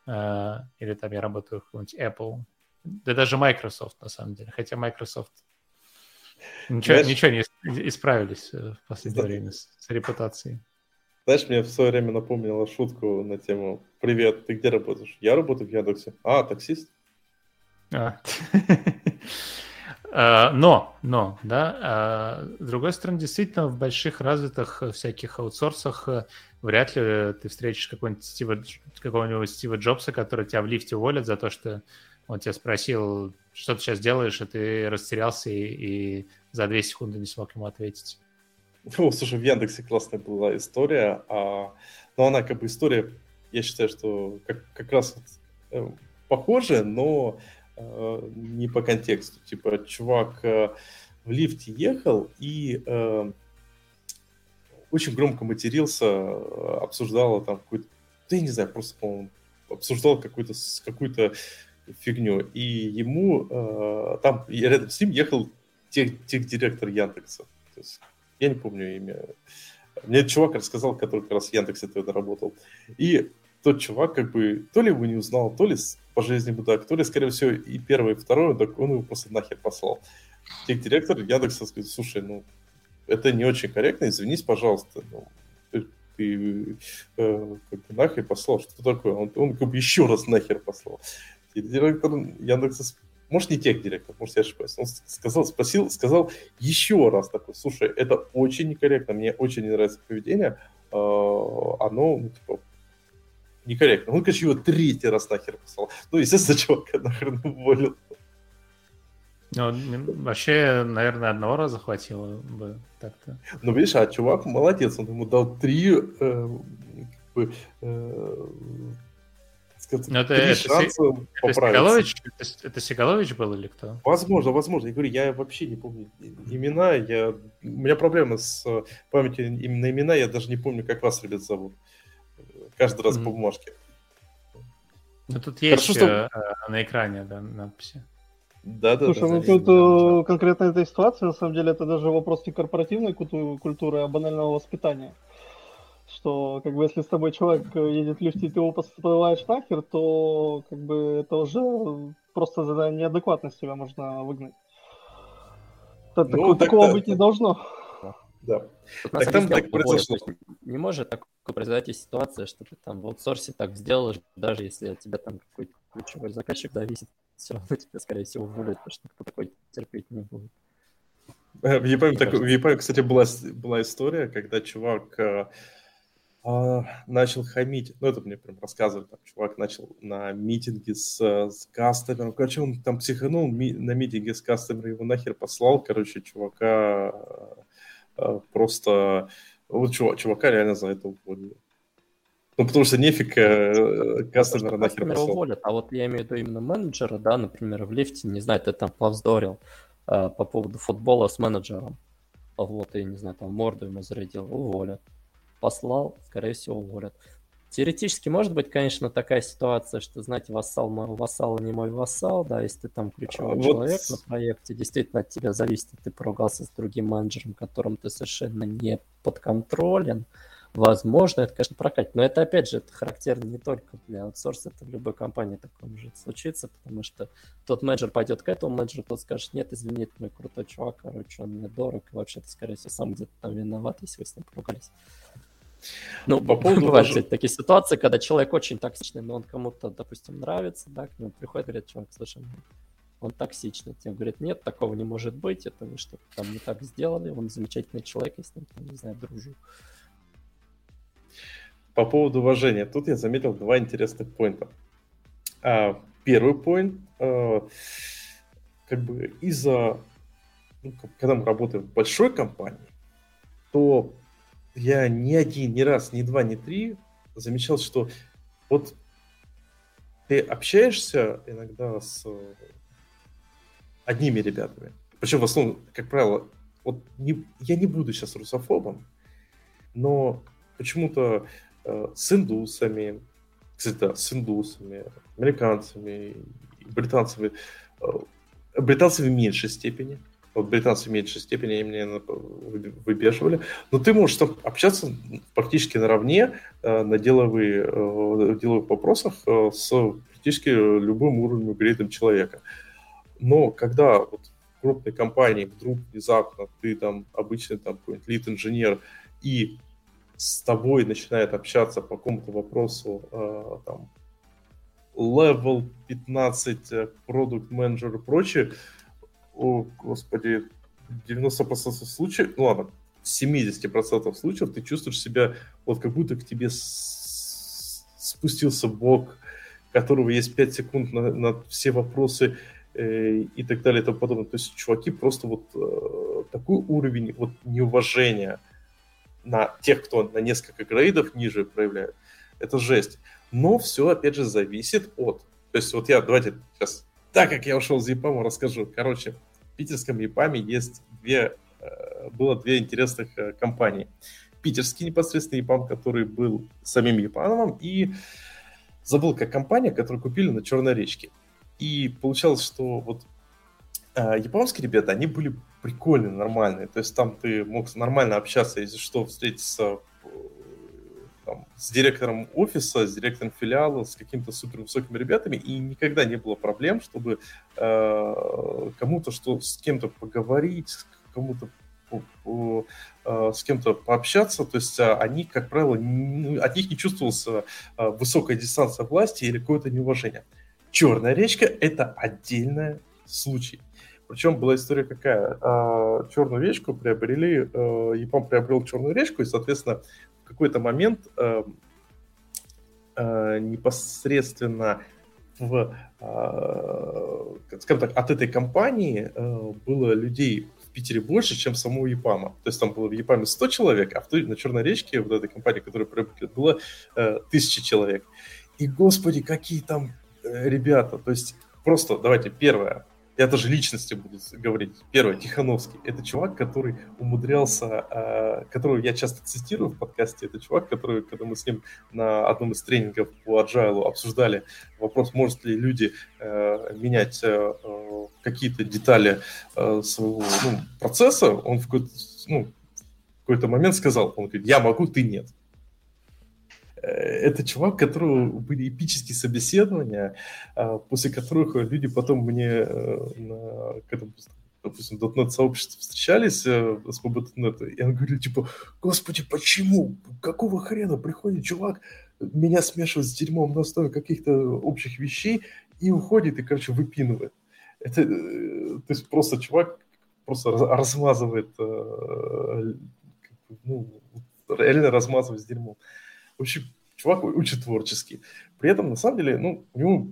э, или там я работаю в каком-нибудь Apple, да даже Microsoft на самом деле, хотя Microsoft ничего, Знаешь, ничего не исправились э, в последнее да. время с, с репутацией. Знаешь, мне в свое время напомнила шутку на тему «Привет, ты где работаешь?» «Я работаю в Яндексе». «А, таксист?» а. [laughs] Э, но, но, да, э, с другой стороны, действительно, в больших развитых всяких аутсорсах э, вряд ли ты встретишь какого-нибудь Стива, какого-нибудь Стива Джобса, который тебя в лифте уволит за то, что он тебя спросил, что ты сейчас делаешь, и ты растерялся и, и за две секунды не смог ему ответить. Ну, слушай, в Яндексе классная была история, а, но она как бы история, я считаю, что как, как раз вот, э, похожая, но Э, не по контексту. Типа, чувак э, в лифте ехал и э, очень громко матерился, обсуждал там какую-то, да я не знаю, просто, по-моему, обсуждал какую-то какую фигню. И ему э, там рядом с ним ехал тех, тех директор Яндекса. То есть, я не помню имя. Мне чувак рассказал, который как раз в Яндексе тогда работал. И тот чувак как бы то ли его не узнал, то ли по жизни мудак, то ли, скорее всего, и первый, и второй, так он его просто нахер послал. Тех-директор Яндекса сказал, слушай, ну, это не очень корректно, извинись, пожалуйста. Ну, ты э, как бы нахер послал, что такое? Он, он как бы еще раз нахер послал. Директор Яндекса может, не тех директор, может, я ошибаюсь. Он сказал, спросил, сказал еще раз такой, слушай, это очень некорректно, мне очень не нравится поведение, э, оно, ну, типа, некорректно. Он, короче, его третий раз нахер послал. Ну, естественно, чувака [laughs] нахрен уволил. Ну, вообще, наверное, одного раза хватило бы так-то. Ну, видишь, а чувак молодец, он ему дал три, э, как бы, э, сказать, ну, это, три это, шанса это, поправиться. Это, это Сигалович был или кто? Возможно, возможно. Я говорю, я вообще не помню имена. Я... У меня проблемы с памятью именно имена. Я даже не помню, как вас, ребят, зовут. Каждый раз mm-hmm. по бумажке. Ну, тут есть Хорошо, что... Э, на экране да, надписи. Да, да, Слушай, да, ну тут да. Э, конкретно этой ситуации, на самом деле, это даже вопрос не корпоративной культуры, а банального воспитания. Что, как бы, если с тобой человек э, едет в лифте, и ты его посылаешь нахер, то, как бы, это уже просто за неадекватность тебя можно выгнать. Ну, такого, такого быть не должно. Да. Тут так там так произошло. Не может такое произойти ситуация, что ты там в аутсорсе так сделаешь, даже если от тебя там какой-то ключевой заказчик зависит, все равно тебя, скорее всего, уволят, потому что кто такой терпеть не будет. Э, в Японии, так, в Японии кстати, была, была история, когда чувак э, э, начал хамить, ну, это мне прям рассказывали, там, чувак начал на митинге с, с кастомером, короче, он там психанул ми, на митинге с кастомером, его нахер послал, короче, чувака просто, вот чувак, чувака реально за это уволили. Ну, потому что нефиг э, кастомера нахер послал. уволят, а вот я имею в виду именно менеджера, да, например, в лифте, не знаю, ты там повздорил э, по поводу футбола с менеджером. Вот, и, не знаю, там морду ему зарядил, уволят. Послал, скорее всего, уволят. Теоретически может быть, конечно, такая ситуация, что, знаете, вассал мой вассал, а не мой вассал, да, если ты там ключевой вот... человек на проекте, действительно от тебя зависит, ты поругался с другим менеджером, которым ты совершенно не подконтролен, Возможно, это, конечно, прокатит. Но это, опять же, это характерно не только для аутсорса, это в любой компании такое может случиться, потому что тот менеджер пойдет к этому менеджеру, тот скажет, нет, извини, это мой крутой чувак, короче, он мне дорог, и вообще-то, скорее всего, сам где-то там виноват, если вы с ним поругались. Ну, по поводу бывают даже... такие ситуации, когда человек очень токсичный, но он кому-то, допустим, нравится, да, к нему приходит говорит, чувак, слушай, он токсичный. Тебе говорит, нет, такого не может быть, это вы что-то там не так сделали, он замечательный человек, я с ним, не знаю, дружу. По поводу уважения. Тут я заметил два интересных поинта. А, первый поинт, а, как бы из-за, ну, когда мы работаем в большой компании, то я ни один, ни раз, ни два, ни три замечал, что вот ты общаешься иногда с одними ребятами, причем в основном, как правило, вот не, я не буду сейчас русофобом, но почему-то э, с индусами, кстати, да, с индусами, американцами, британцами, э, британцами в меньшей степени, вот британцы в меньшей степени они меня выбеживали. Но ты можешь общаться практически наравне э, на деловые, э, деловых вопросах э, с практически любым уровнем грейдом человека. Но когда вот в крупной компании вдруг внезапно ты там обычный там какой-нибудь лид-инженер и с тобой начинает общаться по какому-то вопросу, э, там, level 15, продукт менеджер и прочее, о, господи, 90% случаев, ну ладно, в 70% случаев ты чувствуешь себя вот как будто к тебе спустился бог, которого есть 5 секунд на, на все вопросы э, и так далее и тому подобное. То есть чуваки просто вот э, такой уровень вот неуважения – на тех, кто на несколько грейдов ниже проявляет, это жесть. Но все, опять же, зависит от... То есть вот я, давайте сейчас, так как я ушел из ЕПАМа, расскажу. Короче, питерском ЕПАМе есть две, э, было две интересных э, компании. Питерский непосредственно ЕПАМ, который был самим ЕПАМом, и забыл, как компания, которую купили на Черной речке. И получалось, что вот э, японские ребята, они были прикольные, нормальные. То есть там ты мог нормально общаться, если что, встретиться там, с директором офиса, с директором филиала, с какими-то супер высокими ребятами, и никогда не было проблем, чтобы э, кому-то что с кем-то поговорить, кому-то э, с кем-то пообщаться, то есть а, они, как правило, не, от них не чувствовалась э, высокая дистанция власти или какое-то неуважение. Черная речка – это отдельный случай. Причем была история какая? Черную речку приобрели, Япон приобрел черную речку, и, соответственно, какой-то момент а, непосредственно в, э, скажем так, от этой компании э, было людей в Питере больше, чем самого ЕПАМа. То есть там было в ЕПАМе 100 человек, а в той, на Черной речке, вот этой компании, которая приобрели, было э, тысячи человек. И, господи, какие там э, ребята. То есть просто, давайте, первое, я даже личности буду говорить. Первое, Тихановский. Это чувак, который умудрялся, э, которого я часто цитирую в подкасте. Это чувак, который, когда мы с ним на одном из тренингов по Agile обсуждали вопрос, может ли люди э, менять э, э какие-то детали э, своего ну, процесса, он в какой-то, ну, в какой-то момент сказал, он говорит, я могу, ты нет. Э, это чувак, у которого были эпические собеседования, а, после которых люди потом мне э, на, когда, допустим, в .NET сообществе встречались э, с .NET, и он говорил, типа, господи, почему? Какого хрена приходит чувак, меня смешивает с дерьмом на основе каких-то общих вещей и уходит и, короче, выпинывает. Это, то есть просто чувак просто размазывает, ну, реально размазывает с дерьмом. Общем, чувак очень творческий. При этом, на самом деле, ну, у него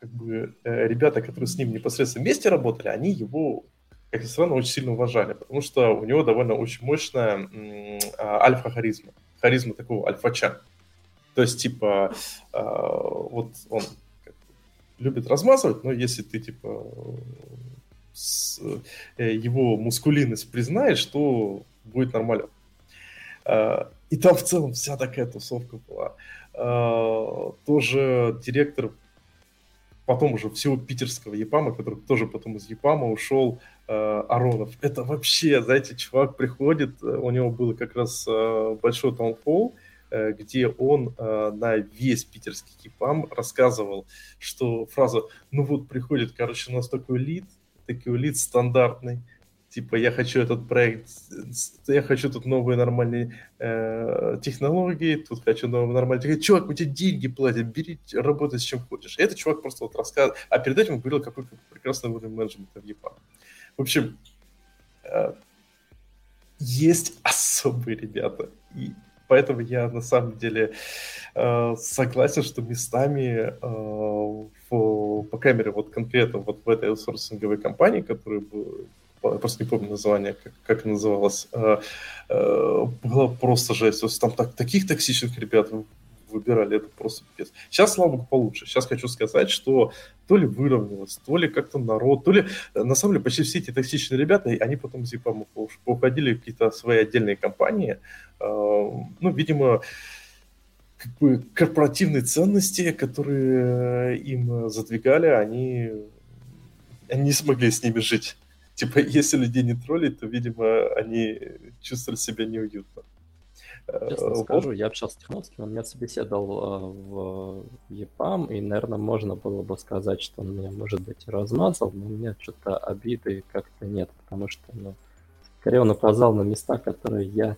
как бы э, ребята, которые с ним непосредственно вместе работали, они его, как ни странно, очень сильно уважали, потому что у него довольно очень мощная а, альфа-харизма, харизма такого альфача. То есть, типа, а, вот он любит размазывать, но если ты, типа, с, э, его мускулинность признаешь, то будет нормально. А, и там в целом вся такая тусовка была. А, тоже директор потом уже всего питерского ЕПАМа, который тоже потом из ЕПАМа ушел, а, Аронов. Это вообще, знаете, чувак приходит, у него был как раз большой таунхолл, э, где он на весь питерский ЕПАМ рассказывал, что фраза «ну вот приходит, короче, у нас такой лид, такой лид стандартный, типа я хочу этот проект, я хочу тут новые нормальные э, технологии, тут хочу новые нормальные технологии. Чувак, у тебя деньги платят, бери, работай с чем хочешь. И этот чувак просто вот рассказывал, а перед этим говорил, какой прекрасный уровень менеджмента в ЕПА. В общем, э, есть [laughs] особые ребята. И поэтому я на самом деле э, согласен, что местами э, в, по камере вот конкретно вот в этой аутсорсинговой компании, которая просто не помню название, как, как называлось, э, э, было просто жесть. То есть там так, таких токсичных ребят выбирали, это просто пипец. Сейчас, слава богу, получше. Сейчас хочу сказать, что то ли выровнялось, то ли как-то народ, то ли, э, на самом деле, почти все эти токсичные ребята, они потом ЕПАМа уходили в какие-то свои отдельные компании. Ну, видимо, как бы корпоративные ценности, которые им задвигали, они, они не смогли с ними жить. Типа, если людей не троллить, то, видимо, они чувствовали себя неуютно. Честно вот. скажу, я общался с Тихановским, он меня собеседовал в ЕПАМ, и, наверное, можно было бы сказать, что он меня, может быть, размазал, но у меня что-то обиды как-то нет, потому что, ну, скорее он указал на места, которые я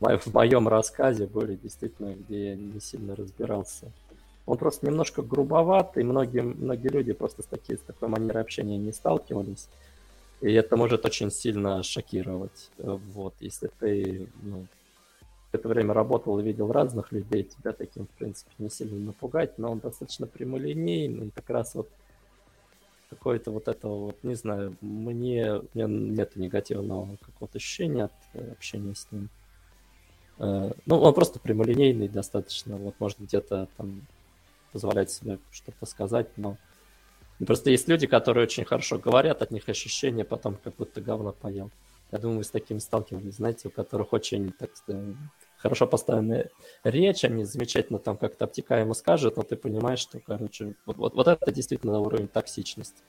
в моем рассказе были действительно, где я не сильно разбирался. Он просто немножко грубоват, и многие, многие люди просто с, таки, с такой манерой общения не сталкивались. И это может очень сильно шокировать. Вот, если ты ну, это время работал и видел разных людей, тебя таким, в принципе, не сильно напугать, но он достаточно прямолинейный, как раз вот какое-то вот этого вот, не знаю, мне, мне нет негативного какого-то ощущения от э, общения с ним. Э, ну, он просто прямолинейный достаточно, вот может где-то там позволять себе что-то сказать, но Просто есть люди, которые очень хорошо говорят, от них ощущение потом, как будто говно поел. Я думаю, вы с таким сталкивались, знаете, у которых очень, так сказать, хорошо поставленная речь, они замечательно там как-то обтекаемо скажут, но ты понимаешь, что, короче, вот, вот, вот это действительно уровень токсичности.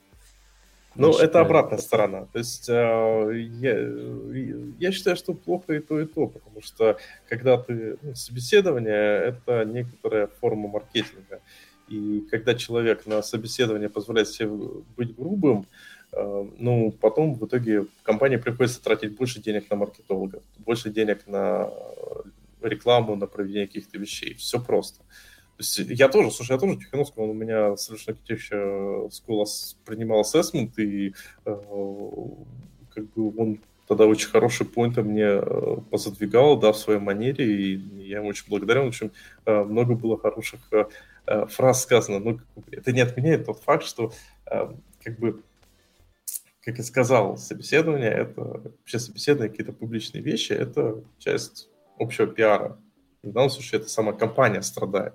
Ну, я это считаю, обратная это... сторона. То есть э, я, я считаю, что плохо и то, и то, потому что когда ты... Ну, собеседование — это некоторая форма маркетинга. И когда человек на собеседование позволяет себе быть грубым, э, ну, потом в итоге компании приходится тратить больше денег на маркетологов, больше денег на рекламу, на проведение каких-то вещей. Все просто. То есть я тоже, слушай, я тоже Тихановский, он у меня совершенно еще school принимал ассессмент, и э, как бы он тогда очень хороший поинт мне э, позадвигал, да, в своей манере, и я ему очень благодарен, очень много было хороших э, фраз сказано, ну, это не отменяет тот факт, что э, как бы как я сказал, собеседование — это вообще собеседование, какие-то публичные вещи, это часть общего пиара. И в данном случае это сама компания страдает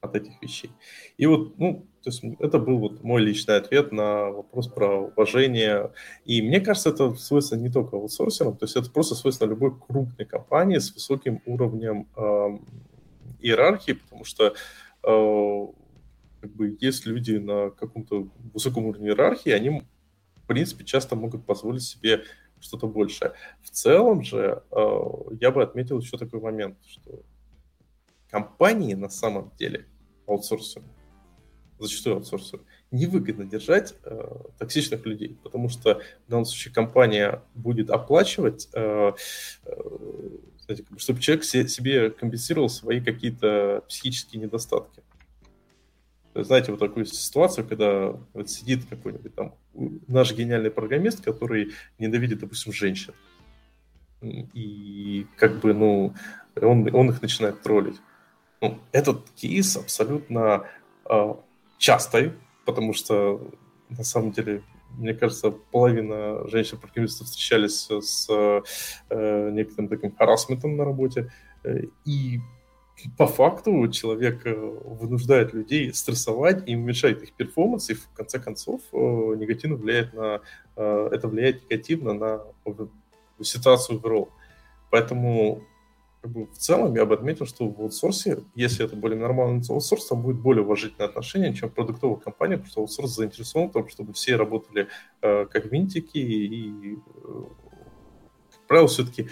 от этих вещей. И вот, ну, то есть это был вот мой личный ответ на вопрос про уважение. И мне кажется, это свойственно не только аутсорсерам, то есть это просто свойственно любой крупной компании с высоким уровнем э, иерархии, потому что как бы есть люди на каком-то высоком уровне иерархии, они в принципе, часто могут позволить себе что-то большее. В целом же э, я бы отметил еще такой момент, что компании на самом деле аутсорсеры, зачастую аутсорсеры, невыгодно держать э, токсичных людей, потому что в данном случае компания будет оплачивать, э, э, знаете, чтобы человек себе компенсировал свои какие-то психические недостатки знаете, вот такую ситуацию, когда вот сидит какой-нибудь там наш гениальный программист, который ненавидит, допустим, женщин. И как бы, ну, он, он их начинает троллить. Ну, этот кейс абсолютно э, частый, потому что на самом деле, мне кажется, половина женщин-программистов встречались с э, некоторым таким харасментом на работе. Э, и по факту человек э, вынуждает людей стрессовать и уменьшает их перформанс, и в конце концов э, негативно влияет на, это влияет негативно на ситуацию overall. Поэтому как бы, в целом я бы отметил, что в аутсорсе, если это более нормальный аутсорс, там будет более уважительное отношение, чем в продуктовых компаниях, потому что аутсорс заинтересован в том, чтобы все работали э, как винтики, и, э, как правило, все-таки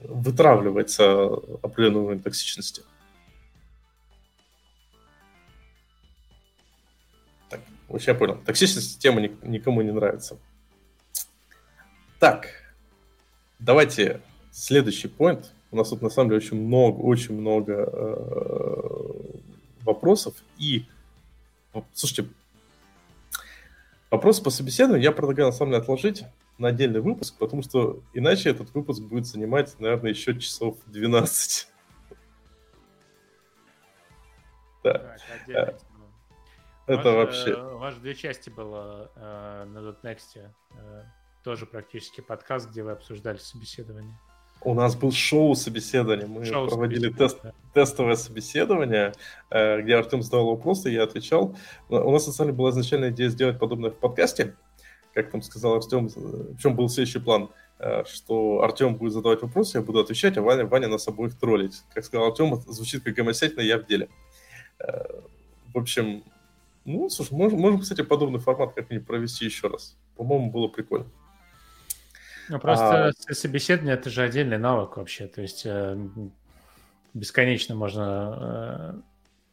вытравливается определенный уровень токсичности. Так, в общем, я понял. Токсичность тема никому не нравится. Так, давайте следующий point. У нас тут на самом деле очень много, очень много э, вопросов. И, слушайте, вопросы по собеседованию я предлагаю на самом деле отложить на отдельный выпуск, потому что иначе этот выпуск будет занимать, наверное, еще часов 12. [laughs] Да. Э, это вообще... У вас две части было э, на .next. Э, тоже практически подкаст, где вы обсуждали собеседование. У нас был шоу собеседования. Мы шоу проводили тест, тестовое собеседование, где Артем задавал вопросы, я отвечал. У нас, на самом деле, была изначальная идея сделать подобное в подкасте, как там сказал Артем, в чем был следующий план, э, что Артем будет задавать вопросы, я буду отвечать, а Ваня, Ваня нас обоих троллить. Как сказал Артем, звучит как гомосятина, я в деле. Э, в общем, ну, слушай, можем, можем кстати, подобный формат как-нибудь провести еще раз. По-моему, было прикольно. Ну, просто а... собеседование – это же отдельный навык вообще. То есть э, бесконечно можно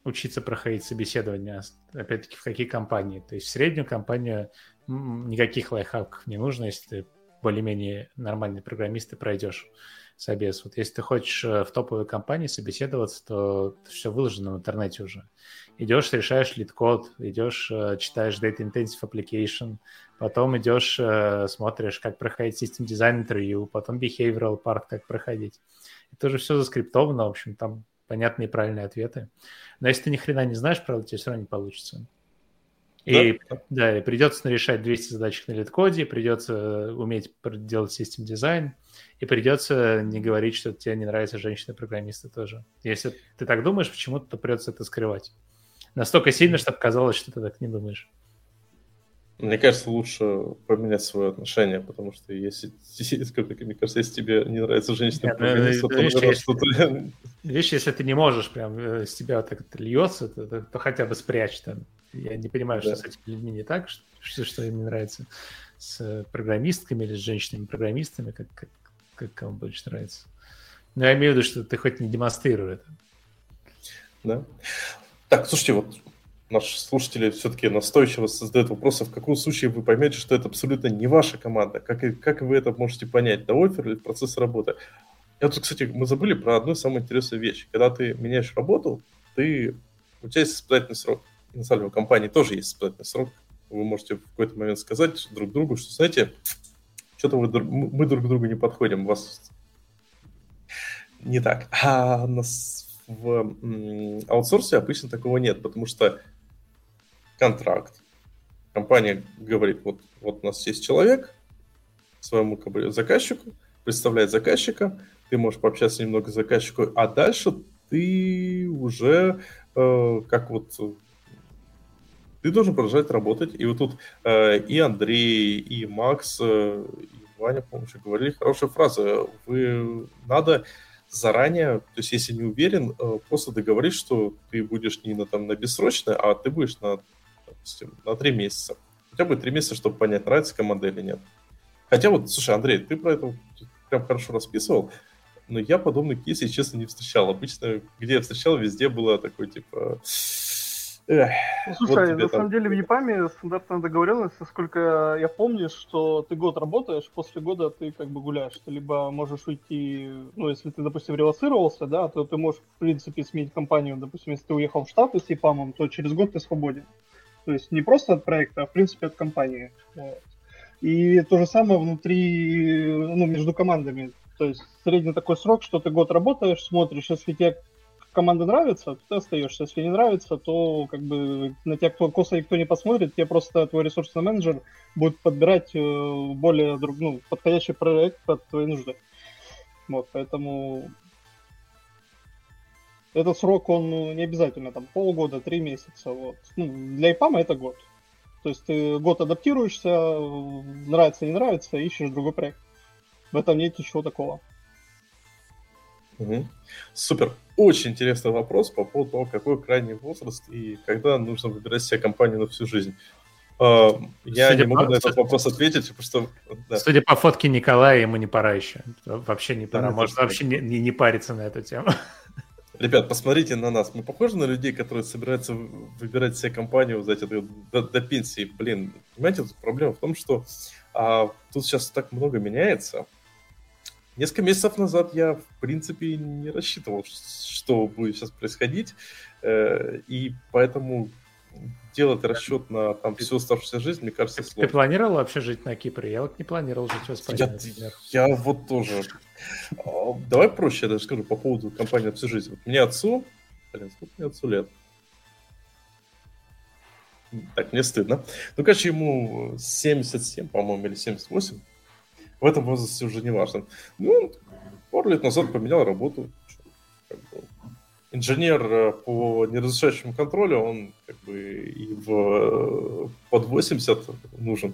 учиться проходить собеседование, опять-таки, в какие компании. То есть в среднюю компанию никаких лайфхаков не нужно, если ты более-менее нормальный программист, ты пройдешь собес. Вот если ты хочешь э, в топовой компании собеседоваться, то все выложено в интернете уже. Идешь, решаешь LeetCode, идешь, э, читаешь Data Intensive Application, потом идешь, э, смотришь, как проходить System Design интервью, потом Behavioral Part, как проходить. Это уже все заскриптовано, в общем, там понятные и правильные ответы. Но если ты ни хрена не знаешь, правда, тебе все равно не получится. И, да? да, и придется решать 200 задач на LeetCode е, придется уметь делать system design, и придется не говорить, что тебе не нравятся женщины-программисты тоже. Если ты так думаешь, почему-то придется это скрывать. Настолько сильно, чтобы казалось, что ты так не думаешь. Мне кажется, лучше поменять свое отношение, потому что если, [laughs] мне кажется, если тебе не нравится женщина, ну, Нет, то, видишь, если, что-то... [laughs] видишь, если ты не можешь прям э, с тебя так это льется, то, то, то хотя бы спрячь там. Я не понимаю, да. что с этими людьми не так, что, что им не нравится с программистками или с женщинами-программистами, как, как, как кому больше нравится. Но я имею в виду, что ты хоть не демонстрируй это. Да. Так, слушайте, вот наши слушатели все-таки настойчиво задают вопросы, в каком случае вы поймете, что это абсолютно не ваша команда, как, и, как вы это можете понять, до оффер или процесс работы. Я тут, кстати, мы забыли про одну самую интересную вещь. Когда ты меняешь работу, ты, у тебя есть испытательный срок. И на самом деле у компании тоже есть испытательный срок. Вы можете в какой-то момент сказать друг другу, что, знаете, что-то вы, мы друг к другу не подходим, у вас не так. А нас в аутсорсе обычно такого нет, потому что контракт, компания говорит, вот, вот у нас есть человек, своему как заказчику, представляет заказчика, ты можешь пообщаться немного с заказчиком, а дальше ты уже э, как вот ты должен продолжать работать. И вот тут э, и Андрей, и Макс, э, и Ваня, по-моему, говорили хорошую фразу. Вы надо заранее, то есть если не уверен, э, просто договорись, что ты будешь не на, там, на бессрочное, а ты будешь на, допустим, на три месяца. Хотя бы три месяца, чтобы понять, нравится команда или нет. Хотя вот, слушай, Андрей, ты про это прям хорошо расписывал, но я подобных кейсов, честно, не встречал. Обычно, где я встречал, везде было такое, типа... Эх, ну, Слушай, вот на самом деле в ЕПАМе стандартная договоренность, насколько я помню, что ты год работаешь, после года ты как бы гуляешь. Ты либо можешь уйти, ну, если ты, допустим, релацировался, да, то ты можешь, в принципе, сменить компанию. Допустим, если ты уехал в Штаты с ЕПАМом, то через год ты свободен. То есть не просто от проекта, а, в принципе, от компании. Вот. И то же самое внутри, ну, между командами. То есть средний такой срок, что ты год работаешь, смотришь, если тебе команда нравится, ты остаешься. Если не нравится, то как бы на тебя кто, косо никто не посмотрит, тебе просто твой ресурсный менеджер будет подбирать э, более друг, ну, подходящий проект под твои нужды. Вот, поэтому этот срок, он ну, не обязательно там полгода, три месяца. Вот. Ну, для ИПАМа это год. То есть ты год адаптируешься, нравится, не нравится, ищешь другой проект. В этом нет ничего такого. Угу. Супер. Очень интересный вопрос по поводу того, какой крайний возраст и когда нужно выбирать себе компанию на всю жизнь. А, я Судя не могу по... на этот вопрос ответить, потому что... Да. Судя по фотке Николая, ему не пора еще. Вообще не пора. Да, Может, вообще не, не, не париться на эту тему. Ребят, посмотрите на нас. Мы похожи на людей, которые собираются выбирать себе компанию, знаете, до, до пенсии. Блин, понимаете, проблема в том, что а, тут сейчас так много меняется. Несколько месяцев назад я, в принципе, не рассчитывал, что будет сейчас происходить. Э, и поэтому делать расчет на там всю оставшуюся жизнь, мне кажется, сложно. Ты планировал вообще жить на Кипре? Я вот не планировал жить в Испании, я, я вот тоже. А, давай проще, я даже скажу по поводу компании всю жизнь. Вот мне отцу, блин, сколько мне отцу лет? Так, мне стыдно. Ну, короче, ему 77, по-моему, или 78. В этом возрасте уже не важно. Ну, пару лет назад поменял работу. Как бы, инженер э, по неразрешающему контролю, он как бы и в под 80 нужен.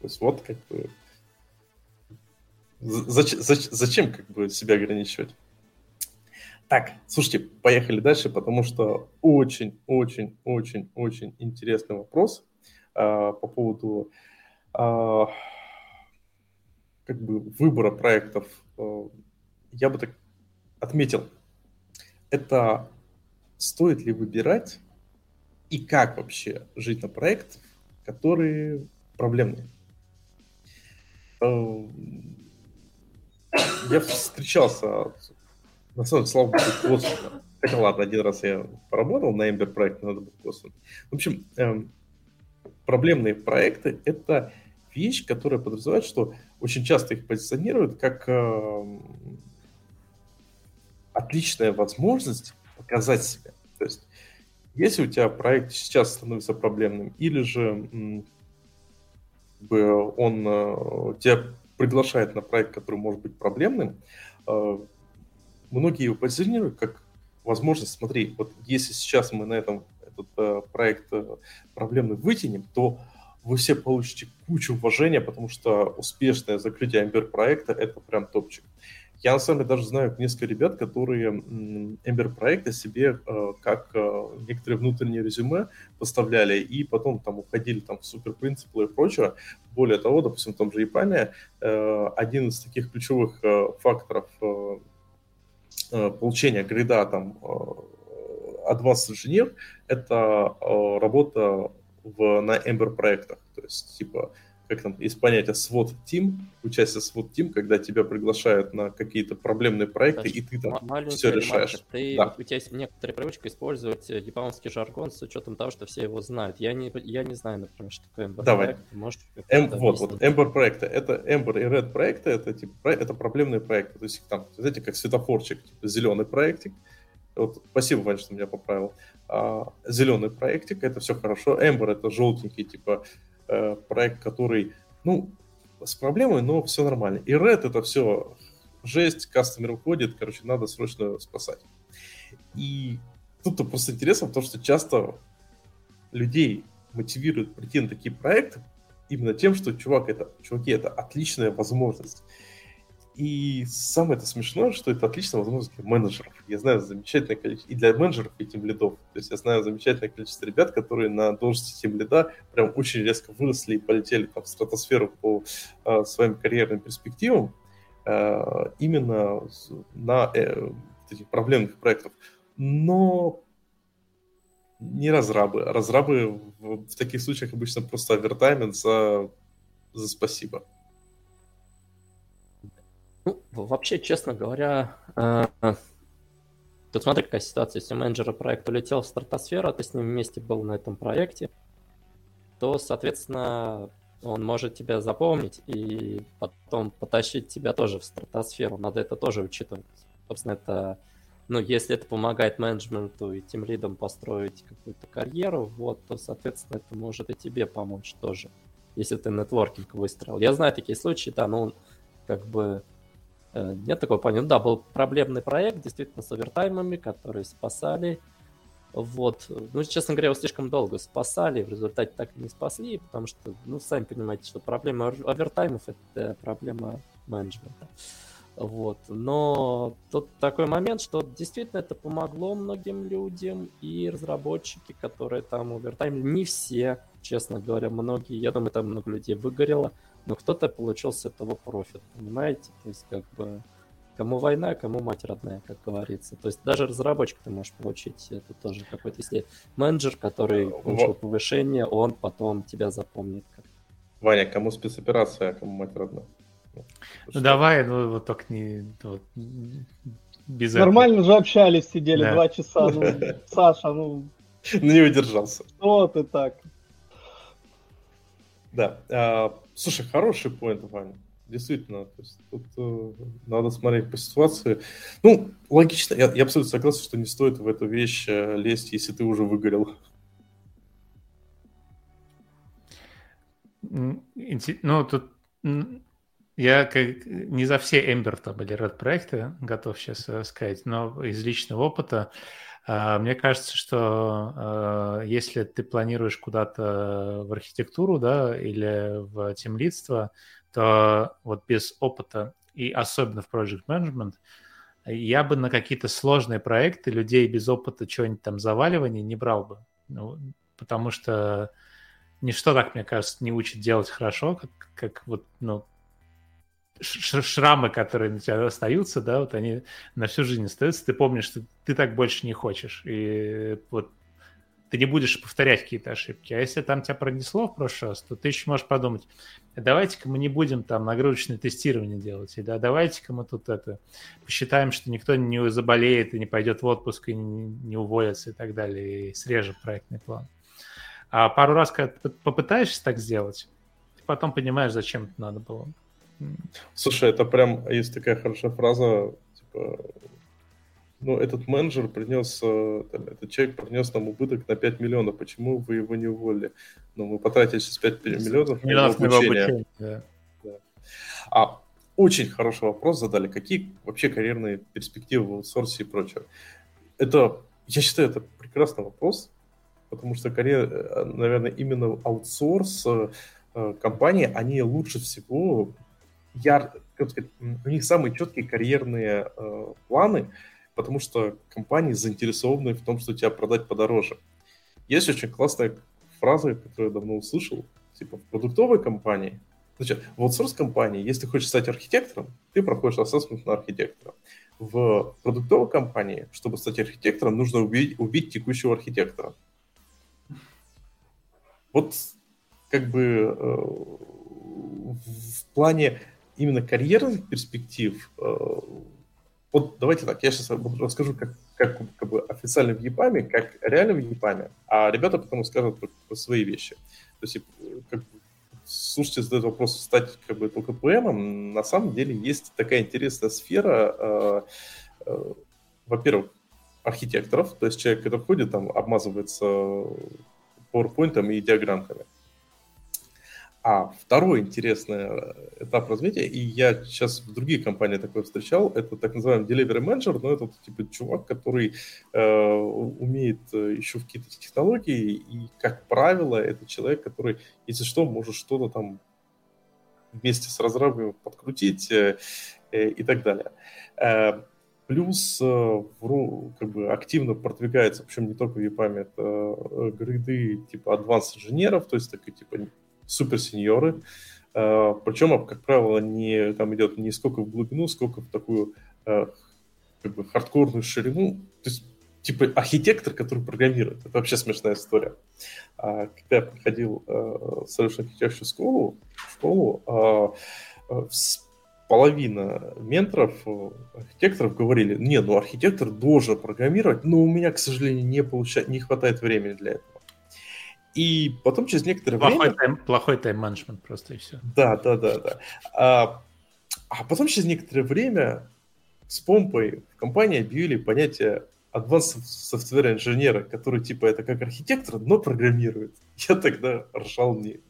То есть вот как бы зачем, зачем как бы себя ограничивать? Так, слушайте, поехали дальше, потому что очень-очень-очень-очень интересный вопрос э, по поводу э, как бы выбора проектов. Э, я бы так отметил, это стоит ли выбирать и как вообще жить на проект, которые проблемные. Э, я встречался, на самом деле, слава богу, косвенно. Хотя ладно, один раз я поработал на Ember проекте, надо было косвенно. В общем, эм, проблемные проекты — это вещь, которая подразумевает, что очень часто их позиционируют как эм, отличная возможность показать себя. То есть, если у тебя проект сейчас становится проблемным, или же он э, тебя приглашает на проект, который может быть проблемным, э, многие его позиционируют как возможность, смотри, вот если сейчас мы на этом этот э, проект проблемный вытянем, то вы все получите кучу уважения, потому что успешное закрытие Ember проекта это прям топчик. Я на самом деле даже знаю несколько ребят, которые Ember проекты себе э, как э, некоторые внутренние резюме поставляли и потом там уходили там в супер принципы и прочее. Более того, допустим, в том же Япаме э, один из таких ключевых факторов получения грида там Advanced Engineer это работа в, на Ember проектах. То есть, типа, как там, есть понятие SWOT Team, участие SWOT Team, когда тебя приглашают на какие-то проблемные проекты, Даже и ты там все решаешь. Ты, да. У тебя есть некоторая привычка использовать э, японский жаргон с учетом того, что все его знают. Я не, я не знаю, например, что такое Ember Давай. проект. Можешь Эм, вот, вот, Ember проекты. Это Ember и Red проекты, это, типа, это проблемные проекты. То есть там, знаете, как светофорчик, типа зеленый проектик, вот, спасибо, Вань, что меня поправил. А, зеленый проектик, это все хорошо. Ember это желтенький, типа, Э, проект, который, ну, с проблемой, но все нормально. И Red это все жесть, кастомер уходит, короче, надо срочно спасать. И тут-то просто интересно, потому что часто людей мотивирует прийти на такие проекты именно тем, что чувак это, чуваки, это отличная возможность. И самое это смешное, что это отличная возможность для менеджеров. Я знаю замечательное количество, и для менеджеров, и тем лидов. То есть я знаю замечательное количество ребят, которые на должности тем лида прям очень резко выросли и полетели там, в стратосферу по э, своим карьерным перспективам э, именно на э, этих проблемных проектах. Но не разрабы. Разрабы в, в таких случаях обычно просто овертаймент за, за спасибо. Ну, вообще, честно говоря, э, тут смотри, какая ситуация. Если менеджер проекта улетел в стратосферу, а ты с ним вместе был на этом проекте, то, соответственно, он может тебя запомнить и потом потащить тебя тоже в стратосферу. Надо это тоже учитывать. Собственно, это, ну, если это помогает менеджменту и тем лидам построить какую-то карьеру, вот, то, соответственно, это может и тебе помочь тоже, если ты нетворкинг выстроил. Я знаю такие случаи, да, он как бы нет такого понимания. Ну да, был проблемный проект, действительно, с овертаймами, которые спасали. Вот. Ну, честно говоря, его слишком долго спасали, в результате так и не спасли, потому что, ну, сами понимаете, что проблема овертаймов — это проблема менеджмента. Вот. Но тут такой момент, что действительно это помогло многим людям, и разработчики, которые там овертайм, не все, честно говоря, многие, я думаю, там много людей выгорело, но кто-то получил с этого профит, понимаете? То есть как бы кому война, кому мать родная, как говорится. То есть даже разработчик ты можешь получить это тоже какой-то, если менеджер, который получил повышение, он потом тебя запомнит. Как... Ваня, кому спецоперация, а кому мать родная? Ну, давай, ну вот так не... Вот, без Нормально этого. же общались, сидели да. два часа. Ну, [laughs] Саша, ну... Ну не удержался. Вот и так. Да. А, слушай, хороший поинт, Ваня. Действительно, то есть тут э, надо смотреть по ситуации. Ну, логично, я, я абсолютно согласен, что не стоит в эту вещь э, лезть, если ты уже выгорел. Ну, тут я как, не за все там или Red проекты готов сейчас э, сказать, но из личного опыта мне кажется, что а, если ты планируешь куда-то в архитектуру, да, или в темлидство, то вот без опыта и особенно в project management, я бы на какие-то сложные проекты людей без опыта чего-нибудь там заваливания не брал бы. Ну, потому что ничто так, мне кажется, не учит делать хорошо, как, как вот, ну, шрамы, которые на тебя остаются, да, вот они на всю жизнь остаются, ты помнишь, что ты так больше не хочешь, и вот ты не будешь повторять какие-то ошибки. А если там тебя пронесло в прошлый раз, то ты еще можешь подумать, давайте-ка мы не будем там нагрузочное тестирование делать, да, давайте-ка мы тут это посчитаем, что никто не заболеет и не пойдет в отпуск и не, уволится и так далее, и срежем проектный план. А пару раз, когда попытаешься так сделать, ты потом понимаешь, зачем это надо было. Слушай, это прям есть такая хорошая фраза, типа, ну, этот менеджер принес, э, там, этот человек принес нам убыток на 5 миллионов, почему вы его не уволили? Ну, мы потратили сейчас 5 миллионов на его обучение. обучение да. Да. А очень хороший вопрос задали. Какие вообще карьерные перспективы в аутсорсе и прочее? Это, я считаю, это прекрасный вопрос, потому что карьера, э, наверное, именно аутсорс э, компании, они лучше всего яр, как сказать, у них самые четкие карьерные э, планы, потому что компании заинтересованы в том, что тебя продать подороже. Есть очень классная фраза, которую я давно услышал, типа в продуктовой компании, значит, в аутсорс компании, если ты хочешь стать архитектором, ты проходишь ассессмент на архитектора. В продуктовой компании, чтобы стать архитектором, нужно убить, убить текущего архитектора. Вот как бы э, в плане именно карьерных перспектив, э, вот давайте так, я сейчас расскажу, как, как, как бы официально в ЕПАМе, как реально в ЕПАМе, а ребята потом скажут про, про свои вещи. То есть, как, слушайте, задают вопрос, стать как бы только ПМом, на самом деле есть такая интересная сфера, э, э, во-первых, архитекторов, то есть человек, который ходит, там, обмазывается PowerPoint и диаграммками. А второй интересный э, этап развития, и я сейчас в других компаниях такое встречал, это так называемый delivery manager, но это типа чувак, который э, умеет э, еще в какие-то технологии, и, как правило, это человек, который, если что, может что-то там вместе с разработчиком подкрутить э, э, и так далее. Э, плюс э, как бы активно продвигается, причем не только в EPAM, это э, грейды типа advanced инженеров, то есть такие типа суперсеньоры. А, Причем, как правило, не, там идет не сколько в глубину, сколько в такую а, как бы хардкорную ширину. То есть, типа архитектор, который программирует. Это вообще смешная история. А, когда я проходил Solution Architecture школу, школу половина менторов, архитекторов говорили, не, ну архитектор должен программировать, но у меня, к сожалению, не, получается, не хватает времени для этого. И потом через некоторое плохой время... Тайм, плохой тайм-менеджмент просто и все. Да, да, да, да. А, а потом через некоторое время с помпой в компании объявили понятие advanced software инженера, который типа это как архитектор, но программирует. Я тогда ржал не,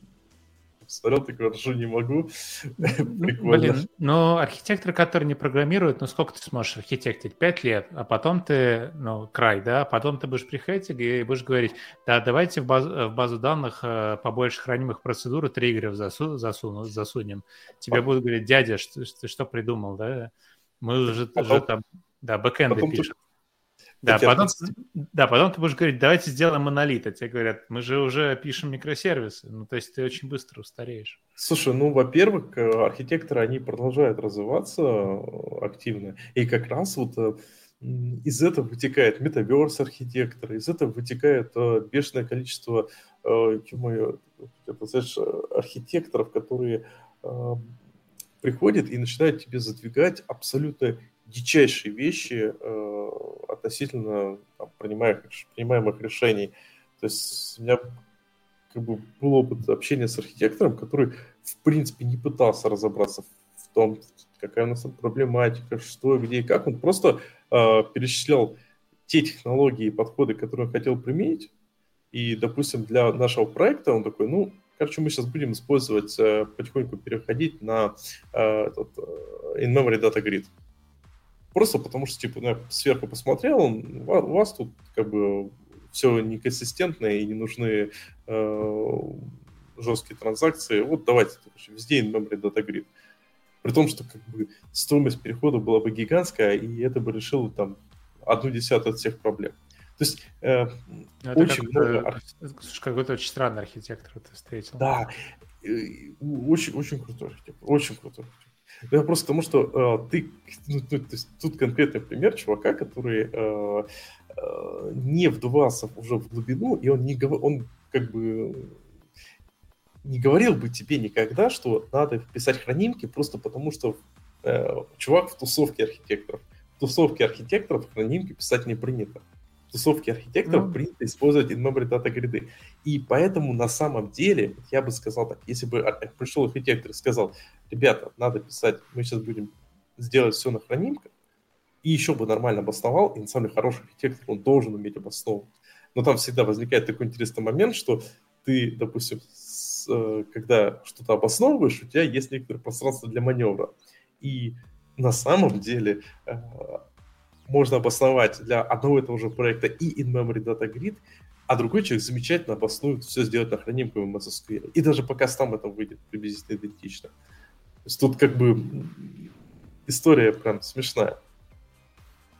посмотрел, такой, ржу не могу. [laughs] Прикольно. Блин, ну, архитектор, который не программирует, ну, сколько ты сможешь архитектить? Пять лет, а потом ты, ну, край, да, а потом ты будешь приходить и будешь говорить, да, давайте в базу, в базу данных э, побольше хранимых процедур и триггеров засу, засуну, засунем. Тебе будут говорить, дядя, что, ты что придумал, да? Мы уже, потом... уже там, да, бэкэнды пишем. Ты да, потом, да, потом ты будешь говорить, давайте сделаем монолит, а тебе говорят, мы же уже пишем микросервисы, ну, то есть ты очень быстро устареешь. Слушай, ну, во-первых, э, архитекторы, они продолжают развиваться э, активно, и как раз вот э, из этого вытекает метаверс архитектора, из этого вытекает бешеное количество, это, знаешь, архитекторов, которые приходят и начинают тебе задвигать абсолютно дичайшие вещи э, относительно там, принимаемых, принимаемых решений. То есть у меня как бы был опыт общения с архитектором, который в принципе не пытался разобраться в том, какая у нас там проблематика, что, где и как. Он просто э, перечислял те технологии и подходы, которые он хотел применить. И, допустим, для нашего проекта он такой, ну, короче, мы сейчас будем использовать, э, потихоньку переходить на э, этот, э, in-memory data grid. Просто потому что, типа, ну, я сверху посмотрел, у вас тут как бы все неконсистентно и не нужны э, жесткие транзакции. Вот давайте короче, везде in-memory data grid. При том, что как бы стоимость перехода была бы гигантская, и это бы решило там одну десятую от всех проблем. То есть э, ну, очень много... Какой-то очень странный архитектор ты встретил. Да, очень, очень крутой архитектор, очень крутой архитектор. Я просто потому, что э, ты, ну, то есть, тут конкретный пример чувака, который э, э, не вдувался уже в глубину, и он не он как бы не говорил бы тебе никогда, что надо писать хранимки просто потому, что э, чувак в тусовке архитекторов. В тусовке архитекторов хранимки писать не принято тусовки архитекторов mm. принято использовать in-memory data гриды. И поэтому на самом деле, я бы сказал так, если бы пришел архитектор и сказал, ребята, надо писать, мы сейчас будем сделать все на хранимках, и еще бы нормально обосновал, и на самом деле хороший архитектор, он должен уметь обосновывать. Но там всегда возникает такой интересный момент, что ты, допустим, с, э, когда что-то обосновываешь, у тебя есть некоторое пространство для маневра. И на самом деле э, можно обосновать для одного и того же проекта и in-memory data grid, а другой человек замечательно обоснует все сделать на хранимом SQL. И даже пока там это выйдет приблизительно идентично. То есть тут как бы история прям смешная.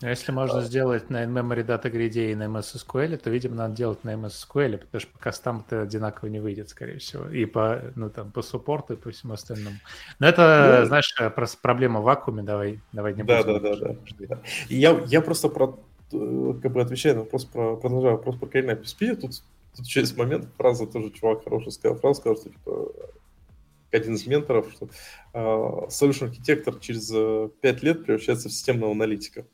А если можно сделать на in-memory data grid и на MS SQL, то, видимо, надо делать на MS SQL, потому что по там это одинаково не выйдет, скорее всего. И по, ну, там, по суппорту, и по всему остальному. Но это, ну, знаешь, просто проблема в вакууме, давай, давай не да, будем. Да, да, да, да. Я, я просто про, э, как бы отвечаю на вопрос про, продолжаю вопрос про Кайна Тут, тут через момент фраза тоже чувак хороший сказал, фраза сказал, что типа один из менторов, что uh, solution архитектор через uh, 5 лет превращается в системного аналитика.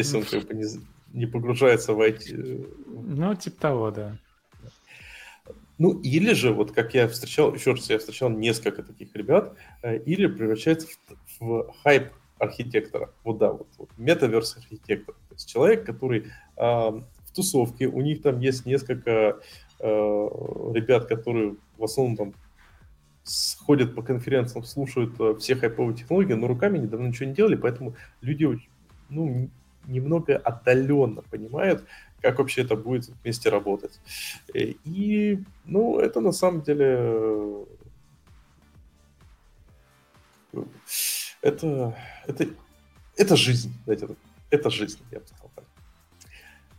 Если он как бы не, не погружается в IT. Ну, типа того, да. Ну, или же, вот как я встречал, еще раз, я встречал несколько таких ребят, э, или превращается в, в хайп архитектора. Вот да, вот, вот метаверс архитектор. То есть человек, который э, в тусовке, у них там есть несколько э, ребят, которые в основном там ходят по конференциям, слушают э, все хайповые технологии, но руками недавно ничего не делали, поэтому люди ну, немного отдаленно понимают, как вообще это будет вместе работать. Э, и, ну, это на самом деле... Это, это, это жизнь, знаете, это жизнь, я бы сказал так.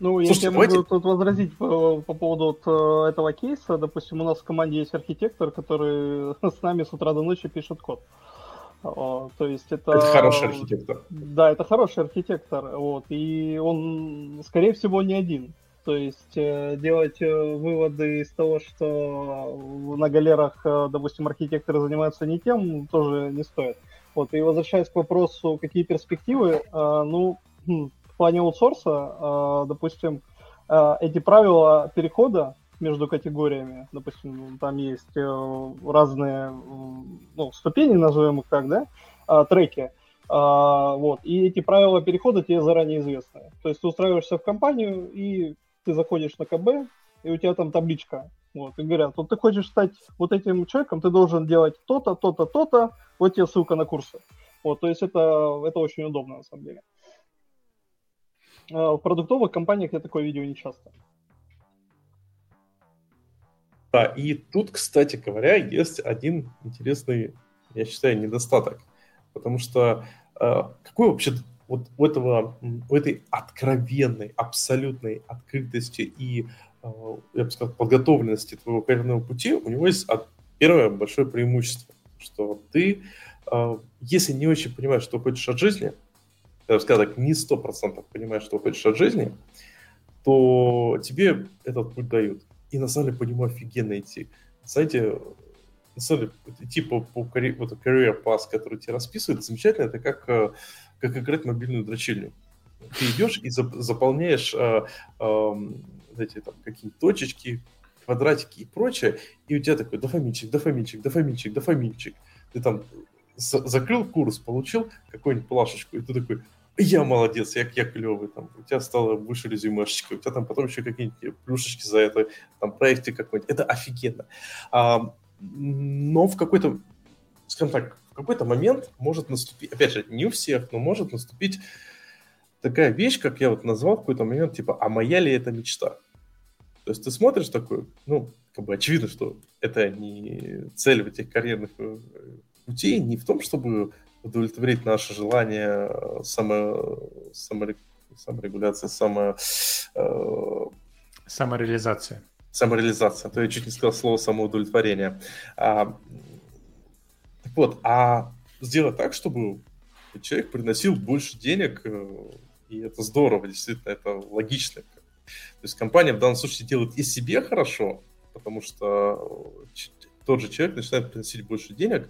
Ну, Слушайте, я давайте... могу тут возразить по, по поводу вот э, этого кейса. Допустим, у нас в команде есть архитектор, который [laughs] с нами с утра до ночи пишет код. О, то есть это... Это хороший архитектор. Да, это хороший архитектор. Вот, и он, скорее всего, не один. То есть э, делать э, выводы из того, что на галерах, э, допустим, архитекторы занимаются не тем, тоже не стоит. Вот, и возвращаясь к вопросу, какие перспективы, ну, хм, в плане аутсорса, допустим, эти правила перехода между категориями. Допустим, там есть э, разные ну, ступени, назовем их так, да, а, треки. А, вот. И эти правила перехода тебе заранее известны. То есть ты устраиваешься в компанию, и ты заходишь на КБ, и у тебя там табличка. Вот, и говорят, вот ты хочешь стать вот этим человеком, ты должен делать то-то, то-то, то-то, вот тебе ссылка на курсы. Вот, то есть это, это очень удобно на самом деле. А, в продуктовых компаниях я такое видео не часто. Да, и тут, кстати говоря, есть один интересный, я считаю, недостаток. Потому что э, какой вообще вот у этого, у этой откровенной, абсолютной открытости и, э, я бы сказал, подготовленности твоего карьерного пути, у него есть первое большое преимущество, что ты, э, если не очень понимаешь, что хочешь от жизни, я бы сказал так, не сто процентов понимаешь, что хочешь от жизни, то тебе этот путь дают и на самом деле по нему офигенно идти. Знаете, на самом деле, идти по, по вот, career path, который тебе расписывает, замечательно, это как, э, как играть мобильную дрочильню. Ты идешь и заполняешь э, э, эти там какие-нибудь точечки, квадратики и прочее, и у тебя такой дофаминчик, дофаминчик, дофаминчик, дофаминчик. Ты там закрыл курс, получил какую-нибудь плашечку, и ты такой, я молодец, я, я клевый, там, у тебя стало выше резюмешечка, у тебя там потом еще какие-нибудь плюшечки за это, там, проекте какой-нибудь, это офигенно. А, но в какой-то, скажем так, в какой-то момент может наступить, опять же, не у всех, но может наступить такая вещь, как я вот назвал в какой-то момент, типа, а моя ли это мечта? То есть ты смотришь такой, ну, как бы очевидно, что это не цель в этих карьерных э, путей, не в том, чтобы удовлетворить наше желание э, само, само, саморегуляции, само... Э, Самореализация. Самореализация. А то я чуть не сказал слово самоудовлетворение. А, так вот, а сделать так, чтобы человек приносил больше денег, э, и это здорово, действительно, это логично. То есть компания в данном случае делает и себе хорошо, потому что тот же человек начинает приносить больше денег,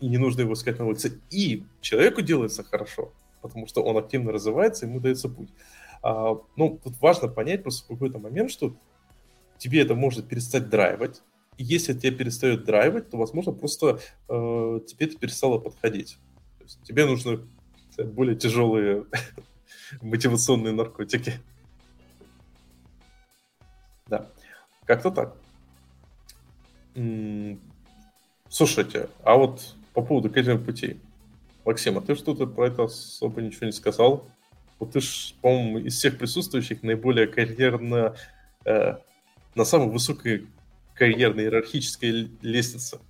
и не нужно его искать на улице. И человеку делается хорошо, потому что он активно развивается, ему дается путь. А, ну, тут важно понять просто в какой-то момент, что тебе это может перестать драйвать, и если тебе перестает драйвать, то, возможно, просто э, тебе это перестало подходить. То есть тебе нужны более тяжелые [laughs] мотивационные наркотики. Да, как-то так. Слушайте, а вот по поводу карьерных путей. Максим, а ты что-то про это особо ничего не сказал? Вот ты ж, по-моему, из всех присутствующих наиболее карьерно, э, на самой высокой карьерной иерархической лестнице.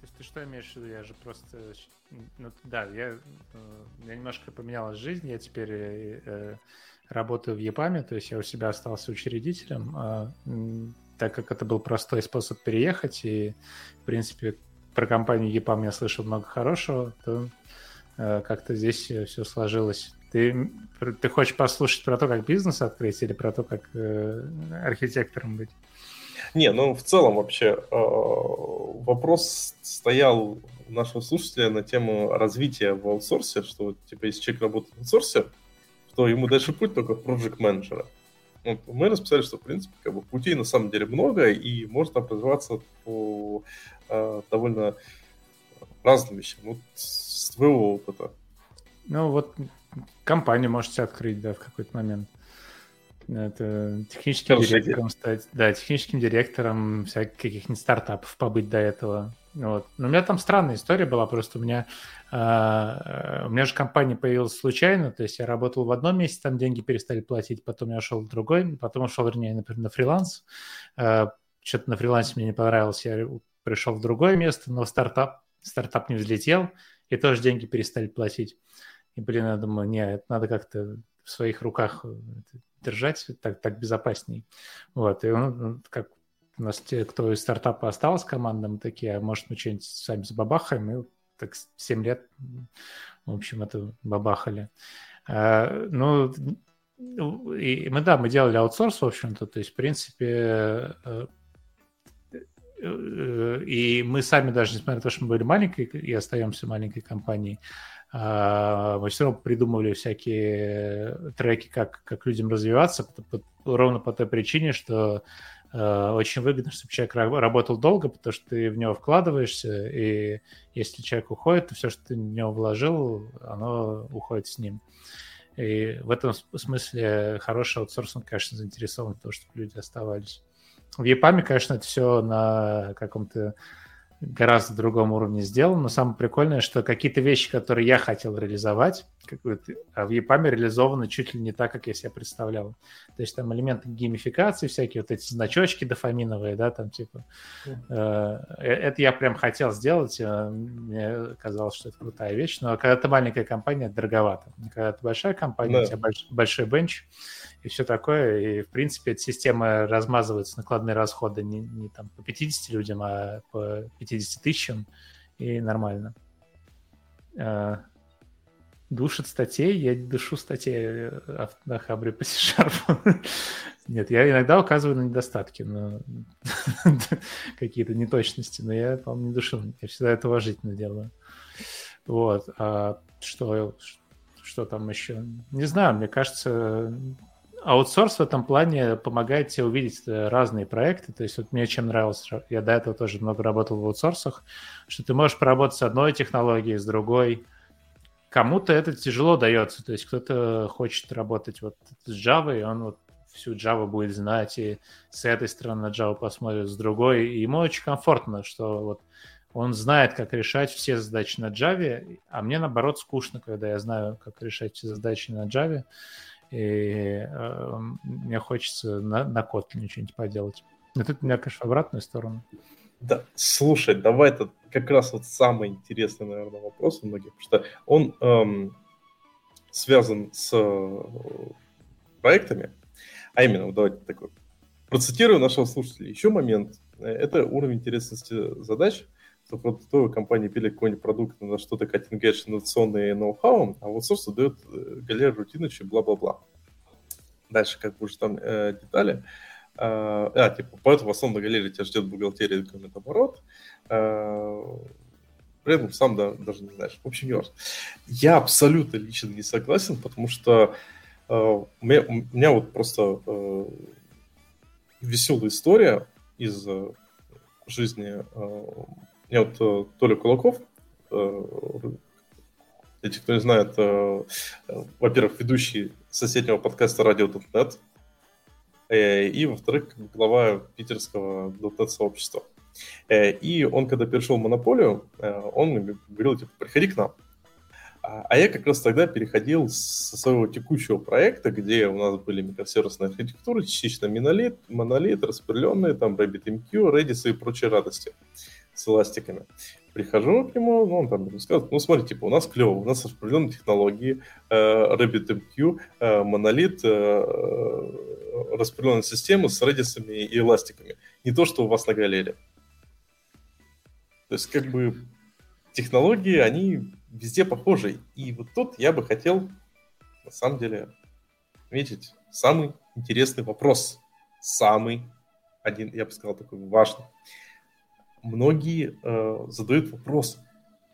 Есть ты что имеешь в виду? Я же просто... Ну, да, я, э, я немножко поменялась жизнь, я теперь э, э, работаю в ЕПАМе, то есть я у себя остался учредителем. Так как это был простой способ переехать, и, в принципе, про компанию EPAM я слышал много хорошего, то э, как-то здесь все сложилось. Ты, ты хочешь послушать про то, как бизнес открыть, или про то, как э, архитектором быть? Не, ну в целом вообще э, вопрос стоял у нашего слушателя на тему развития в аутсорсе, что типа если человек работает в аутсорсе, то ему дальше путь только проект менеджера. Вот, мы расписали, что, в принципе, как бы путей на самом деле много, и можно образоваться по э, довольно разным вещам. Вот с твоего опыта. Ну, вот компанию можете открыть, да, в какой-то момент. Это техническим Хорошо, директором стать. Да, техническим директором всяких каких-нибудь стартапов побыть до этого. Вот. Но у меня там странная история была, просто у меня, э, у меня же компания появилась случайно, то есть я работал в одном месте, там деньги перестали платить, потом я ушел в другой, потом ушел, вернее, например, на фриланс. Э, что-то на фрилансе мне не понравилось, я пришел в другое место, но стартап, стартап не взлетел, и тоже деньги перестали платить. И, блин, я думаю, не, это надо как-то в своих руках держать, так, так безопасней. Вот, и он, как у нас те, кто из стартапа остался командам, такие, а может, мы что-нибудь сами забабахаем, и так 7 лет, в общем, это бабахали. А, ну, и мы, да, мы делали аутсорс, в общем-то, то есть, в принципе, э, э, и мы сами даже, несмотря на то, что мы были маленькой и остаемся маленькой компанией, а, мы все равно придумывали всякие треки, как, как людям развиваться, ровно по той причине, что э, очень выгодно, чтобы человек работал долго, потому что ты в него вкладываешься, и если человек уходит, то все, что ты в него вложил, оно уходит с ним. И в этом смысле хороший аутсорсинг, конечно, заинтересован в том, чтобы люди оставались. В EPAM, конечно, это все на каком-то гораздо другом уровне сделан, но самое прикольное, что какие-то вещи, которые я хотел реализовать, а в EPAM реализованы чуть ли не так, как я себе представлял. То есть там элементы геймификации всякие, вот эти значочки дофаминовые, да, там типа. Э, э, это я прям хотел сделать, э, мне казалось, что это крутая вещь, но когда ты маленькая компания, это дороговато. Когда ты большая компания, да. у тебя больш, большой бенч, и все такое. И, в принципе, эта система размазывается накладные расходы не, не там по 50 людям, а по 50 тысячам, и нормально. А, душит статей, я душу статей на Хабре по C-Sharp. [laughs] Нет, я иногда указываю на недостатки, но [laughs] какие-то неточности, но я, по-моему, не душу. Я всегда это уважительно делаю. Вот. А что, что там еще? Не знаю, мне кажется, аутсорс в этом плане помогает тебе увидеть э, разные проекты. То есть вот мне чем нравилось, я до этого тоже много работал в аутсорсах, что ты можешь поработать с одной технологией, с другой. Кому-то это тяжело дается, то есть кто-то хочет работать вот с Java, и он вот всю Java будет знать, и с этой стороны на Java посмотрит, с другой. И ему очень комфортно, что вот он знает, как решать все задачи на Java, а мне, наоборот, скучно, когда я знаю, как решать все задачи на Java и э, мне хочется на, на Kotlin что-нибудь поделать. Но тут у меня, конечно, обратную сторону. Да, слушай, давай это как раз вот самый интересный, наверное, вопрос у многих, потому что он эм, связан с э, проектами, а именно, давайте такой, процитирую нашего слушателя. Еще момент, э, это уровень интересности задач, продуктовые компании пили какой-нибудь продукт на что-то cutting edge, инновационный ноу-хау, а вот собственно дает э, галеру рутиночи, бла-бла-бла. Дальше как бы уже там э, детали. А, а, типа, поэтому в основном на галерее тебя ждет бухгалтерия документ оборот. А, при этом сам да, даже не знаешь. В общем, не важно. Я абсолютно лично не согласен, потому что э, у, меня, у меня вот просто э, веселая история из э, жизни э, меня вот э, Толя Кулаков, э, эти, кто не знает, э, во-первых, ведущий соседнего подкаста «Радио.нет», и, во-вторых, глава питерского .NET сообщества. И он, когда перешел в монополию, он говорил, типа, приходи к нам. А, а я как раз тогда переходил со своего текущего проекта, где у нас были микросервисные архитектуры, частично монолит, монолит, распределенные, там RabbitMQ, Redis и прочие радости с эластиками. Прихожу к нему, ну, он там рассказывает, ну, смотри, типа, у нас клево, у нас определенные технологии, э, RabbitMQ, э, монолит, э, распределенная система с редисами и эластиками. Не то, что у вас на галере. То есть, как бы, технологии, они везде похожи. И вот тут я бы хотел, на самом деле, отметить самый интересный вопрос. Самый один, я бы сказал, такой важный. Многие э, задают вопрос,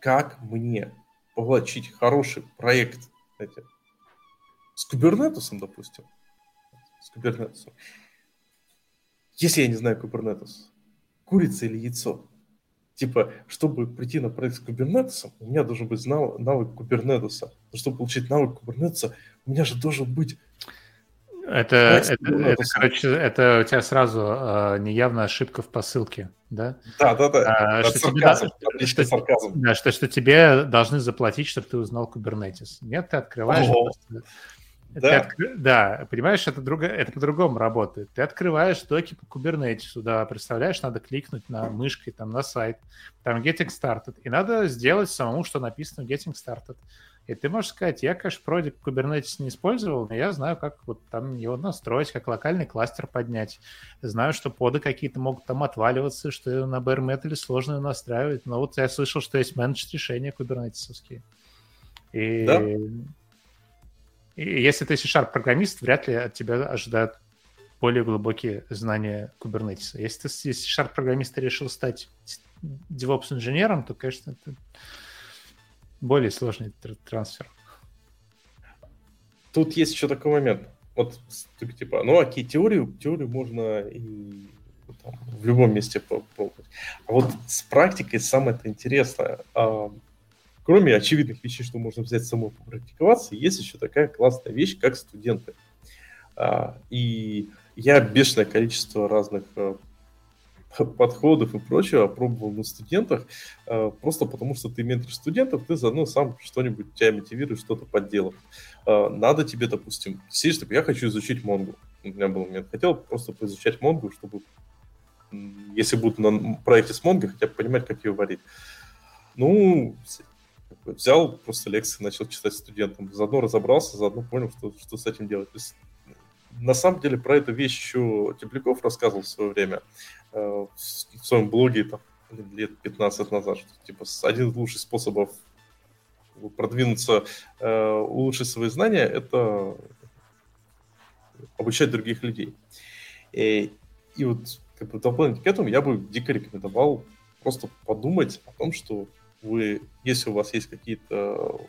как мне получить хороший проект знаете, с кубернетусом, допустим, с кубернетусом. Если я не знаю кубернетус, курица или яйцо? Типа, чтобы прийти на проект с кубернетусом, у меня должен быть навык кубернетуса. Но чтобы получить навык кубернетуса, у меня же должен быть это, это, это, короче, это у тебя сразу э, неявная ошибка в посылке, да? Да, да, да. А, что, сарказм, тебе, что, сарказм. Да, что, что тебе должны заплатить, чтобы ты узнал Kubernetes. Нет, ты открываешь... Просто, да. От... да, понимаешь, это, друго... это по-другому работает. Ты открываешь доки по Kubernetes, да, представляешь, надо кликнуть на мышкой там на сайт, там Getting Started, и надо сделать самому, что написано Getting Started. И ты можешь сказать, я, конечно, вроде Kubernetes не использовал, но я знаю, как вот там его настроить, как локальный кластер поднять. Знаю, что поды какие-то могут там отваливаться, что на bare metal сложно настраивать. Но вот я слышал, что есть менедж решения кубернетисовские. И... Да? И если ты C-Sharp программист, вряд ли от тебя ожидают более глубокие знания Kubernetes. Если ты C-Sharp программист и решил стать DevOps инженером, то, конечно, это более сложный трансфер. Тут есть еще такой момент. Вот, типа, ну окей, теорию, теорию можно и там, в любом месте попробовать. А вот с практикой самое это интересное. А, кроме очевидных вещей, что можно взять самому попрактиковаться, есть еще такая классная вещь, как студенты. А, и я бешеное количество разных а, [laughs] подходов и прочего опробовал на студентах, э, просто потому что ты ментор студентов, ты заодно сам что-нибудь тебя мотивирует что-то подделать. Э, надо тебе, допустим, сидишь, такой, я хочу изучить Монгу. У меня был момент, хотел просто поизучать Монгу, чтобы, если буду на проекте с Монго, хотя бы понимать, как ее варить. Ну, взял просто лекции, начал читать студентам, заодно разобрался, заодно понял, что, что с этим делать. На самом деле про эту вещь еще Тепляков рассказывал в свое время. Э, в своем блоге там, лет 15 назад, что типа один из лучших способов продвинуться, э, улучшить свои знания, это обучать других людей. И, и вот как бы дополнительно к этому я бы дико рекомендовал просто подумать о том, что вы, если у вас есть какие-то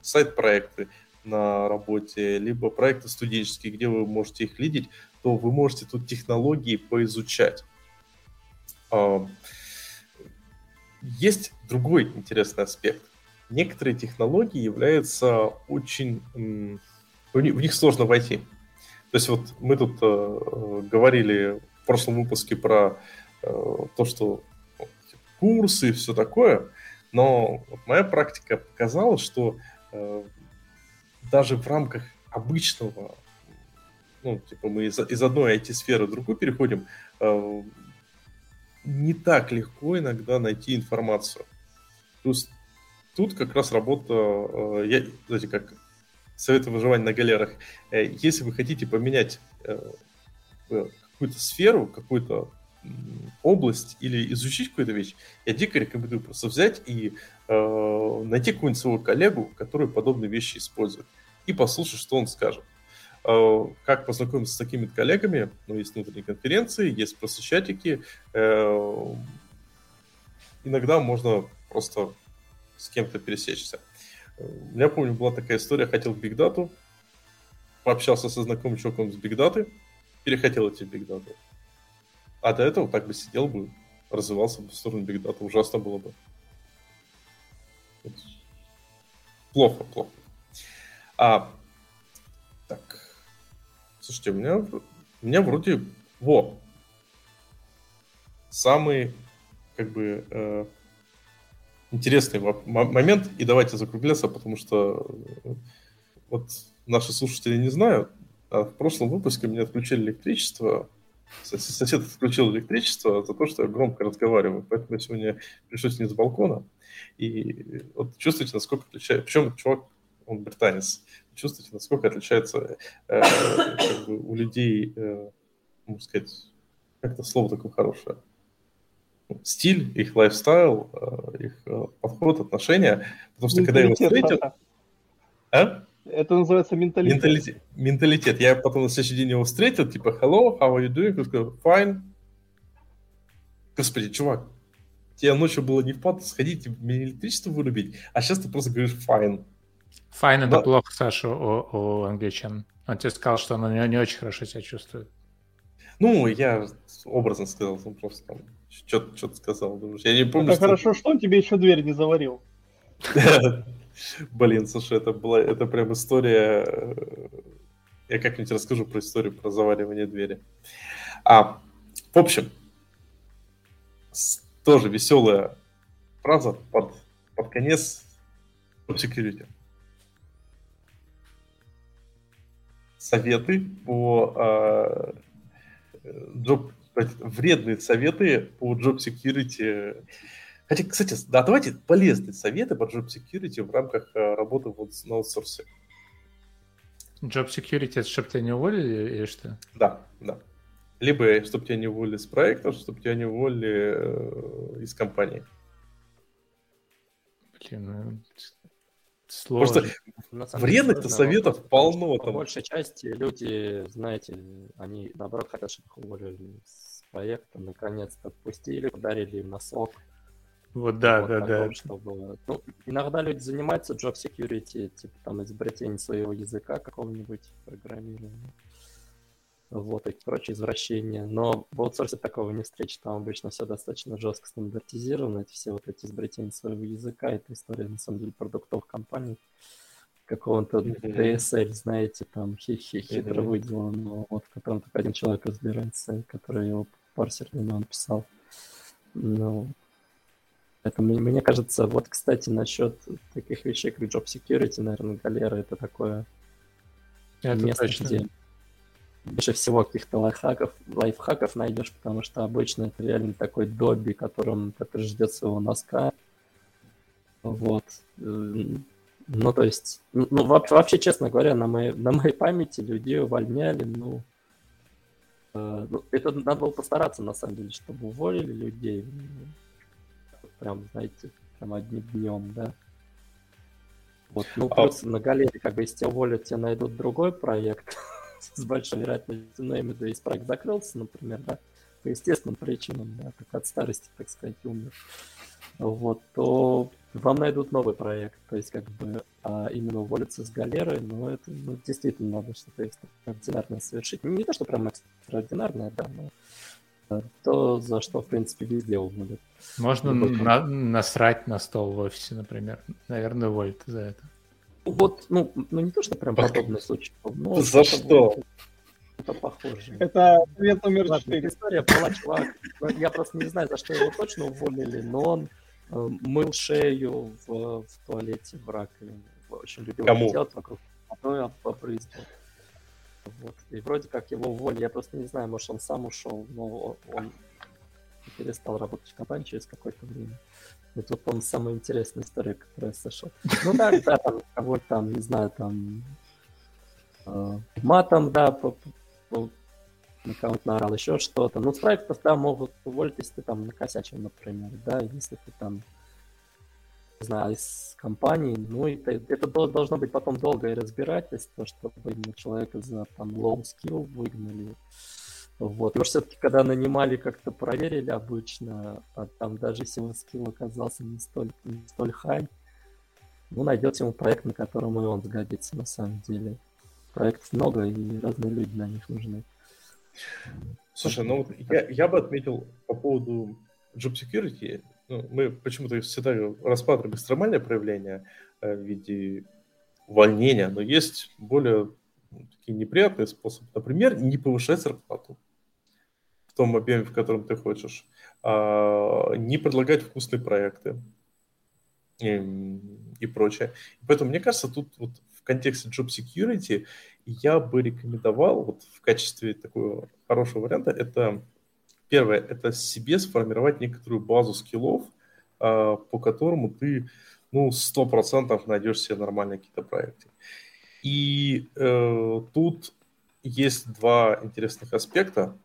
сайт-проекты на работе, либо проекты студенческие, где вы можете их лидить, то вы можете тут технологии поизучать. Есть другой интересный аспект. Некоторые технологии являются очень... В них сложно войти. То есть вот мы тут э, говорили в прошлом выпуске про э, то, что курсы и все такое, но моя практика показала, что э, даже в рамках обычного, ну, типа мы из, из одной IT-сферы в другую переходим, э, не так легко иногда найти информацию. Плюс тут как раз работа, э, я, знаете, как советы выживания на галерах. Э, если вы хотите поменять э, какую-то сферу, какую-то область или изучить какую-то вещь, я дико рекомендую просто взять и э, найти какого-нибудь своего коллегу, который подобные вещи использует, и послушать, что он скажет. Э, как познакомиться с такими коллегами. Ну, есть внутренние конференции, есть просто чатики. Э, иногда можно просто с кем-то пересечься. У меня, помню, была такая история, хотел в бигдату, пообщался со знакомым чуваком с бигдаты, перехотел идти в бигдату. А до этого так бы сидел бы, развивался бы в сторону бигдата, ужасно было бы. Плохо, плохо. А, Слушайте, у меня, у меня вроде... Во! Самый, как бы, э, интересный момент, и давайте закругляться, потому что э, вот наши слушатели не знают, а в прошлом выпуске мне отключили электричество, сосед отключил электричество за то, что я громко разговариваю, поэтому сегодня пришлось не с балкона, и вот чувствуете, насколько отличается, причем чувак, он британец, чувствуете, насколько отличается э, как бы у людей, э, можно сказать, как-то слово такое хорошее. Стиль, их лайфстайл, э, их э, подход, отношения. Потому что когда я его встретил... А? Это называется менталитет. менталитет. Менталитет. Я потом на следующий день его встретил, типа, hello, how are you doing? Он сказал, fine, Господи, чувак, тебе ночью было не впад сходить, мне электричество вырубить, а сейчас ты просто говоришь fine. Fine это плохо, Саша, у, у англичан. Он тебе сказал, что он не, не очень хорошо себя чувствует. Ну, я образно сказал, он просто там что-то сказал. Думаешь, я не помню, Это что... хорошо, что он тебе еще дверь не заварил. [laughs] Блин, слушай, это была, это прям история... Э, я как-нибудь расскажу про историю про заваривание двери. А, в общем, тоже веселая фраза под, под конец security. Советы по job, вредные советы по job security. Хотя, кстати, да, давайте полезные советы по job security в рамках э, работы вот на аутсорсе. Job security, это чтобы тебя не уволили или что? Да, да. Либо чтобы тебя не уволили с проекта, чтобы тебя не уволили э, из компании. Блин, ну, сложно. Просто вредных-то советов вот, полно. По там. большей части люди, знаете, они наоборот хотят, чтобы их уволили с проекта, наконец-то отпустили, подарили им носок. Вот да, вот, да, да. Чтобы... Ну, иногда люди занимаются job security, типа там изобретение своего языка какого-нибудь программирования вот, и прочие извращения. Но в аутсорсе такого не встретишь, там обычно все достаточно жестко стандартизировано, эти все вот эти изобретения своего языка, это история, на самом деле, продуктовых компаний, какого-то DSL, знаете, там хитро выделанного, вот, в котором только один человек разбирается, который его парсер он писал. Ну, это мне, мне кажется, вот, кстати, насчет таких вещей, как job security, наверное, галера это такое это место, точно. где больше всего каких-то лайфхаков, лайфхаков найдешь, потому что обычно это реально такой доби, которым, который ждет своего носка. Вот. Ну, то есть, ну, ну вообще, честно говоря, на моей, на моей памяти людей увольняли, ну, э, ну, это надо было постараться, на самом деле, чтобы уволили людей. Прям, знаете, прям одним днем, да. Вот, ну, а плюс а... на галерее, как бы, если тебя уволят, тебе найдут другой проект. С большой вероятностью, но именно если проект закрылся, например, да, по естественным причинам, да, как от старости, так сказать, умер, вот, то вам найдут новый проект, то есть как бы а именно уволиться с галеры, но это ну, действительно надо что-то экстраординарное совершить. Не то, что прям экстраординарное, да, но то, за что, в принципе, везде уволят. Можно на- насрать на стол в офисе, например. Наверное, уволят за это. Вот, ну, ну не то, что прям подобный случай. Но За что? Это похоже. Это ответ номер 4. История была, чувак. Я просто не знаю, за что его точно уволили, но он э, мыл шею в, в туалете в раковине. Очень любил Кому? делать вокруг. Я побрызгал. Вот. И вроде как его уволили. Я просто не знаю, может он сам ушел, но он перестал работать в компании через какое-то время. Тут он самая интересная история, которую я слышал. Ну да, да, там кого-то там, не знаю, там э, матом, да, по, по, на кого-то наорал, еще что-то. Ну, с проектов, да, могут уволить, если ты там накосячил, например, да, если ты там, не знаю, из компании, ну, это, это должно быть потом долгое разбирательство, чтобы человека за там low skill выгнали. Вот. И все-таки, когда нанимали, как-то проверили обычно, а там даже если его скилл оказался не столь, не столь хай, ну, найдете ему проект, на котором и он сгодится на самом деле. Проектов много, и разные люди на них нужны. Слушай, ну вот я, я бы отметил по поводу job security, ну, мы почему-то всегда рассматриваем экстремальное проявление э, в виде увольнения, но есть более ну, такие неприятные способы. Например, не повышать зарплату том объеме, в котором ты хочешь, а, не предлагать вкусные проекты и, и прочее. Поэтому, мне кажется, тут вот в контексте job security я бы рекомендовал вот в качестве такого хорошего варианта это первое, это себе сформировать некоторую базу скиллов, а, по которому ты ну, сто процентов найдешь себе нормальные какие-то проекты. И э, тут есть два интересных аспекта.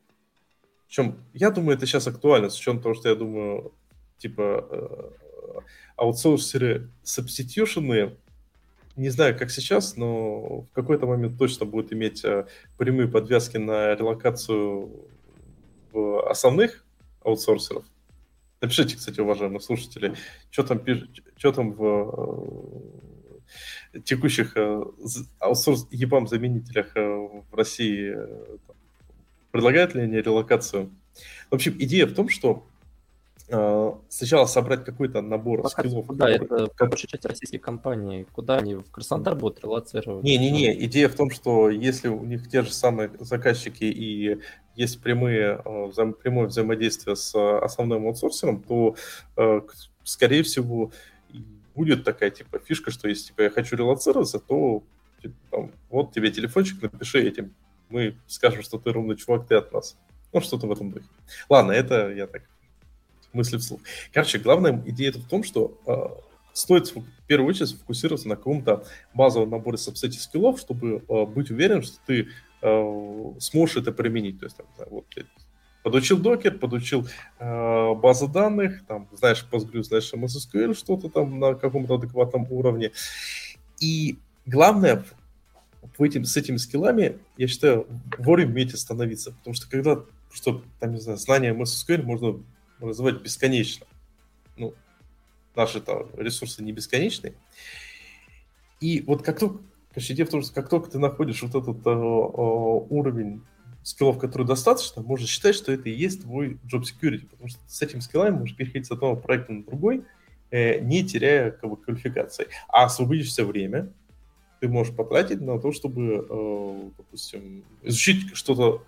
Причем, я думаю, это сейчас актуально, с учетом того, что я думаю, типа, э, аутсорсеры substitution не знаю, как сейчас, но в какой-то момент точно будут иметь э, прямые подвязки на релокацию основных аутсорсеров. Напишите, кстати, уважаемые слушатели, что там, что там в э, текущих э, аутсорс ебам заменителях в России предлагают ли они релокацию? В общем, идея в том, что Э, сначала собрать какой-то набор Пока, скиллов. Да, это как... большая часть российских компаний. Куда они в Краснодар будут релацировать? Не-не-не, идея в том, что если у них те же самые заказчики и есть прямые, э, вза прямое взаимодействие с основным аутсорсером, то, э, скорее всего, будет такая типа фишка, что если типа, я хочу релацироваться, то типа, там, вот тебе телефончик, напиши этим. Мы скажем, что ты ровный чувак, ты от нас. Ну, что-то в этом духе. Ладно, это я так мысли вслух. Короче, главная идея это в том, что э, стоит в первую очередь сфокусироваться на каком-то базовом наборе сабсете скиллов, чтобы э, быть уверен, что ты э, сможешь это применить. То есть, там, вот, подучил докер, подучил э, базы данных, там, знаешь Postgres, знаешь MSSQL, что-то там на каком-то адекватном уровне. И главное, в этим, с этими скиллами, я считаю, вовремя уметь остановиться. Потому что когда, что, там, не знаю, знание MSSQL можно развивать бесконечно. Ну, наши там ресурсы не бесконечные. И вот как только, короче, идея в том, что как только ты находишь вот этот э, э, уровень скиллов, который достаточно, можно считать, что это и есть твой job security, потому что с этими скиллами можешь переходить с одного проекта на другой, э, не теряя как бы, квалификации. А освободишься время, ты можешь потратить на то, чтобы, э, допустим, изучить что-то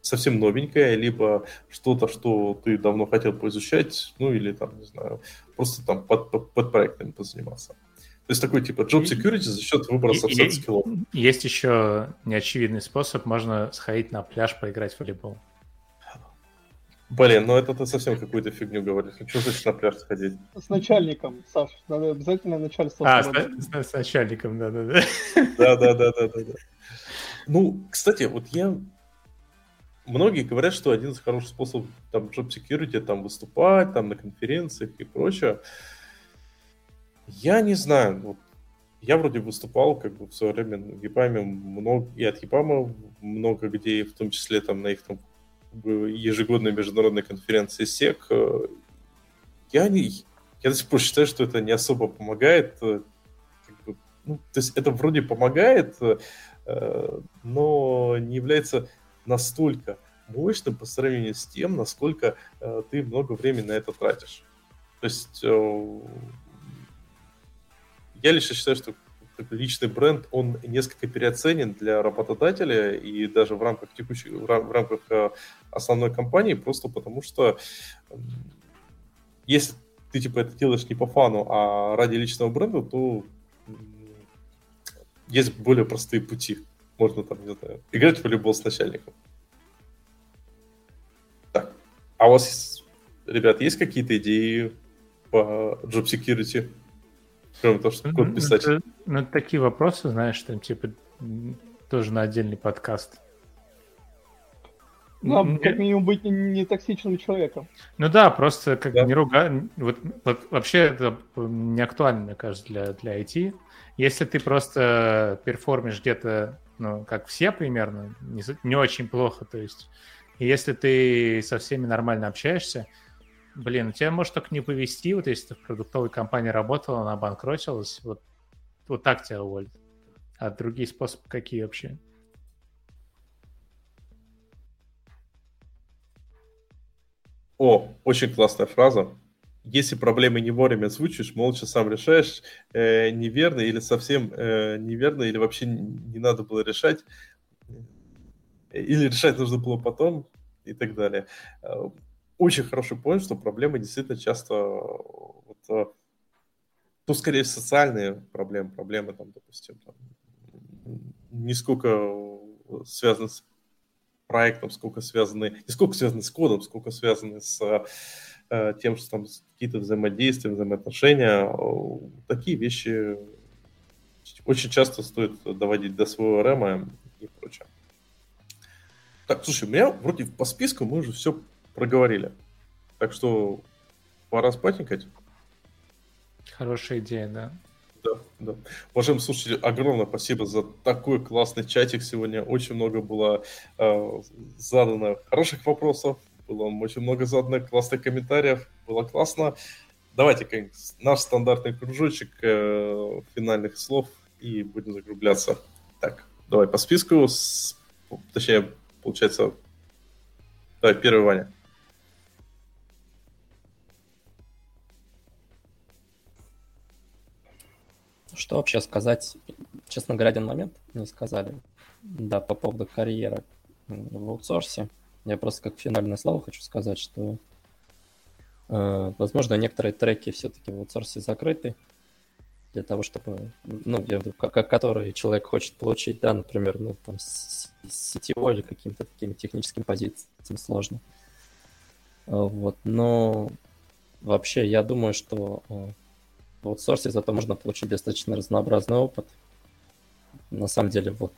совсем новенькое, либо что-то, что ты давно хотел поизучать, ну или там, не знаю, просто там под, под, под проектами позаниматься. То есть такой типа job security за счет выбора soft скиллов. Есть еще неочевидный способ, можно сходить на пляж поиграть в волейбол. Блин, ну это ты совсем какую-то фигню говоришь. Ну что значит на пляж сходить? С начальником, Саш, надо обязательно начальство. А, с, с, с начальником, да-да-да. Да-да-да-да-да. Ну, кстати, вот я многие говорят, что один из хороших способов там job security там выступать, там на конференциях и прочее. Я не знаю, вот я вроде выступал как бы в свое время на Гипаме много, и от Гипама много где, в том числе там на их там ежегодной международной конференции СЕК. Я не, я до сих пор считаю, что это не особо помогает. Как бы, ну, то есть это вроде помогает, э, но не является настолько мощным по сравнению с тем, насколько э, ты много времени на это тратишь. То есть э, я лично считаю, что личный бренд, он несколько переоценен для работодателя и даже в рамках текущей, в, рам, в рамках э, основной компании, просто потому что если ты типа это делаешь не по фану, а ради личного бренда, то есть более простые пути. Можно там, не знаю, играть в волейбол с начальником. А у вас, ребят, есть какие-то идеи по job security? Кроме того, что код писать. Ну, ну, такие вопросы, знаешь, там типа тоже на отдельный подкаст. Ну, а как минимум быть не, не токсичным человеком. Ну да, просто как да. не ругать. Вот, вот вообще это не актуально, мне кажется, для, для IT. Если ты просто перформишь где-то, ну, как все примерно, не, не очень плохо, то есть если ты со всеми нормально общаешься, блин, у тебя может только не повести, вот если ты в продуктовой компании работала, она обанкротилась, вот, вот так тебя уволят. А другие способы какие вообще? О, очень классная фраза. Если проблемы не вовремя озвучишь, молча сам решаешь, э, неверно или совсем э, неверно, или вообще не надо было решать, или решать нужно было потом и так далее. Э, очень хороший point, что проблемы действительно часто вот, э, то скорее социальные проблемы, проблемы там, допустим, там, не сколько связаны с проектом, сколько связаны, не сколько связаны с кодом, сколько связаны с э, тем, что там какие-то взаимодействия, взаимоотношения. Такие вещи очень часто стоит доводить до своего РЭМа и прочее. Так, слушай, у меня вроде по списку мы уже все проговорили. Так что пора спатникать. Хорошая идея, да. Да, да. Уважаемые слушатели, огромное спасибо за такой классный чатик сегодня. Очень много было э, задано хороших вопросов, Было очень много заданных классных комментариев. Было классно. Давайте наш стандартный кружочек э, финальных слов и будем закругляться. Так, давай по списку. С, точнее, получается... Давай, первый Ваня. Что вообще сказать? Честно говоря, один момент не сказали. Да, по поводу карьеры в аутсорсе. Я просто как финальное слово хочу сказать, что э, возможно некоторые треки все-таки в аутсорсе закрыты для того, чтобы, ну, я веду, как, который человек хочет получить, да, например, ну, там, сетевой или каким-то таким техническим позициям сложно. Вот, но вообще я думаю, что э, в аутсорсе зато можно получить достаточно разнообразный опыт. На самом деле, вот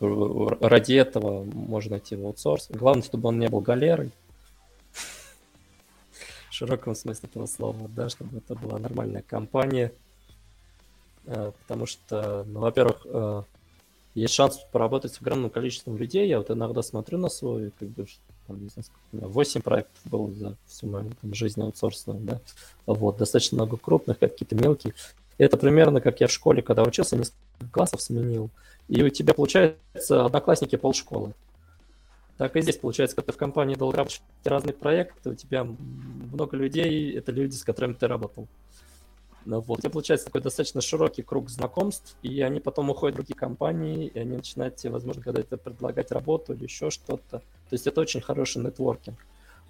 ради этого можно идти в аутсорс. Главное, чтобы он не был галерой. В широком смысле этого слова, да, чтобы это была нормальная компания. Э, потому что, ну, во-первых, э, есть шанс поработать с огромным количеством людей. Я вот иногда смотрю на свой, как бы, там, не знаю, сколько у меня, 8 проектов было за всю мою там, жизнь аутсорсную, да. Вот, достаточно много крупных, какие-то мелкие. Это примерно как я в школе, когда учился, несколько классов сменил. И у тебя, получается, одноклассники полшколы. Так и здесь получается, когда ты в компании долго работаешь, разные проекты, у тебя много людей, это люди, с которыми ты работал. Ну, вот. У тебя получается такой достаточно широкий круг знакомств, и они потом уходят в другие компании, и они начинают тебе, возможно, когда-то предлагать работу или еще что-то. То есть это очень хороший нетворкинг.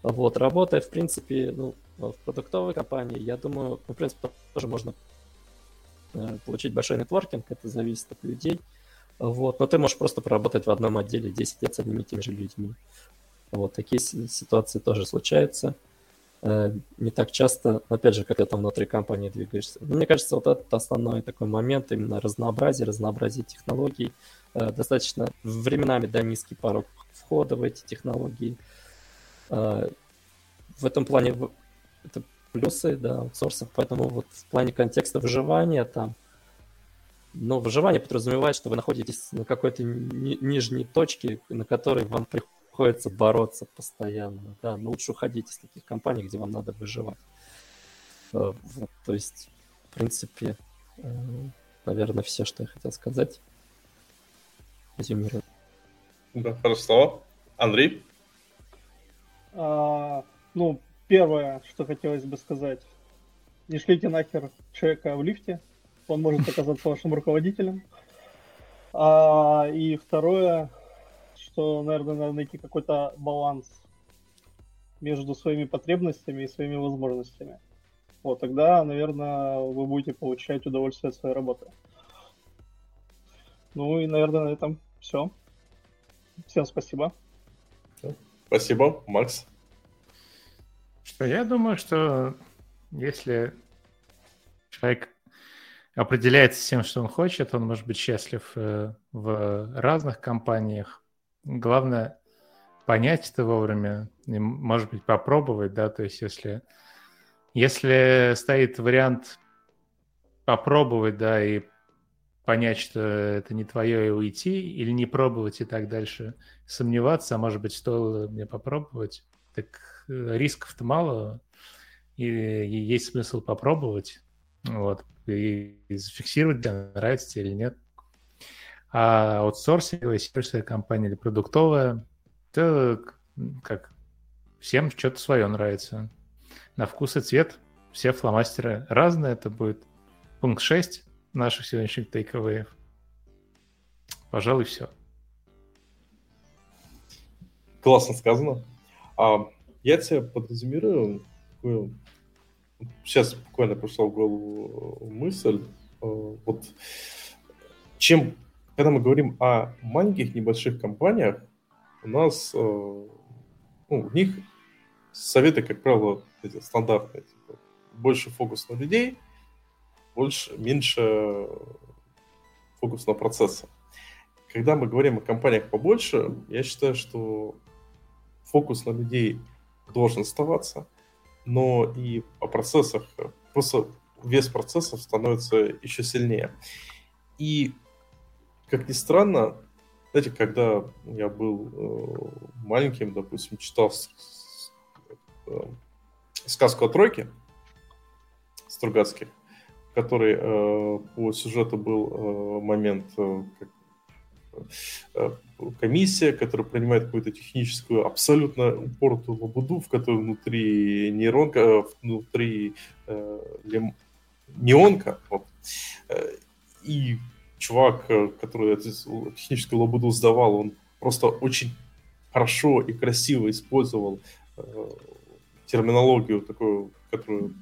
Вот, работая, в принципе, ну, в продуктовой компании, я думаю, ну, в принципе, тоже можно э, получить большой нетворкинг, это зависит от людей. Вот, но ты можешь просто поработать в одном отделе 10 лет с одними и теми же людьми. Вот, такие ситуации тоже случаются. Э, не так часто, опять же, когда там внутри компании двигаешься. мне кажется, вот этот основной такой момент, именно разнообразие, разнообразие технологий, э, достаточно временами, да, низкий порог входа в эти технологии. Э, в этом плане это плюсы, да, аутсорсов, поэтому вот в плане контекста выживания там, но выживание подразумевает, что вы находитесь на какой-то ни- нижней точке, на которой вам приходится приходится бороться постоянно. Да, но лучше уходить из таких компаний, где вам надо выживать. Э, вот, то есть, в принципе, э, наверное, все, что я хотел сказать. Резюмирую. Да, хорошо. Андрей? А, ну, первое, что хотелось бы сказать. Не шлите нахер человека в лифте. Он может оказаться вашим руководителем. А, и второе, что, наверное, надо найти какой-то баланс между своими потребностями и своими возможностями. Вот тогда, наверное, вы будете получать удовольствие от своей работы. Ну и, наверное, на этом все. Всем спасибо. Спасибо, Макс. Что я думаю, что если человек определяется тем, что он хочет, он может быть счастлив э, в разных компаниях, главное понять это вовремя, и, может быть, попробовать, да, то есть если, если стоит вариант попробовать, да, и понять, что это не твое и уйти, или не пробовать и так дальше, сомневаться, а может быть, стоило мне попробовать, так э, рисков-то мало, и, и есть смысл попробовать, вот, и, и зафиксировать, нравится тебе или нет. А аутсорсинговая сервисная компания или продуктовая, это как всем что-то свое нравится. На вкус и цвет все фломастеры разные. Это будет пункт 6 наших сегодняшних тейковеев. Пожалуй, все. Классно сказано. А, я тебе подрезюмирую. Сейчас буквально пришла в голову мысль. А, вот чем когда мы говорим о маленьких небольших компаниях, у нас э, ну, у них советы, как правило, эти стандартные. Типа, больше фокус на людей, больше, меньше фокус на процессы. Когда мы говорим о компаниях побольше, я считаю, что фокус на людей должен оставаться, но и о процессах, просто вес процессов становится еще сильнее. И как ни странно, знаете, когда я был э, маленьким, допустим, читал сказку о тройке Стругацких, в которой по сюжету был момент, как комиссия, которая принимает какую-то техническую, абсолютно упоротую лабуду, в которой внутри нейронка, внутри э, неонка, вот, и чувак, э, который эту техническую лабуду сдавал, он просто очень хорошо и красиво использовал э, терминологию такую, которую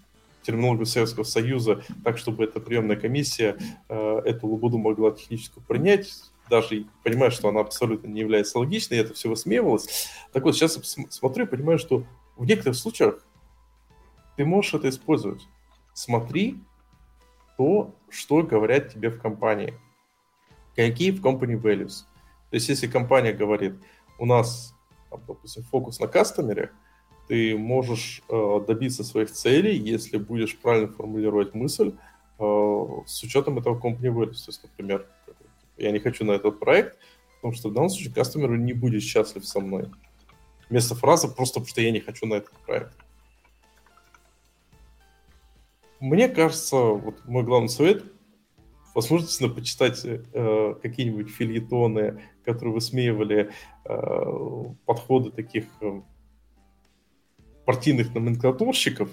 терминологию Советского Союза, так, чтобы эта приемная комиссия э, эту лабуду могла технически принять, даже понимая, что она абсолютно не является логичной, это все высмеивалось. Так вот, сейчас смотрю и понимаю, что в некоторых случаях ты можешь это использовать. Смотри то, что говорят тебе в компании какие в company values. То есть если компания говорит, у нас, допустим, фокус на кастомере, ты можешь э, добиться своих целей, если будешь правильно формулировать мысль э, с учетом этого company values. То есть, например, я не хочу на этот проект, потому что в данном случае кастомер не будет счастлив со мной. Вместо фразы просто потому что я не хочу на этот проект. Мне кажется, вот мой главный совет возможно почитать э, какие-нибудь фильетоны, которые высмеивали э, подходы таких э, партийных номенклатурщиков,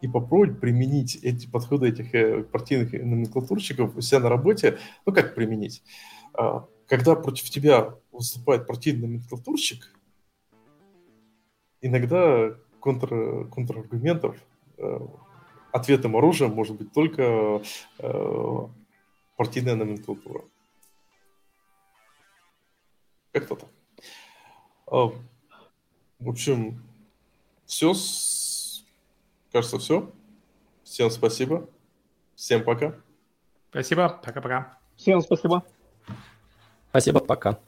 и попробовать применить эти подходы этих э, партийных номенклатурщиков у себя на работе. Ну, как применить? Э, когда против тебя выступает партийный номенклатурщик, иногда контр, контраргументов э, ответом оружия может быть только э, партийная номенклатура. Как-то так. В общем, все. С... Кажется, все. Всем спасибо. Всем пока. Спасибо. Пока-пока. Всем спасибо. Спасибо. Пока.